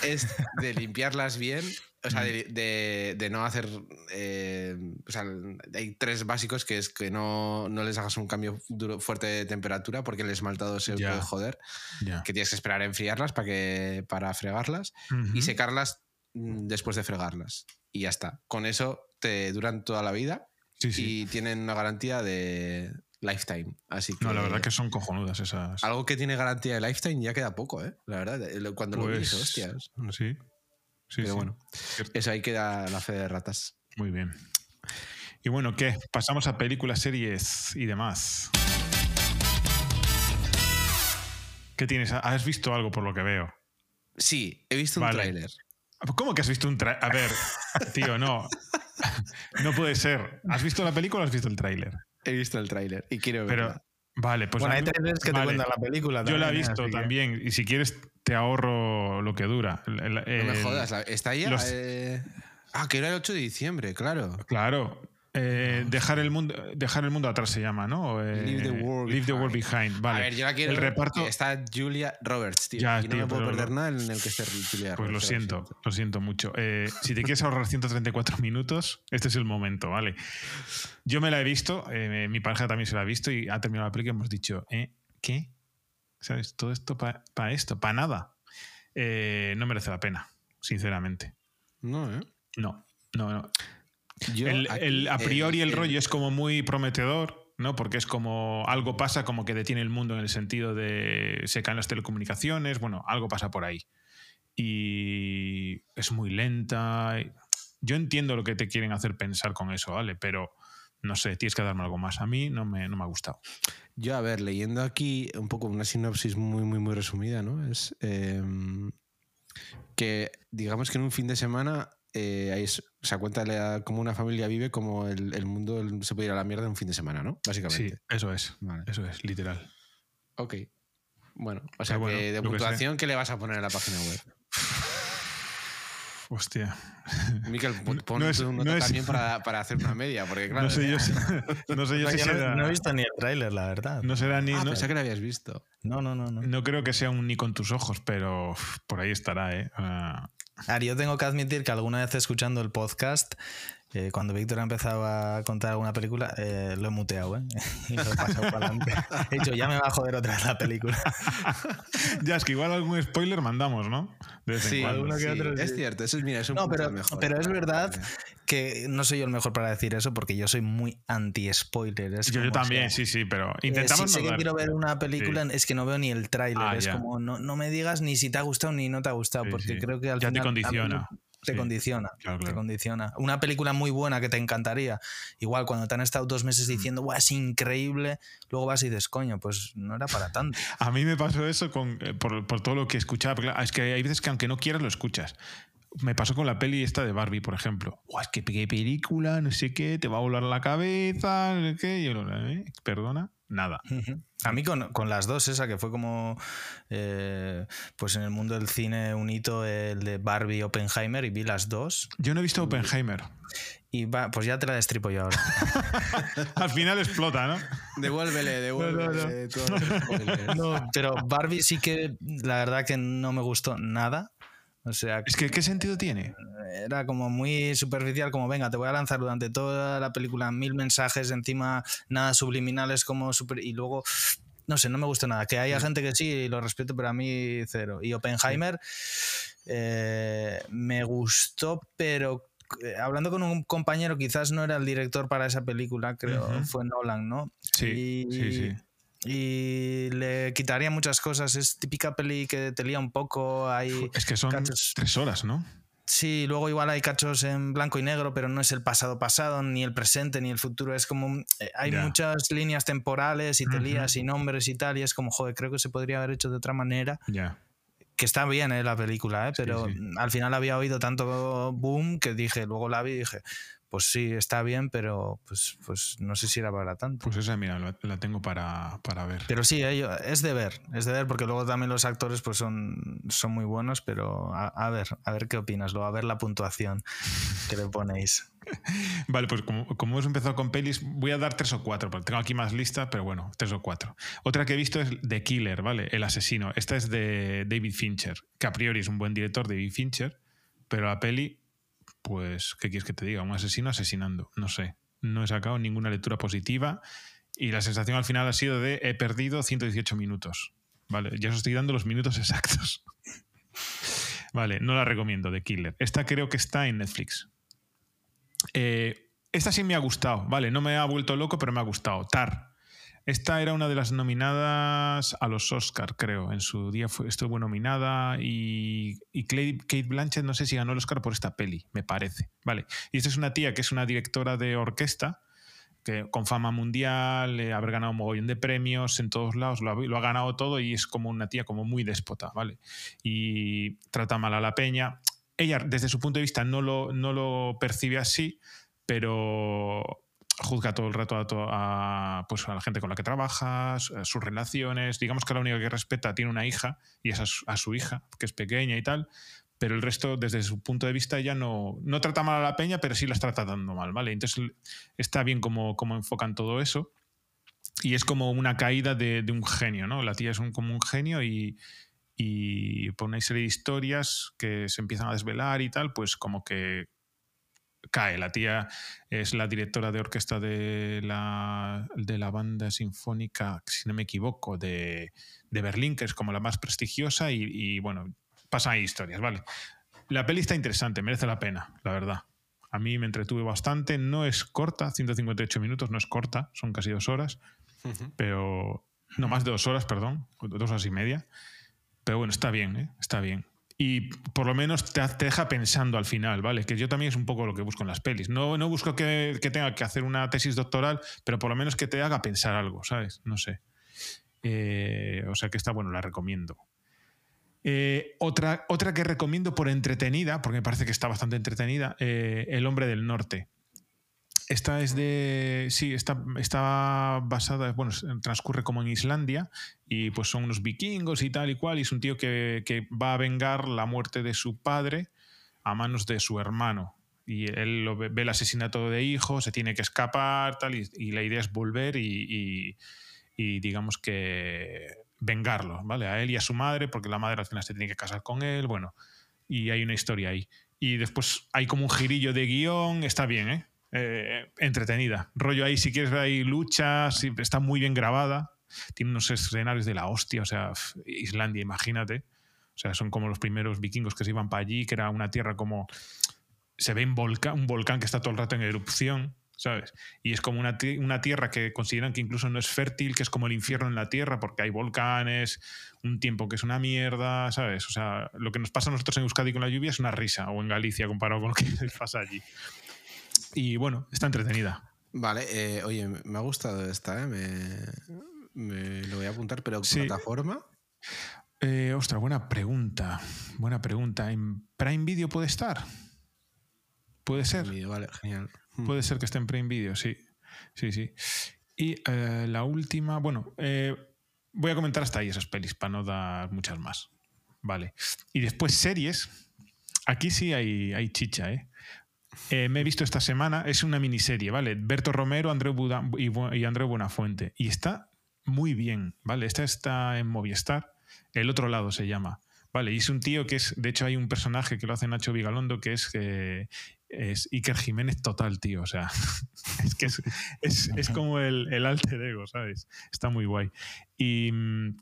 es de limpiarlas bien. O sea, de, de- de no hacer. eh, o sea, hay tres básicos que es que no, no les hagas un cambio duro, fuerte de temperatura porque el esmaltado se Ya. puede joder. Ya. Que tienes que esperar a enfriarlas para, que, para fregarlas Ujú. y secarlas después de fregarlas. Y ya está. Con eso te duran toda la vida Sí, sí. y tienen una garantía de lifetime. Así que. No, la verdad que son cojonudas esas. Algo que tiene garantía de lifetime ya queda poco, ¿eh? La verdad, eh, cuando lo dije, Pues, hostias. Sí. Sí, Pero bueno, eso ahí queda la fe de ratas. Muy bien. Y bueno, ¿qué? Pasamos a películas, series y demás. ¿Qué tienes? ¿Has visto algo por lo que veo? Sí, he visto un tráiler. ¿Cómo que has visto un tráiler? A ver, tío, no. No puede ser. ¿Has visto la película o has visto el tráiler? He visto el tráiler y quiero Pero, verla. vale, pues. bueno, hay trailers que te vale. cuentan la película. Yo la he también, visto que- también. Y si quieres, te ahorro lo que dura. El- el- No me jodas, ¿está ya? los- Eh, Ah, que era el 8 de diciembre, claro. Claro. Eh, dejar, el mundo, dejar el mundo atrás se llama, ¿no? Eh, Leave the world Leave the world behind. Vale. A ver, yo la quiero el reparto. Está Julia Roberts, tío. Ya, y no tío, me puedo perder lo- nada en el que esté Julia Pues lo Roberts. siento, lo siento mucho. Eh, si te quieres ahorrar 134 minutos, este es el momento, ¿vale? Yo me la he visto, mi pareja también se la ha visto y ha terminado la película y hemos dicho, ¿eh? ¿Qué? ¿Sabes? Todo esto para esto, para nada. No merece la pena, sinceramente. No, ¿eh? No, no, no. Yo El- aquí, el- a priori el, el- rollo es como muy prometedor, ¿no? Porque es como algo pasa como que detiene el mundo en el sentido de se caen las telecomunicaciones, bueno, algo pasa por ahí. Y es muy lenta. Yo entiendo lo que te quieren hacer pensar con eso, ¿vale? Pero no sé, tienes que darme algo más. A mí no me, no me ha gustado. Yo, a ver, leyendo aquí un poco una sinopsis muy, muy, muy resumida, ¿no? Es eh, que, digamos que en un fin de semana eh, hay, o sea, cuenta cómo una familia vive, como el, el mundo se puede ir a la mierda en un fin de semana, ¿no? Sí, Básicamente. eso es. Vale. Eso es, literal. Ok. Bueno, o sea, bueno, que de que puntuación, ¿qué le vas a poner en la página web? Hostia. Miquel, pon, No- es- tu nota no es- también para, para hacer una media, porque claro. no sé yo, si- no sé yo No, si será. no he visto ni el tráiler, la verdad. no será ni. Ah, no- pensaba que lo habías visto. No, no, no. no. No creo que sea un ni con tus ojos, pero por ahí estará, ¿eh? Ah, A ver, yo tengo que admitir que alguna vez escuchando el podcast, eh, cuando Víctor ha empezado a contar alguna película, eh, lo he muteado, ¿eh? Y lo he pasado para adelante. He dicho, ya me va a joder otra vez la película. ya, es que igual algún spoiler mandamos, ¿no? De vez en Sí, cuando. alguno que sí, otro, es sí. cierto. Eso es, mira, es un No, pero, mejor. pero es verdad vale. que no soy yo el mejor para decir eso porque yo soy muy anti-spoiler. es Yo, también, sea, sí, sí, pero eh, intentamos si sé que quiero ver una película, es que no veo ni el tráiler. Ah, es ya. como, no, no me digas ni si te ha gustado ni no te ha gustado, Sí, porque sí. creo que al Ya te final. a mí condiciona. Te Sí. condiciona. Claro, Te condiciona. Una película muy buena que te encantaría. Igual cuando te han estado dos Mm. meses diciendo, "Buah, es increíble, luego vas y dices, coño, pues no era para tanto. A mí me pasó eso con, eh, por, por todo lo que escuchaba. porque, es que hay veces que aunque no quieras lo escuchas. Me pasó con la peli esta de Barbie, por ejemplo. Es que qué película, no sé qué, te va a volar la cabeza, no sé qué. Y yo, ¿eh? Perdona, nada. A mí con, con las dos, esa que fue como, eh, pues en el mundo del cine un hito, el de Barbie y Oppenheimer, y vi las dos. Yo no he visto Oppenheimer. Y va, pues ya te la destripo yo ahora. Al final explota, ¿no? Devuélvele, devuélvele. No, pero Barbie sí que la verdad que no me gustó nada. O sea, Es que, ¿qué sentido tiene? era como muy superficial, como venga, te voy a lanzar durante toda la película mil mensajes, encima nada subliminales como super... Y luego, no sé, no me gustó nada. Que haya gente que sí, lo respeto, pero a mí cero. Y Oppenheimer eh, me gustó, pero eh, hablando con un compañero, quizás no era el director para esa película, creo, Ujú. fue Nolan, ¿no? Sí, y, sí, sí. Y le quitaría muchas cosas. Es típica peli que te lía un poco. Hay Es que son cachos- tres horas, ¿no? Sí, luego igual hay cachos en blanco y negro, pero no es el pasado pasado, ni el presente, ni el futuro. Es como. eh, Hay muchas líneas temporales y te lías y nombres y tal, y es como, joder, creo que se podría haber hecho de otra manera. Ya. Que está bien eh, la película, ¿eh? Sí, pero sí. al final había oído tanto boom que dije, luego la vi y dije, pues sí, está bien, pero pues, pues no sé si era para tanto. Pues esa, mira, la, la tengo para, para ver. Pero sí, eh, es de ver, es de ver, porque luego también los actores pues son, son muy buenos, pero a, a ver, a ver qué opinas, luego a ver la puntuación que le ponéis. Vale, pues como, como hemos empezado con pelis, voy a dar tres o cuatro, porque tengo aquí más lista, pero bueno, tres o cuatro. Otra que he visto es The Killer, ¿vale? El asesino. Esta es de David Fincher, que a priori es un buen director, David Fincher, pero la peli, pues, ¿qué quieres que te diga? Un asesino asesinando. No sé. No he sacado ninguna lectura positiva y la sensación al final ha sido de he perdido 118 minutos. Vale, ya os estoy dando los minutos exactos. Vale, no la recomiendo, The Killer. Esta creo que está en Netflix. Eh, esta sí me ha gustado, vale, no me ha vuelto loco, pero me ha gustado. Tar. Esta era una de las nominadas a los Oscar, creo. En su día fue, estuvo nominada y, y Clay- Kate Blanchett no sé si ganó el Oscar por esta peli, me parece. Vale. Y esta es una tía que es una directora de orquesta que con fama mundial, eh, haber ganado un mogollón de premios en todos lados, lo ha, lo ha ganado todo y es como una tía como muy déspota, ¿vale? Y trata mal a la peña. Ella, desde su punto de vista, no lo, no lo percibe así, pero juzga todo el rato a, a, pues a la gente con la que trabaja, su- sus relaciones. Digamos que la única que respeta tiene una hija y es a su, a hija, que es pequeña y tal. Pero el resto, desde su punto de vista, ella no, no trata mal a la peña, pero sí la está tratando mal, ¿vale? Entonces está bien cómo, cómo enfocan todo eso. Y es como una caída de, de un genio, ¿no? La tía es un, como un genio y, y por una serie de historias que se empiezan a desvelar y tal, pues como que cae. La tía es la directora de orquesta de la, de la banda sinfónica, si no me equivoco, de, de Berlín, que es como la más prestigiosa y, y, bueno, pasan ahí historias, ¿vale? La peli está interesante, merece la pena, la verdad. A mí me entretuve bastante, no es corta, 158 minutos, no es corta, son casi dos horas, pero no más de dos horas, perdón, dos horas y media. Pero bueno, está bien, ¿eh? está bien. Y por lo menos te, deja pensando al final, ¿vale? Que yo también es un poco lo que busco en las pelis. No, no busco que, que tenga que hacer una tesis doctoral, pero por lo menos que te haga pensar algo, ¿sabes? No sé. Eh, o sea que está bueno, la recomiendo. Eh, otra, otra que recomiendo por entretenida, porque me parece que está bastante entretenida, eh, El hombre del norte. Esta es de. Sí, está, está basada. Bueno, transcurre como en Islandia y pues son unos vikingos y tal y cual. Y es un tío que, que va a vengar la muerte de su padre a manos de su hermano. Y él lo ve, el asesinato de hijo, se tiene que escapar, tal. Y, y la idea es volver y, y, y digamos que vengarlo, ¿vale? A él y a su madre, porque la madre al final se tiene que casar con él. Bueno, y hay una historia ahí. Y después hay como un girillo de guion, está bien, ¿eh? Eh, entretenida. Rollo ahí, si quieres ver ahí luchas, está muy bien grabada. Tiene unos escenarios de la hostia, o sea, Islandia, imagínate. O sea, son como los primeros vikingos que se iban para allí, que era una tierra como. Se ve un volcán, un volcán que está todo el rato en erupción. ¿sabes? Y es como una, una tierra que consideran que incluso no es fértil, que es como el infierno en la tierra, porque hay volcanes, un tiempo que es una mierda, ¿sabes? O sea, lo que nos pasa a nosotros en Euskadi con la lluvia es una risa, o en Galicia comparado con lo que les pasa allí. Y bueno, está entretenida. Vale, eh, oye, me ha gustado esta, ¿eh? Me, me lo voy a apuntar, pero Sí. ¿plataforma? Eh, ostras, buena pregunta. Buena pregunta. ¿En Prime Video puede estar? Puede ser. Vale, genial. Mm. Puede ser que esté en Prime Video, sí. Sí, sí. Y eh, la última, bueno, eh, voy a comentar hasta ahí esas pelis para no dar muchas más. Vale. Y después series. Aquí sí hay, hay chicha, ¿eh? Eh, me he visto esta semana, es una miniserie, ¿vale? Berto Romero Andreu Buda- y, y Andreu Buenafuente. Y está muy bien, ¿vale? Esta está en Movistar, El otro lado se llama. Vale, y es un tío que es, de hecho hay un personaje que lo hace Nacho Vigalondo que es, eh, es Iker Jiménez total, tío. O sea, es que es, es- es como el, el alter ego, ¿sabes? Está muy guay. Y, mm,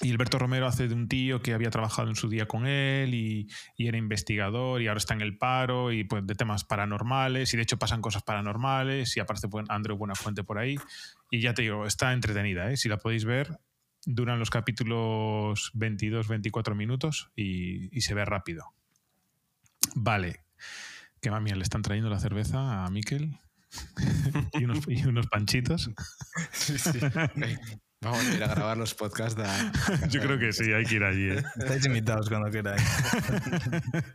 y Alberto Romero hace de un tío que había trabajado en su día con él y, y era investigador y ahora está en el paro y pues de temas paranormales y de hecho pasan cosas paranormales y aparece Andrew Buenafuente por ahí y ya te digo, está entretenida, ¿eh? si la podéis ver, duran los capítulos 22-24 minutos y, y se ve rápido. Vale, que mami, le están trayendo la cerveza a Miquel y, unos, y unos panchitos. Ey, Vamos a ir a grabar los podcasts. de- Yo creo que sí, hay que ir allí. ¿eh? Estáis invitados cuando queráis.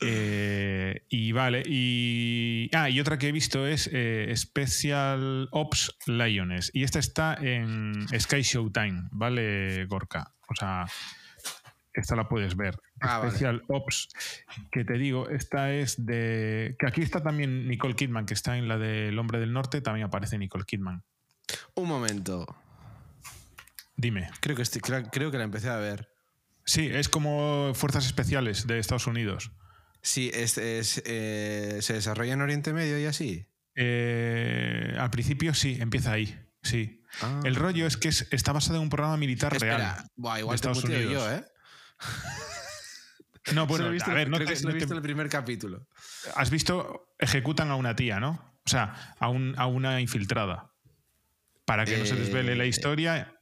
Eh, y vale, y. Ah, y otra que he visto es eh, Special Ops Lions. Y esta está en Sky Showtime, ¿vale, Gorka? O sea, esta la puedes ver. Ah, vale. Special Ops, que te digo, esta es de. Que aquí está también Nicole Kidman, que está en la del Hombre del Norte, también aparece Nicole Kidman. Un momento. Dime. Creo que, estoy- creo, creo que la empecé a ver. Sí, es como Fuerzas Especiales de Estados Unidos. Sí, es, es, eh, se desarrolla en Oriente Medio y así. Eh, al principio sí, empieza ahí. Sí. Ah. El rollo es que es- está basado en un programa militar Espera, real. buah, de igual te Estados muteo Unidos. yo, ¿eh? No, bueno, visto- a ver, no creo te- que he no te- visto el primer capítulo. has visto ejecutan a una tía, ¿no? O sea, a, un- a una infiltrada. Para que no se desvele la Eh, historia,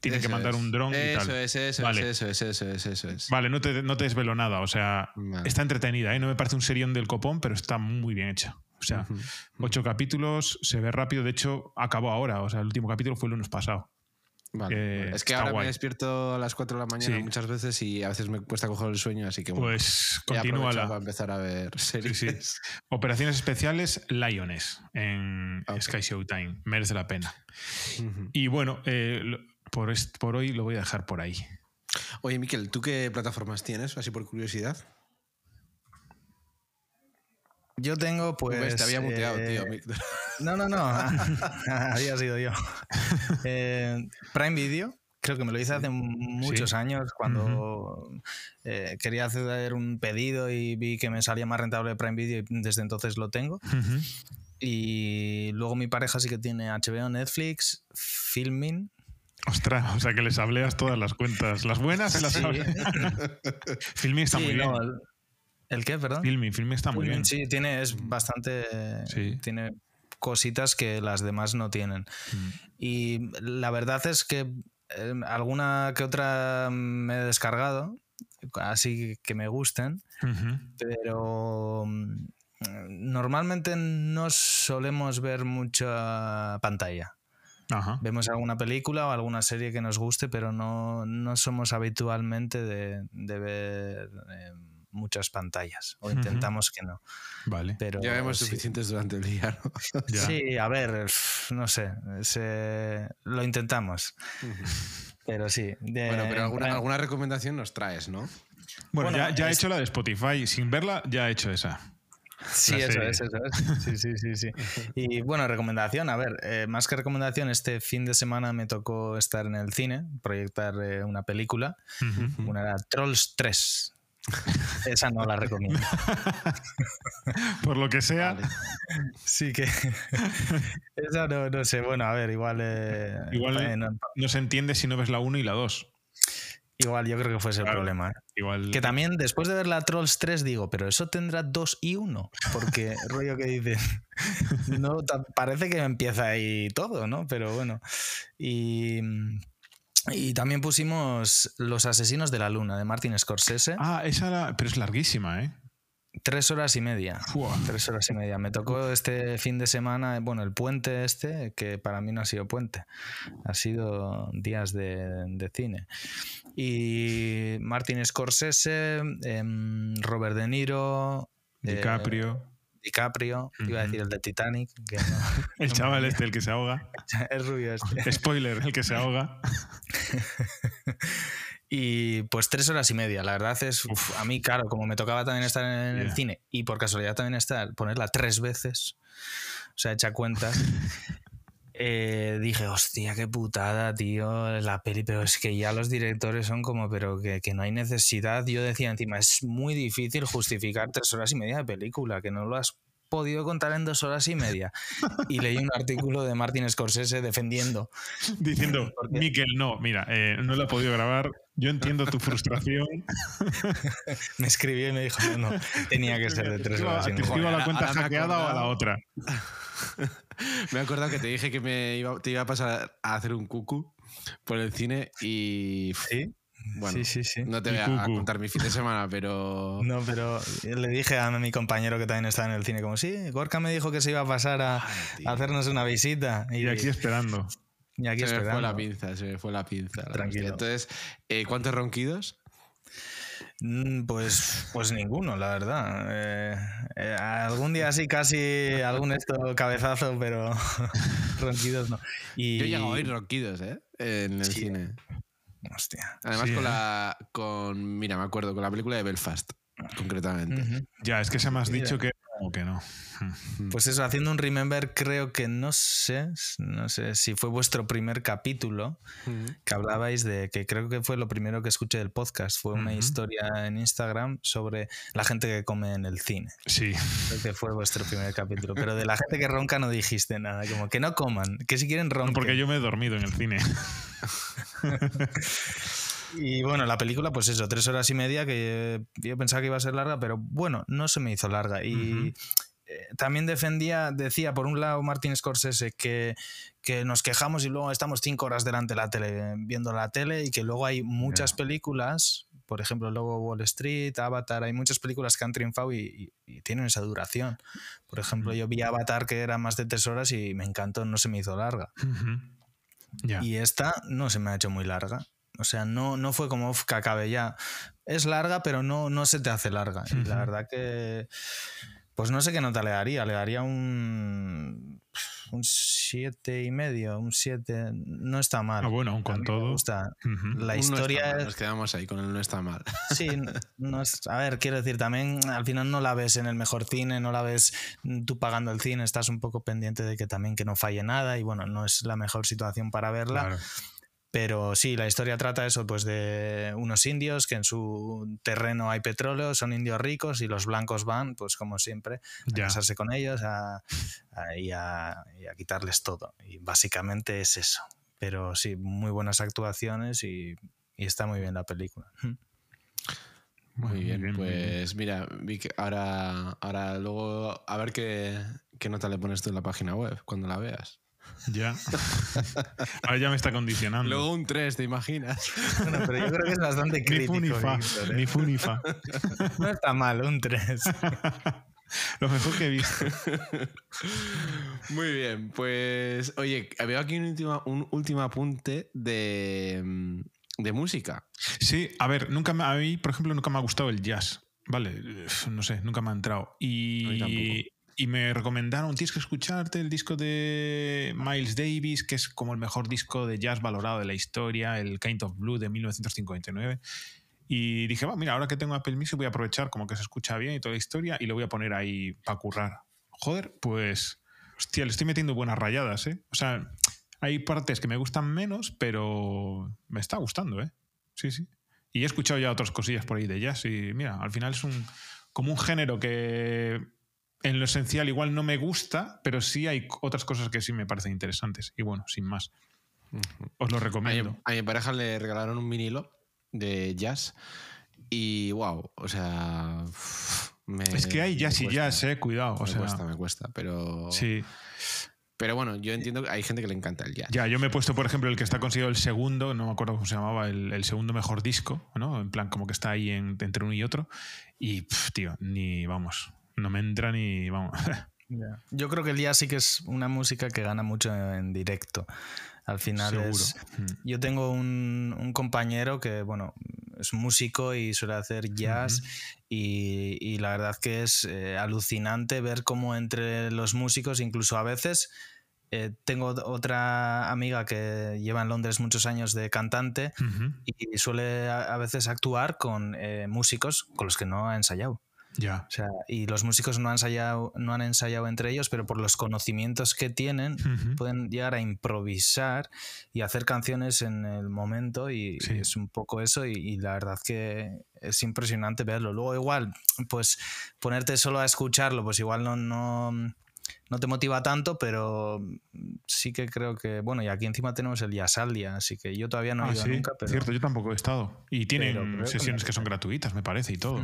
tiene que mandar es. un dron y Eso tal. es, eso Vale. es, eso es, eso es, eso es. Vale, no te, no te desvelo nada. O sea, Vale. está entretenida, ¿eh? No me parece un serión del copón, pero está muy bien hecha. O sea, ocho capítulos, se ve rápido. De hecho, acabó ahora. O sea, el último capítulo fue el lunes pasado. Vale, Eh, vale. Es que ahora guay. me despierto a las 4 de la mañana Sí. muchas veces y a veces me cuesta coger el sueño, así que bueno, Pues he aprovechado continúala. para empezar a ver series. sí. Operaciones especiales Lions en Ok. Sky Showtime. Merece la pena. Y bueno, eh, por, por hoy lo voy a dejar por ahí. Oye, Miquel, ¿tú qué plataformas tienes? Así por curiosidad. Yo tengo, pues. Ves, te había muteado, eh, tío. Miquel. No, no, no. Había sido yo. Eh, Prime Video. Creo que me lo hice hace muchos años cuando eh, quería hacer un pedido y vi que me salía más rentable Prime Video y desde entonces lo tengo. Y luego mi pareja sí que tiene HBO, Netflix, Filming. Ostras, o sea que les hableas todas las cuentas. Las buenas se las Sí. hablé. Filming está muy bien. no, el, ¿el qué, perdón? Filming, Filming está muy bien. Sí, tiene, es bastante. Sí. Tiene cositas que las demás no tienen. Mm. Y la verdad es que eh, alguna que otra me he descargado, así que me gusten, pero mm, normalmente no solemos ver mucha pantalla. Ajá. Vemos alguna película o alguna serie que nos guste, pero no, no somos habitualmente de, de ver eh, muchas pantallas, o intentamos que no. Vale. Pero Ya vemos sí. suficientes durante el día, ¿no? Sí, a ver, no sé, se- lo intentamos, pero sí. de- Bueno, pero alguna, en- alguna recomendación nos traes, ¿no? Bueno, Bueno, ya, ya he hecho la de Spotify. Sin verla, ya he hecho esa. Sí, eso es, eso es. Sí, sí, sí, sí. Y bueno, recomendación, a ver, eh, más que recomendación, este fin de semana me tocó estar en el cine, proyectar eh, una película, una era Trolls 3. Esa no la recomiendo. Por lo que sea, Sí que... Esa no, no sé, bueno, a ver, igual... eh, Igual- eh, no- no se entiende si no ves la 1 y la 2. Igual, yo creo que fue ese el Claro. problema. ¿eh? Igual. Que también después de ver la Trolls 3 digo, pero eso tendrá 2 y 1. Porque rollo que dices, no, parece que empieza ahí todo, ¿no? Pero bueno. Y, y también pusimos Los Asesinos de la Luna de Martin Scorsese. Ah, esa era. Pero es larguísima, ¿eh? Tres horas y media. Fua. Tres horas y media. Me tocó este fin de semana, bueno, el puente este, que para mí no ha sido puente, ha sido días de, de cine. Y Martin Scorsese, em, Robert De Niro, eh, DiCaprio. Iba a decir el de Titanic, que no, El no chaval este, el que se ahoga. es rubio este. Spoiler, el que se ahoga. Y pues tres horas y media, la verdad es, uf, a mí, claro, como me tocaba también estar en el cine y por casualidad también estar, ponerla tres veces, o sea, hecha cuentas, eh, dije, hostia, qué putada, tío, la peli, pero es que ya los directores son como, pero que, que no hay necesidad. Yo decía encima, es muy difícil justificar tres horas y media de película, que no lo has podido contar en dos horas y media. Y leí un artículo de Martin Scorsese defendiendo Diciendo, Miquel, no, mira, eh, no lo he podido grabar. Yo entiendo tu frustración. me escribió y me dijo, no, no, tenía que ser de tres ¿Te horas ¿Te media. escribo a la cuenta hackeada o a la otra? Me he acordado que te dije que me iba, te iba a pasar a hacer un cucu por el cine y. ¿Sí? Bueno, sí, sí, sí. no te Y voy a, contar mi fin de semana, pero. No, pero le dije a mi compañero que también estaba en el cine, como, sí, Gorka me dijo que se iba a pasar a, Ay, tío. a hacernos una visita. Y, Y aquí esperando. y aquí se me fue la pinza, se me fue la pinza. Tranquilo. Entonces, eh, ¿cuántos ronquidos? Mm, Pues, pues ninguno, la verdad. Eh, eh, algún día sí, casi algún esto cabezazo, pero ronquidos no. Y, Yo he llegado a oír ronquidos, ¿eh? En el Sí. cine. Hostia. Además, Sí, con ¿eh? la. con Mira, me acuerdo, con la película de Belfast, concretamente. Ya, es que se me has dicho que, como que no. Pues eso, haciendo un remember, creo que no sé, no sé si fue vuestro primer capítulo. Que hablabais de que creo que fue lo primero que escuché del podcast. Fue una historia en Instagram sobre la gente que come en el cine. Sí. Creo que fue vuestro primer capítulo. Pero de la gente que ronca no dijiste nada. Como que no coman, que si quieren ronquen. Porque yo me he dormido en el cine. Y bueno, la película, pues eso, tres horas y media, que yo pensaba que iba a ser larga, pero bueno, no se me hizo larga. Y eh, también defendía, decía por un lado Martin Scorsese que, que nos quejamos y luego estamos cinco horas delante de la tele, viendo la tele, y que luego hay muchas películas, por ejemplo, luego Wall Street, Avatar, hay muchas películas que han triunfado y, y- y tienen esa duración. Por ejemplo, yo vi Avatar que era más de tres horas y me encantó, no se me hizo larga. Ya. Y esta no se me ha hecho muy larga. O sea, no, no fue como "Uf, que acabe ya. Es larga, pero no, no se te hace larga. Y la verdad que. Pues no sé qué nota le daría. Le daría un. Un siete y medio, un 7. No está mal. Ah, bueno, con mí me todo. gusta. La Un historia es. Nos quedamos ahí con el no está mal. Sí, no es, a ver, quiero decir, también al final no la ves en el mejor cine, no la ves tú pagando el cine, estás un poco pendiente de que también que no falle nada y bueno, no es la mejor situación para verla. Claro. Pero sí, la historia trata eso, pues de unos indios que en su terreno hay petróleo, son indios ricos y los blancos van, pues como siempre, a Ya. casarse con ellos a- a- y, a, y a quitarles todo. Y básicamente es eso. Pero sí, muy buenas actuaciones y, y está muy bien la película. Muy bien, muy bien. pues mira, Vic, ahora, ahora luego a ver qué, qué nota le pones tú en la página web cuando la veas. Ya. Ahora ya me está condicionando. Luego un 3, ¿te imaginas? Bueno, pero yo creo que es bastante ni crítico. ni. Víctor, ¿eh? Ni fu ni fa. No está mal, un 3. Lo mejor que he visto. Muy bien, pues oye, veo aquí un último, un último apunte de, de música. Sí, a ver, nunca me, a mí, por ejemplo, nunca me ha gustado el jazz. Vale, no sé, nunca me ha entrado. A mí tampoco. Y, y me recomendaron, tienes que escucharte el disco de Miles Davis, que es como el mejor disco de jazz valorado de la historia, el Kind of Blue de 1959. Y dije, va, mira, ahora que tengo Apple Music voy a aprovechar como que se escucha bien y toda la historia y lo voy a poner ahí para currar. Joder, pues, hostia, le estoy metiendo buenas rayadas, ¿eh? O sea, hay partes que me gustan menos, pero me está gustando, ¿eh? Sí, sí. Y he escuchado ya otras cosillas por ahí de jazz y mira, al final es un como un género que en lo esencial igual no me gusta, pero sí hay otras cosas que sí me parecen interesantes. Y bueno, sin más, os lo A mi, recomiendo. a mi pareja le regalaron un vinilo de jazz. Y wow, o sea. me- Es que hay jazz y jazz, eh, cuidado. O me sea, cuesta, me cuesta. Pero. sí. Pero bueno, yo entiendo que hay gente que le encanta el jazz. Ya, yo me he puesto, por ejemplo, el que está conseguido el segundo, no me acuerdo cómo se llamaba, el, el segundo mejor disco, ¿no? En plan, como que está ahí en- entre uno y otro. Y, pf, tío, ni, vamos, no me entra ni, vamos. Yo creo que el jazz sí que es una música que gana mucho en directo. Al final Seguro. es... Mm. Yo tengo un, un compañero que, bueno, es músico y suele hacer jazz y, y la verdad que es eh, alucinante ver cómo entre los músicos, incluso a veces... eh, tengo otra amiga que lleva en Londres muchos años de cantante y suele a, a veces actuar con eh, músicos con los que no ha ensayado. Ya. O sea, y los músicos no han, ensayado, no han ensayado entre ellos, pero por los conocimientos que tienen, pueden llegar a improvisar y hacer canciones en el momento y, Sí. y es un poco eso y, y la verdad que es impresionante verlo. Luego igual, pues ponerte solo a escucharlo, pues igual no, no, no te motiva tanto, pero sí que creo que, bueno, y aquí encima tenemos el Yasaldia, así que yo todavía no he Ah, ido sí, nunca, pero... cierto, yo tampoco he estado. Y tienen que sesiones que son gratuitas, me parece, y todo.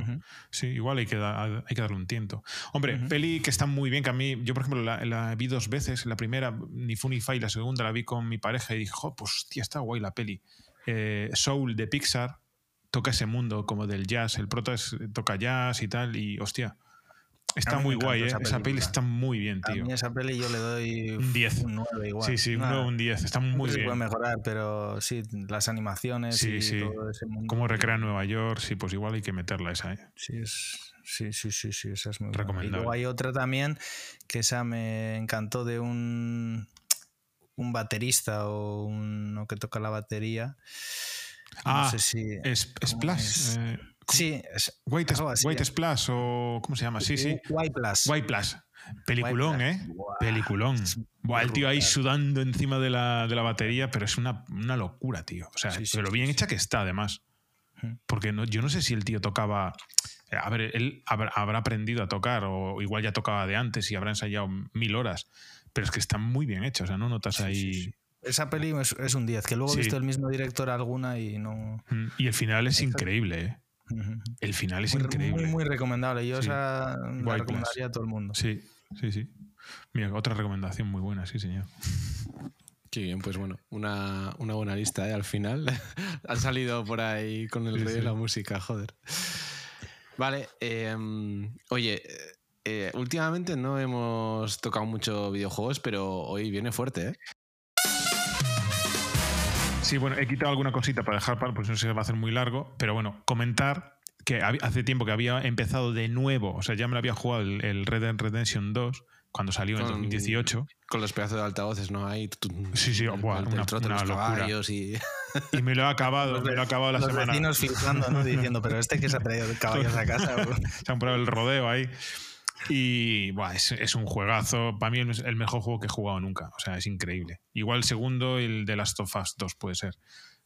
Sí, igual hay que, da- hay que darle un tiento. Hombre, peli que está muy bien, que a mí, yo por ejemplo la, la vi dos veces, la primera ni fu ni fa y la segunda la vi con mi pareja y dije, "Jo, pues hostia, está guay la peli. Eh, Soul de Pixar toca ese mundo como del jazz, el prota es- toca jazz y tal, y hostia, está muy guay, ¿eh? esa esa, peli está muy bien, A tío. mí esa peli yo le doy Un 10. un 9 igual. Sí, sí, un Nada, 9, un 10, está muy siempre se bien. puede mejorar, pero sí, las animaciones Sí, y sí. todo ese mundo. Cómo recrea Nueva York, sí, pues igual hay que meterla esa, ¿eh? Sí, es- sí, sí, sí, sí, esa es muy buena. Y Recomendable. luego hay otra también que esa me encantó de un un baterista o uno que toca la batería. Ah, no sé si Es, ¿cómo Splash. es? eh, sí, es White, algo así, White. Splash o ¿cómo se llama? Sí, sí. White Plus. White Plus. Peliculón, White ¿eh? Peliculón. es Buah, el tío ahí sudando encima de la, de la batería, pero es una, una locura, tío. O sea, Sí, sí, pero bien sí. hecha que está, además. Porque no, yo no sé si el tío tocaba. eh, A ver, él habrá, habrá aprendido a tocar, o igual ya tocaba de antes y habrá ensayado mil horas. Pero es que está muy bien hecho, o sea, no notas ahí. Esa peli es, es un 10, que luego he visto el mismo director alguna y no. Y el final es increíble, ¿eh? El final es Muy, increíble. muy, muy recomendable. Yo Sí. esa la recomendaría a todo el mundo. Sí, sí, sí. Mira, otra recomendación muy buena, sí, señor. Qué bien, pues bueno, una, una buena lista, ¿eh? Al final han salido por ahí con el Sí, rey sí. de la música, joder. Vale, eh, oye, eh, últimamente no hemos tocado mucho videojuegos, pero hoy viene fuerte, ¿eh? Sí, bueno, he quitado alguna cosita para dejar para, pues no sé si va a hacer muy largo, pero bueno, comentar que hace tiempo que había empezado de nuevo, o sea, ya me lo había jugado el, el Red Dead Redemption 2 cuando salió en Con- 2018 Con los pedazos de altavoces, ¿no? Ahí, Sí, sí, el, buah, el- el una- los locura. y... y me lo he acabado, me lo he acabado la Los semana. vecinos flipando, ¿no? Diciendo, pero este que se ha traído caballos a casa. Se han probado el rodeo ahí. Y buah, es, es un juegazo. Para mí el, el mejor juego que he jugado nunca. O sea, es increíble. Igual el segundo, el de Last of Us 2 puede ser.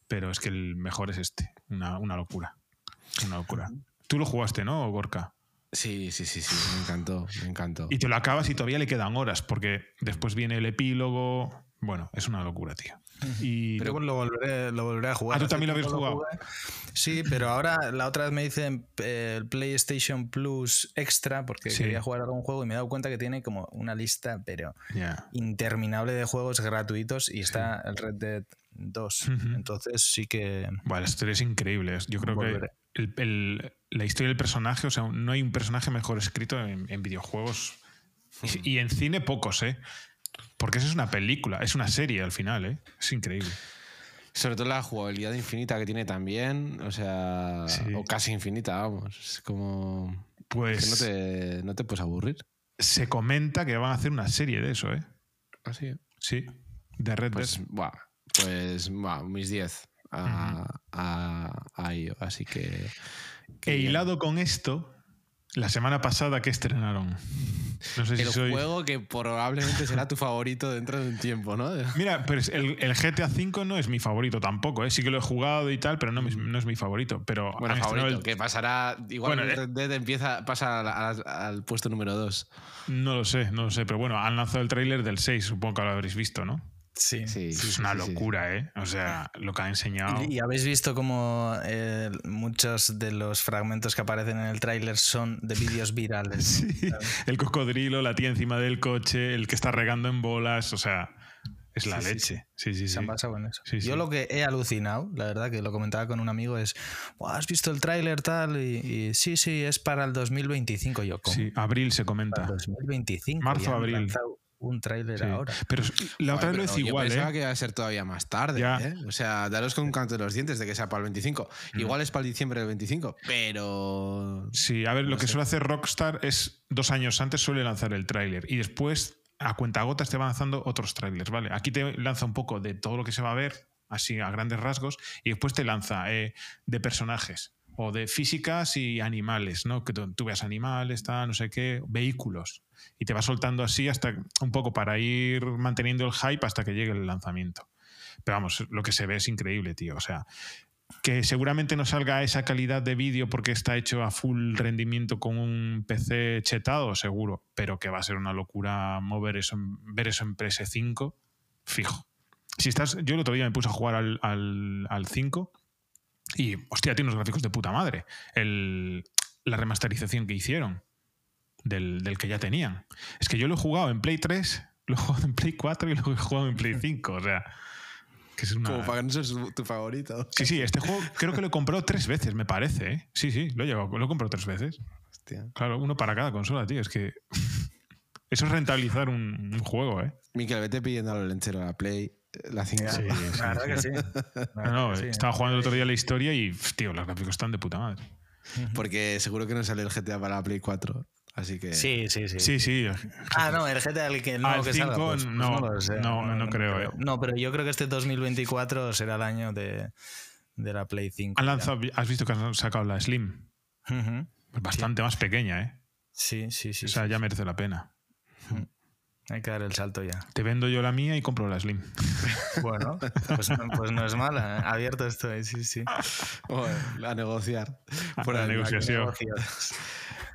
Pero es que el mejor es este. Una, una locura. Una locura. Tú lo jugaste, ¿no, Gorka? Sí, sí, sí, sí, me encantó, me encantó. Y te lo acabas y todavía le quedan horas, porque después viene el epílogo. Bueno, es una locura, tío. Y Pero lo volveré, lo volveré a jugar. Ah, ¿tú también lo habías tiempo jugado? Sí, pero ahora la otra vez me hice eh, el PlayStation Plus Extra porque Sí. quería jugar algún juego y me he dado cuenta que tiene como una lista, pero interminable de juegos gratuitos y está el Red Dead 2. Ujú. Entonces sí que Bueno, la historia es increíble. Yo creo Volveré. que el- el- la historia del personaje, o sea, no hay un personaje mejor escrito en, en videojuegos y, y en cine pocos, ¿eh? Porque eso es una película, es una serie al final, ¿eh? Es increíble. Sobre todo la jugabilidad infinita que tiene también, o sea, Sí. o casi infinita, vamos. Es como que Pues no te, no te puedes aburrir. se comenta que van a hacer una serie de eso, ¿eh? Así. Sí, de Red Pues, Dead. buah, pues buah, mis 10 a, a, a ello. Así que. que E hilado con esto, la semana pasada que estrenaron. No sé si El soy. juego que probablemente será tu favorito dentro de un tiempo, ¿no? Mira, pero el, el GTA V no es mi favorito tampoco, ¿eh? Sí que lo he jugado y tal, pero no, es- no es mi favorito. Pero Bueno, favorito, el- que pasará. Igual Bueno, el eh. Red Dead empieza, pasa al, al- al puesto número 2. No lo sé, no lo sé, pero bueno, han lanzado el tráiler del 6, supongo que lo habréis visto, ¿no? Sí, Sí, es una locura, ¿eh? O sea, lo que ha enseñado. Y habéis visto como eh, muchos de los fragmentos que aparecen en el tráiler son de vídeos virales. ¿no? Sí, el cocodrilo, la tía encima del coche, el que está regando en bolas, o sea, es la Sí, sí, leche. Sí, sí, Se sí. han basado en eso. Sí, sí. Yo lo que he alucinado, la verdad, que lo comentaba con un amigo, es: "Buah, ¿Has visto el tráiler tal? Y, y sí, sí, es para el 2025. Yo, ¿cómo? Sí, abril se Para comenta. el 2025. Marzo, abril. lanzado Un tráiler Sí. ahora. Pero la otra vez lo hice igual, Yo pensaba ¿eh? que iba a ser todavía más tarde, Ya. ¿eh? O sea, daros con un canto de los dientes de que sea para el 25. Mm. Igual es para el diciembre del 25, pero... Sí, a ver, lo que suele hacer Rockstar es dos años antes suele lanzar el tráiler y después a cuentagotas te va lanzando otros tráilers, ¿vale? Aquí te lanza un poco de todo lo que se va a ver, así a grandes rasgos, y después te lanza eh, de personajes o de físicas y animales, ¿no? Que tú, veas animales, tal, no sé qué, vehículos. Y te va soltando así hasta un poco para ir manteniendo el hype hasta que llegue el lanzamiento. Pero vamos, lo que se ve es increíble, tío. O sea, que seguramente no salga esa calidad de vídeo porque está hecho a full rendimiento con un PC chetado, seguro, pero que va a ser una locura mover eso, ver eso en PS5, fijo. Si estás, yo el otro día me puse a jugar al, al, al 5 y, hostia, tiene unos gráficos de puta madre. El, la remasterización que hicieron del, del que ya tenían. Es que yo lo he jugado en Play 3, lo he jugado en Play 4 y lo he jugado en Play 5, o sea, que es una... Como para que no sea su- tu favorito. Sí, sí, este juego creo que lo he comprado tres veces, me parece. ¿eh? Sí, sí, lo he, llegado, lo he comprado tres veces. Hostia. Claro, uno para cada consola, tío. Es que eso es rentabilizar un, un juego, ¿eh? Miquel, vete pidiendo al lenchero a la Play, la 5. Sí, sí, La verdad sí. que sí. No, no, que sí. estaba jugando el otro día la historia y, tío, los gráficos están de puta madre. Porque seguro que no sale el GTA para la Play 4. Así que... Sí, sí, sí. Sí, sí. Ah, no, el GTA el que no Ah, el que salga, 5 pues- pues no, lo sé. no, no creo, eh. No, pero yo creo que este 2024 será el año de, de la Play 5. Han lanzado, has visto que han sacado la Slim. Ujú. Bastante más pequeña, ¿eh? Sí, sí, sí. o sea, sí. ya merece la pena. Hay que dar el salto ya. Te vendo yo la mía y compro la Slim. Bueno, pues, no- pues no es mala. ¿eh? Abierto estoy, sí, sí. Joder, a negociar. Por la negociación.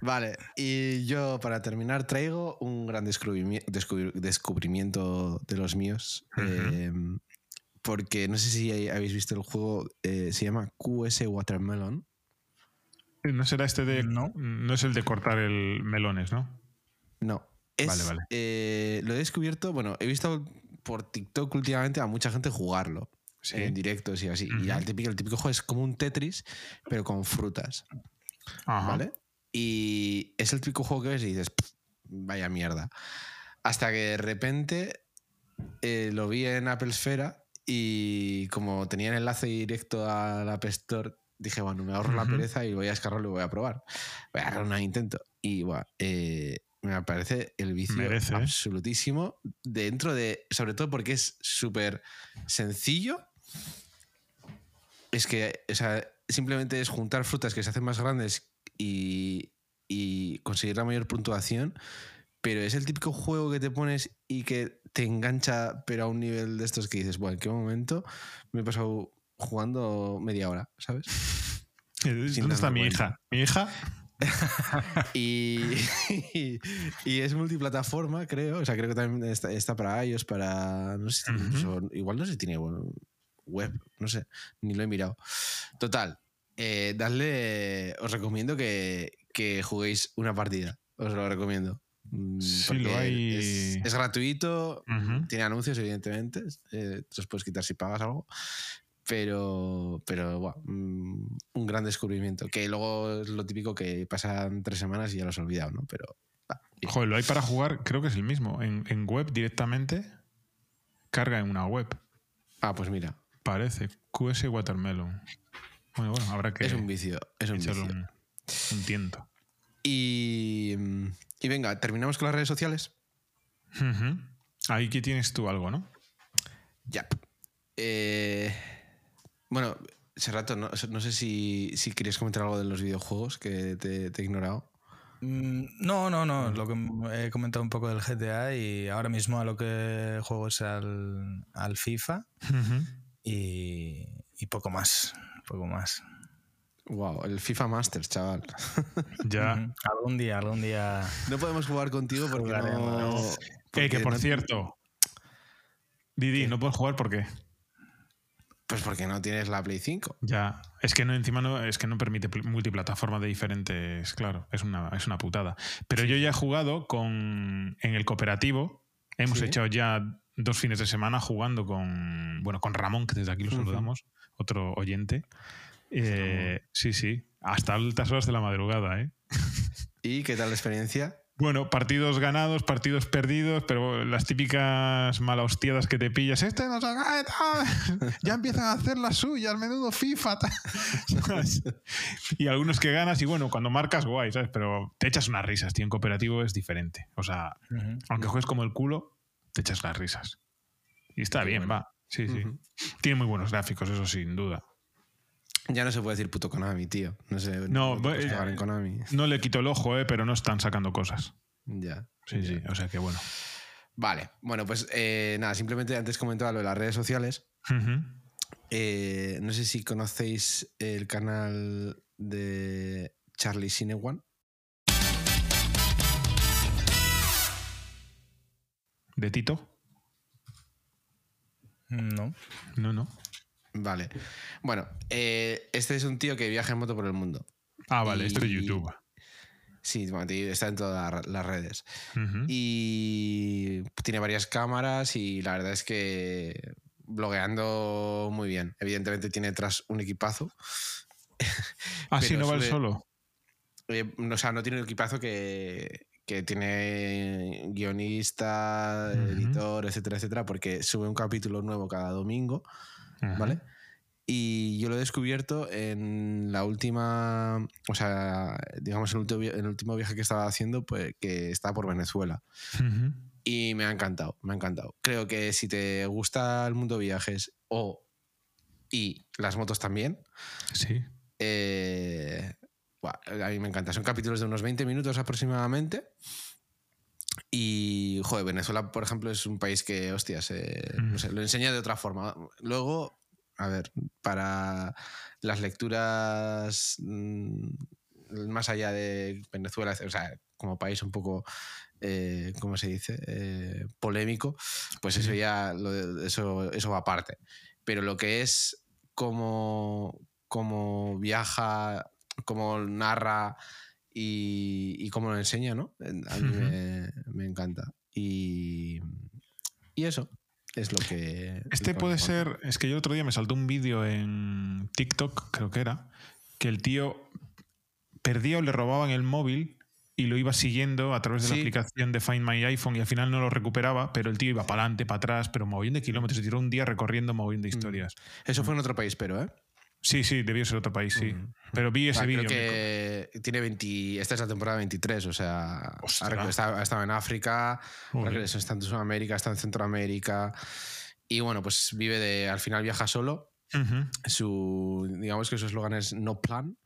Vale, y yo para terminar traigo un gran descubrimi- descubri- descubrimiento de los míos. Eh, porque no sé si habéis visto el juego, eh, se llama QS Watermelon. No será este de. No. no es el de cortar el melones, ¿no? No. Es, Vale, vale. eh, lo he descubierto, bueno, he visto por TikTok últimamente a mucha gente jugarlo. Sí. En directos y así. Y Ujú. el típico, el típico juego es como un Tetris, pero con frutas. Ajá. ¿Vale? Y es el típico juego que ves y dices, "Pff, vaya mierda. Hasta que de repente eh, lo vi en Apple Esfera y como tenía el enlace directo a la App Store, dije, bueno, me ahorro la Ujú. pereza y voy a descargarlo y voy a probar. Voy a dar un intento. Y bueno, eh, me parece el vicio Merece, absolutísimo dentro de, sobre todo porque es súper sencillo. Es que, o sea, simplemente es juntar frutas que se hacen más grandes y, y conseguir la mayor puntuación, pero es el típico juego que te pones y que te engancha, pero a un nivel de estos que dices, bueno, ¿en qué momento me he pasado jugando media hora, ¿sabes? ¿Dónde está mi cuenta. hija? Mi hija. Y, y es multiplataforma, creo. O sea, creo que también está, está para iOS, para. No sé, Ujú. incluso- igual no sé si tiene web, no sé, ni lo he mirado. Total, eh, dadle. Os recomiendo que, que juguéis una partida. Os lo recomiendo. Mm, Sí, lo hay- Es, es gratuito, Ujú. tiene anuncios, evidentemente. eh, te los puedes quitar si pagas algo. Pero, pero buah, mm, un gran descubrimiento. Que luego es lo típico que pasan tres semanas y ya lo has olvidado, ¿no? Pero. bien. Joder, lo hay para jugar, creo que es el mismo. En, en web directamente. Carga en una web. Ah, pues mira, Parece. QS Watermelon. Bueno, bueno, habrá que es un vicio. Es un vicio. un, un tiento. Y, mm, y venga, terminamos con las redes sociales. Ahí que tienes tú algo, ¿no? Ya. Eh, bueno, ese rato no, no sé si, si querías comentar algo de los videojuegos que te, te he ignorado. Mm, No, no, no. Lo que he comentado un poco del GTA y ahora mismo a lo que juego es al, al FIFA y, y poco más. Poco más. Wow, el FIFA Masters, chaval. Ya. Ujú. Algún día, algún día. No podemos jugar contigo porque no. Eh, que porque por no- cierto, Didi, ¿no puedes jugar por qué? Pues porque no tienes la Play 5. Ya, es que no, encima no, es que no permite multiplataforma de diferentes, claro, es una, es una putada. Pero yo ya he jugado con en el cooperativo, hemos hecho ya dos fines de semana jugando con, bueno, con Ramón, que desde aquí lo saludamos, otro oyente. Eh, sí, sí, hasta altas horas de la madrugada, ¿eh? ¿Y qué tal la experiencia? Bueno, partidos ganados, partidos perdidos, pero las típicas malahostiadas que te pillas, este nos cae, ya empiezan a hacer las suyas, menudo FIFA. y algunos que ganas, y bueno, cuando marcas, guay, ¿sabes? Pero te echas unas risas, tío. En cooperativo es diferente. O sea, aunque juegues como el culo, te echas las risas. Y está bien, va. Sí, sí. Tiene muy buenos gráficos, eso sin duda. Ya no se puede decir puto Konami, tío. No sé. No, en Konami. no le quito el ojo, eh, pero no están sacando cosas. Ya. Sí, sí. O sea que bueno. Vale. Bueno, pues eh, nada, simplemente antes comentaba lo de las redes sociales. Eh, no sé si conocéis el canal de Charlie Sinewan. ¿De Tito? No. No, no. Vale. Bueno, eh, este es un tío que viaja en moto por el mundo. Ah, vale, este es YouTube. Sí, está en todas las redes. Y tiene varias cámaras y la verdad es que blogueando muy bien. Evidentemente tiene detrás un equipazo. Ah, sí, no va solo. Eh, o sea, no tiene un equipazo que, que tiene guionista, editor, etcétera, etcétera, porque sube un capítulo nuevo cada domingo. ¿Vale? Y yo lo he descubierto en la última, o sea, digamos, el último, el último viaje que estaba haciendo, pues que está por Venezuela. Y me ha encantado, me ha encantado. Creo que si te gusta el mundo de viajes o y las motos también, sí. Eh, a mí me encanta. Son capítulos de unos 20 minutos aproximadamente. Y, joder, Venezuela, por ejemplo, es un país que, hostias, no sé, lo enseña de otra forma. Luego, a ver, para las lecturas mm, más allá de Venezuela, o sea, como país un poco, eh, ¿cómo se dice? Eh, polémico, pues eso ya, eso, eso va aparte. Pero lo que es como, como viaja, como narra y, cómo lo enseña, ¿no? A mí me, encanta. Y, y eso es lo que... Este puede ser, es que yo el otro día me saltó un vídeo en TikTok, creo que era, que el tío perdía o le robaban el móvil y lo iba siguiendo a través de la aplicación de Find My iPhone y al final no lo recuperaba, pero el tío iba para adelante, para atrás, pero moviendo de kilómetros. Se tiró un día recorriendo moviendo de historias. Eso fue en otro país, pero, ¿eh? Sí, sí, debió ser otro país, sí. Mm. Pero vi ese vídeo. que tiene 20. Esta es la temporada 23, o sea. Ha estado en África, está en Sudamérica, está en Centroamérica. Y bueno, pues vive de. Al final viaja solo. Su. Digamos que su eslogan es no plan.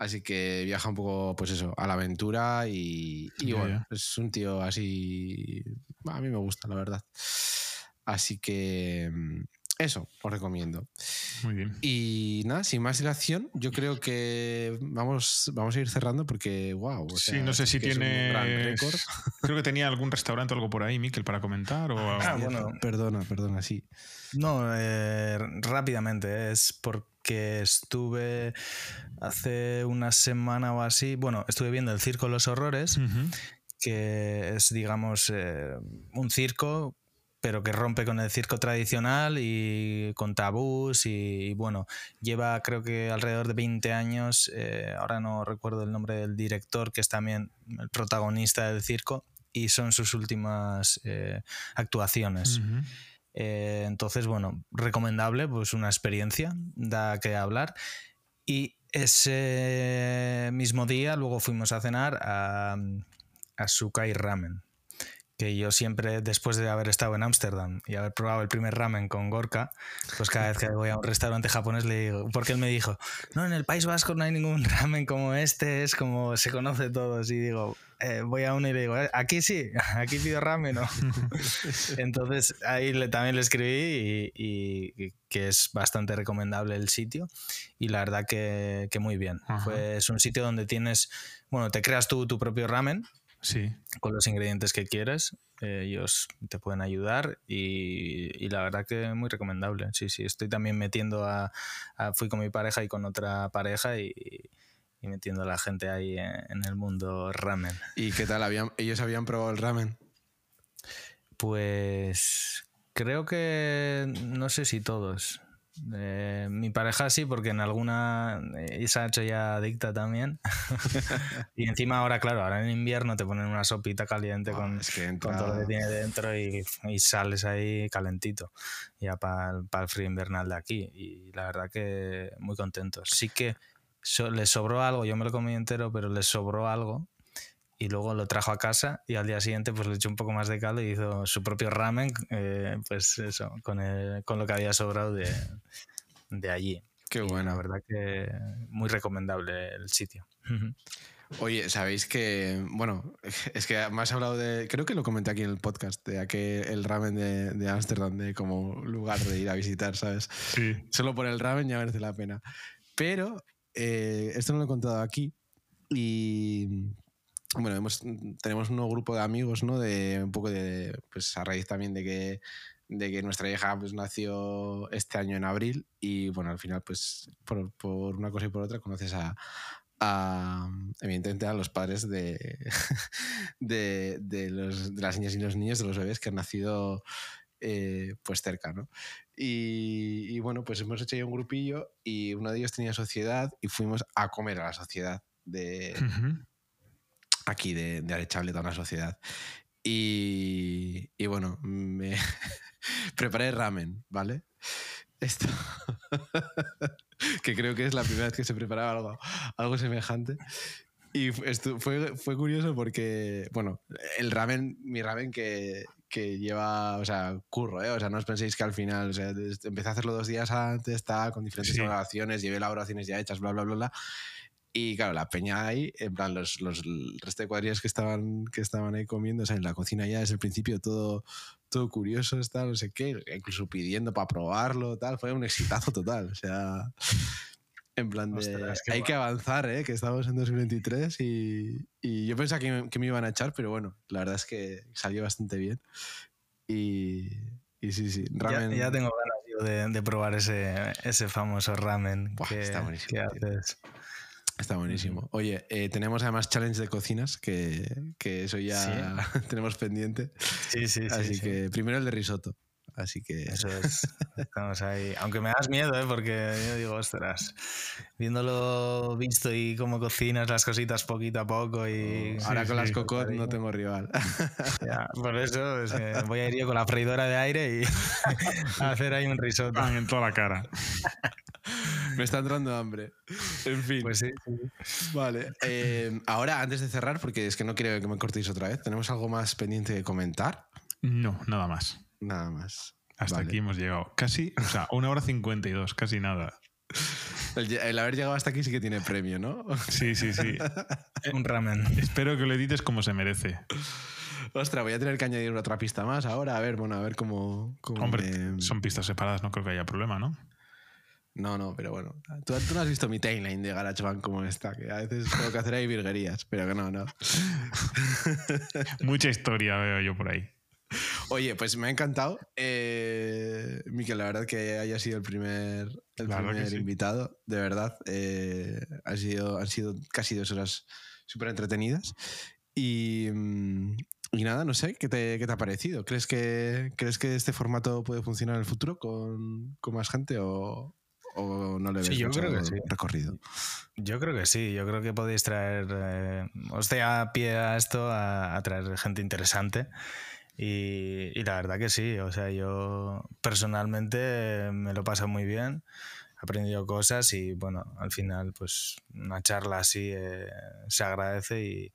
Así que viaja un poco, pues eso, a la aventura y, bueno, es un tío así. A mí me gusta, la verdad. Así que mm, eso os recomiendo. Muy bien. Y nada, sin más dilación, yo creo que vamos, vamos a ir cerrando porque, wow. sí, no sé si tiene. Creo que tenía algún restaurante o algo por ahí, Miquel, para comentar. O... Ah, bueno, perdona, perdona, sí. No, eh, rápidamente, es porque estuve hace una semana o así. Bueno, estuve viendo el Circo de los Horrores. que es, digamos, eh, un circo pero que rompe con el circo tradicional y con tabús y, bueno, lleva creo que alrededor de 20 años, eh, ahora no recuerdo el nombre del director, que es también el protagonista del circo, y son sus últimas eh, actuaciones. Eh, entonces, bueno, recomendable, pues una experiencia, da que hablar. Y ese mismo día luego fuimos a cenar a, a Sukai Ramen que yo siempre, después de haber estado en Ámsterdam y haber probado el primer ramen con Gorka, pues cada vez que voy a un restaurante japonés le digo, porque él me dijo, no, en el País Vasco no hay ningún ramen como este, es como se conoce todos. Y digo, eh, voy a uno y le digo, eh, aquí sí, aquí pido ramen, ¿no? Entonces ahí le, también le escribí y, que es bastante recomendable el sitio y la verdad que, que muy bien. Pues es un sitio donde tienes, bueno, te creas tú tu propio ramen Sí. con los ingredientes que quieres. eh, ellos te pueden ayudar y, y la verdad que muy recomendable. Sí, sí, estoy también metiendo a, a- Fui con mi pareja y con otra pareja y, y metiendo a la gente ahí en, en el mundo ramen. ¿Y qué tal? ¿Habían, ¿Ellos habían probado el ramen? Pues creo que no sé si todos. Eh, mi pareja sí, porque en alguna eh, se ha hecho ya adicta también. y encima ahora, claro, ahora en invierno te ponen una sopita caliente Ah, con, es que con todo lo que tiene dentro y, y sales ahí calentito, ya para el frío invernal de aquí. Y la verdad que muy contentos. Sí que so- les sobró algo, yo me lo comí entero, pero les sobró algo. Y luego lo trajo a casa y al día siguiente pues le echó un poco más de caldo y hizo su propio ramen, eh, pues eso, con, el- con lo que había sobrado de, de allí. Qué bueno. La verdad que muy recomendable el sitio. Oye, sabéis que, bueno, es que me has hablado de, creo que lo comenté aquí en el podcast, de aquel, el ramen de de Ámsterdam, de como lugar de ir a visitar, ¿sabes? Sí. Solo por el ramen ya merece la pena. Pero eh, esto no lo he contado aquí y bueno, hemos, tenemos un nuevo grupo de amigos, ¿no? De un poco de, pues a raíz también de que, de que nuestra hija pues, nació este año en abril y bueno, al final pues por, por una cosa y por otra conoces a, a, evidentemente a los padres de, de, de los- de las niñas y los niños, de los bebés que han nacido eh, pues cerca, ¿no? Y, y bueno, pues hemos hecho ya un grupillo y uno de ellos tenía sociedad y fuimos a comer a la sociedad de Ujú. Aquí de, de Arechable, a una sociedad. Y, y bueno, me preparé ramen, ¿vale? Esto, que creo que es la primera vez que se preparaba algo, algo semejante. Y esto fue, fue curioso porque, bueno, el ramen, mi ramen que, que lleva, o sea, curro, ¿eh? O sea, no os penséis que al final, o sea, empecé a hacerlo dos días antes, está con diferentes Sí. elaboraciones, llevé elaboraciones ya hechas, bla, bla, bla, bla. Y claro, la peña ahí, en plan, los, los el resto de cuadrillas que estaban, que estaban ahí comiendo, o sea, en la cocina ya desde el principio todo, todo curioso, está, no sé qué, incluso pidiendo para probarlo, tal, fue un exitazo total, o sea, en plan de, Ostras, qué hay que avanzar, ¿eh? que estamos en 2023 y, y yo pensaba que me, que me iban a echar, pero bueno, la verdad es que salió bastante bien y, y sí, sí, ramen... ya tengo ganas yo de, de probar ese, ese famoso ramen Buah, que, está buenísimo, que tío. Está buenísimo. Oye, eh, tenemos además challenge de cocinas, que, que eso ya tenemos pendiente. Sí, sí, sí. Así sí. que primero el de risotto. Así que Eso es. Estamos ahí. Aunque me das miedo, ¿eh? porque yo digo, ostras, viéndolo visto y cómo cocinas las cositas poquito a poco y... ahora Sí, con las cocot no tengo rival. Ya, por eso es que voy a ir yo con la freidora de aire y a hacer ahí un risotto. Pan en toda la cara. Me está entrando hambre. En fin. Pues sí, sí. Vale. Eh, ahora, antes de cerrar, porque es que no quiero que me cortéis otra vez, ¿tenemos algo más pendiente de comentar? No, nada más. Nada más. Hasta Vale. aquí hemos llegado. Casi, o sea, una hora cincuenta y dos, casi nada. El, el haber llegado hasta aquí sí que tiene premio, ¿no? Sí, sí, sí. Un ramen. Espero que lo edites como se merece. Ostras, voy a tener que añadir otra pista más ahora. A ver, bueno, a ver cómo. cómo Hombre, me- son pistas separadas, no creo que haya problema, ¿no? No, no, pero bueno. Tú, tú no has visto mi timeline de GarageBand como está, que a veces tengo que hacer ahí virguerías, pero que no, no. Mucha historia veo yo por ahí. Oye, pues me ha encantado. Eh, Miquel, la verdad que haya sido el primer, el primer sí. invitado, de verdad. Eh, ha sido, han sido casi dos horas súper entretenidas. Y, mm, y nada, no sé, ¿qué te, qué te ha parecido? ¿Crees que, ¿Crees que este formato puede funcionar en el futuro con, con más gente o, o no le ves Sí, yo mucho creo que sí. recorrido? Yo creo que sí, yo creo que podéis traer, eh, os da pie a esto a, a traer gente interesante y, y la verdad que sí, o sea, yo personalmente me lo paso muy bien, he aprendido cosas y bueno, al final pues una charla así eh, se agradece y,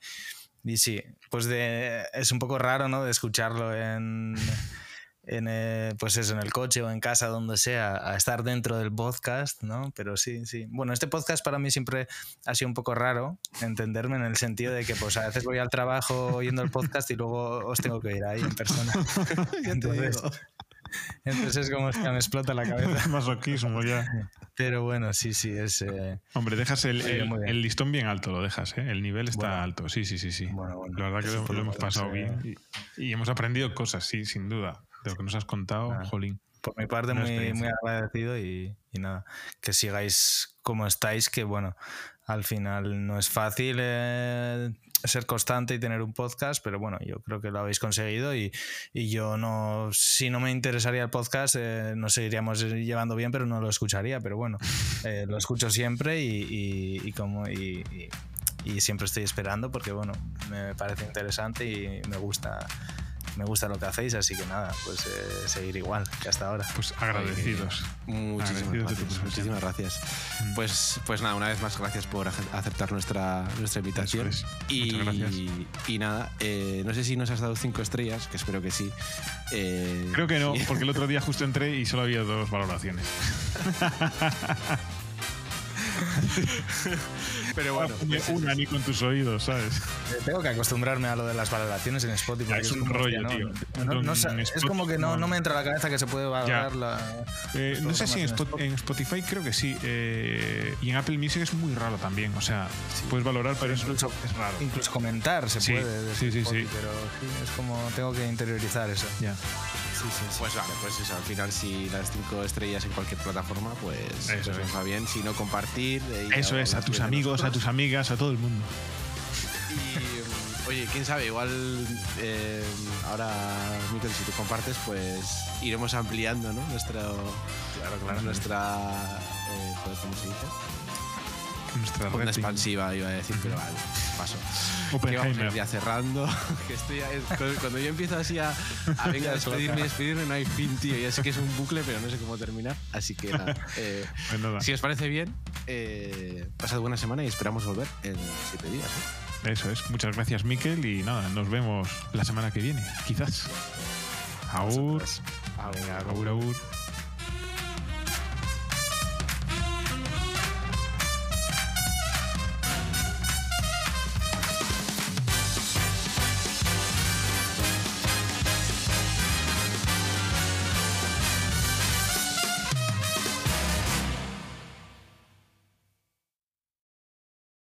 y sí, pues de, es un poco raro, ¿no? De escucharlo en en, eh, pues eso, en el coche o en casa, donde sea, a estar dentro del podcast, ¿no? Pero sí, sí. Bueno, este podcast para mí siempre ha sido un poco raro entenderme en el sentido de que pues a veces voy al trabajo oyendo el podcast y luego os tengo que ir ahí en persona. Entonces. Entonces es como que me explota la cabeza. Masoquismo ya. Pero bueno, sí, sí, es... eh, Hombre, dejas el, el- listón bien alto, lo dejas, ¿eh? El nivel está Bueno. alto, sí, sí, sí, sí. Bueno, bueno, la verdad que lo, hemos pasado bien y, y hemos aprendido cosas, sí, sin duda. De lo que nos has contado, Ah. jolín. Por mi parte, muy, muy agradecido y, y nada, que sigáis como estáis, que bueno, al final no es fácil eh, ser constante y tener un podcast, pero bueno, yo creo que lo habéis conseguido y, y yo no, si no me interesaría el podcast, eh, nos seguiríamos llevando bien, pero no lo escucharía, pero bueno, eh, lo escucho siempre y, y- como... y siempre estoy esperando porque bueno, me parece interesante y me gusta me gusta lo que hacéis, así que nada, pues eh, seguir igual que hasta ahora. Pues agradecidos. Muchísimas Agradecidos gracias. Muchísimas gracias. Mm. Pues, pues nada, una vez más gracias por ace- aceptar nuestra, nuestra invitación. Es. Y, Muchas gracias. y nada, eh, no sé si nos has dado cinco estrellas, que espero que sí. Eh, Creo que no, sí. porque el otro día justo entré y solo había dos valoraciones. Pero bueno, Una- una ni con tus oídos, ¿sabes? Eh, Tengo que acostumbrarme a lo de las valoraciones en Spotify. Ya, es un como, rollo, hostia, tío. no- no- no es Spotify como que no, no- no me entra a la cabeza que se puede valorar Ya. la. Eh, no sé si en, plataformas Spot- en Spotify creo que sí. eh, y en Apple Music es muy raro también. O sea, Sí. puedes valorar, pero es, Incluso- es raro. Incluso comentar se Sí, puede. sí, sí, Spotify, sí. Pero sí, es como tengo que interiorizar eso. Ya. Sí, sí, sí. Pues vale, pues eso, al final si las cinco estrellas en cualquier plataforma, pues Eso eso es. nos va bien. Si no, compartir. eh, Eso es, a tus amigos, a tus amigas, a todo el mundo. Y, oye, quién sabe, igual eh, ahora, Miquel, si tú compartes, pues iremos ampliando, ¿no? Nuestro, Claro, claro. nuestra. eh, joder, ¿Cómo se dice? Nuestra red. expansiva, iba a decir, pero vale, paso. Que vamos ya cerrando. Que estoy ya- cuando- yo empiezo así a, a venga, a despedirme, despedirme, no hay fin, tío. Ya sé que es un bucle, pero no sé cómo terminar. Así que nada. eh, Pues nada, si os parece bien, eh, pasad buena semana y esperamos volver en siete días. ¿eh? Eso es. Muchas gracias, Miquel. Y nada, nos vemos la semana que viene, quizás. Aur. Aur, aur.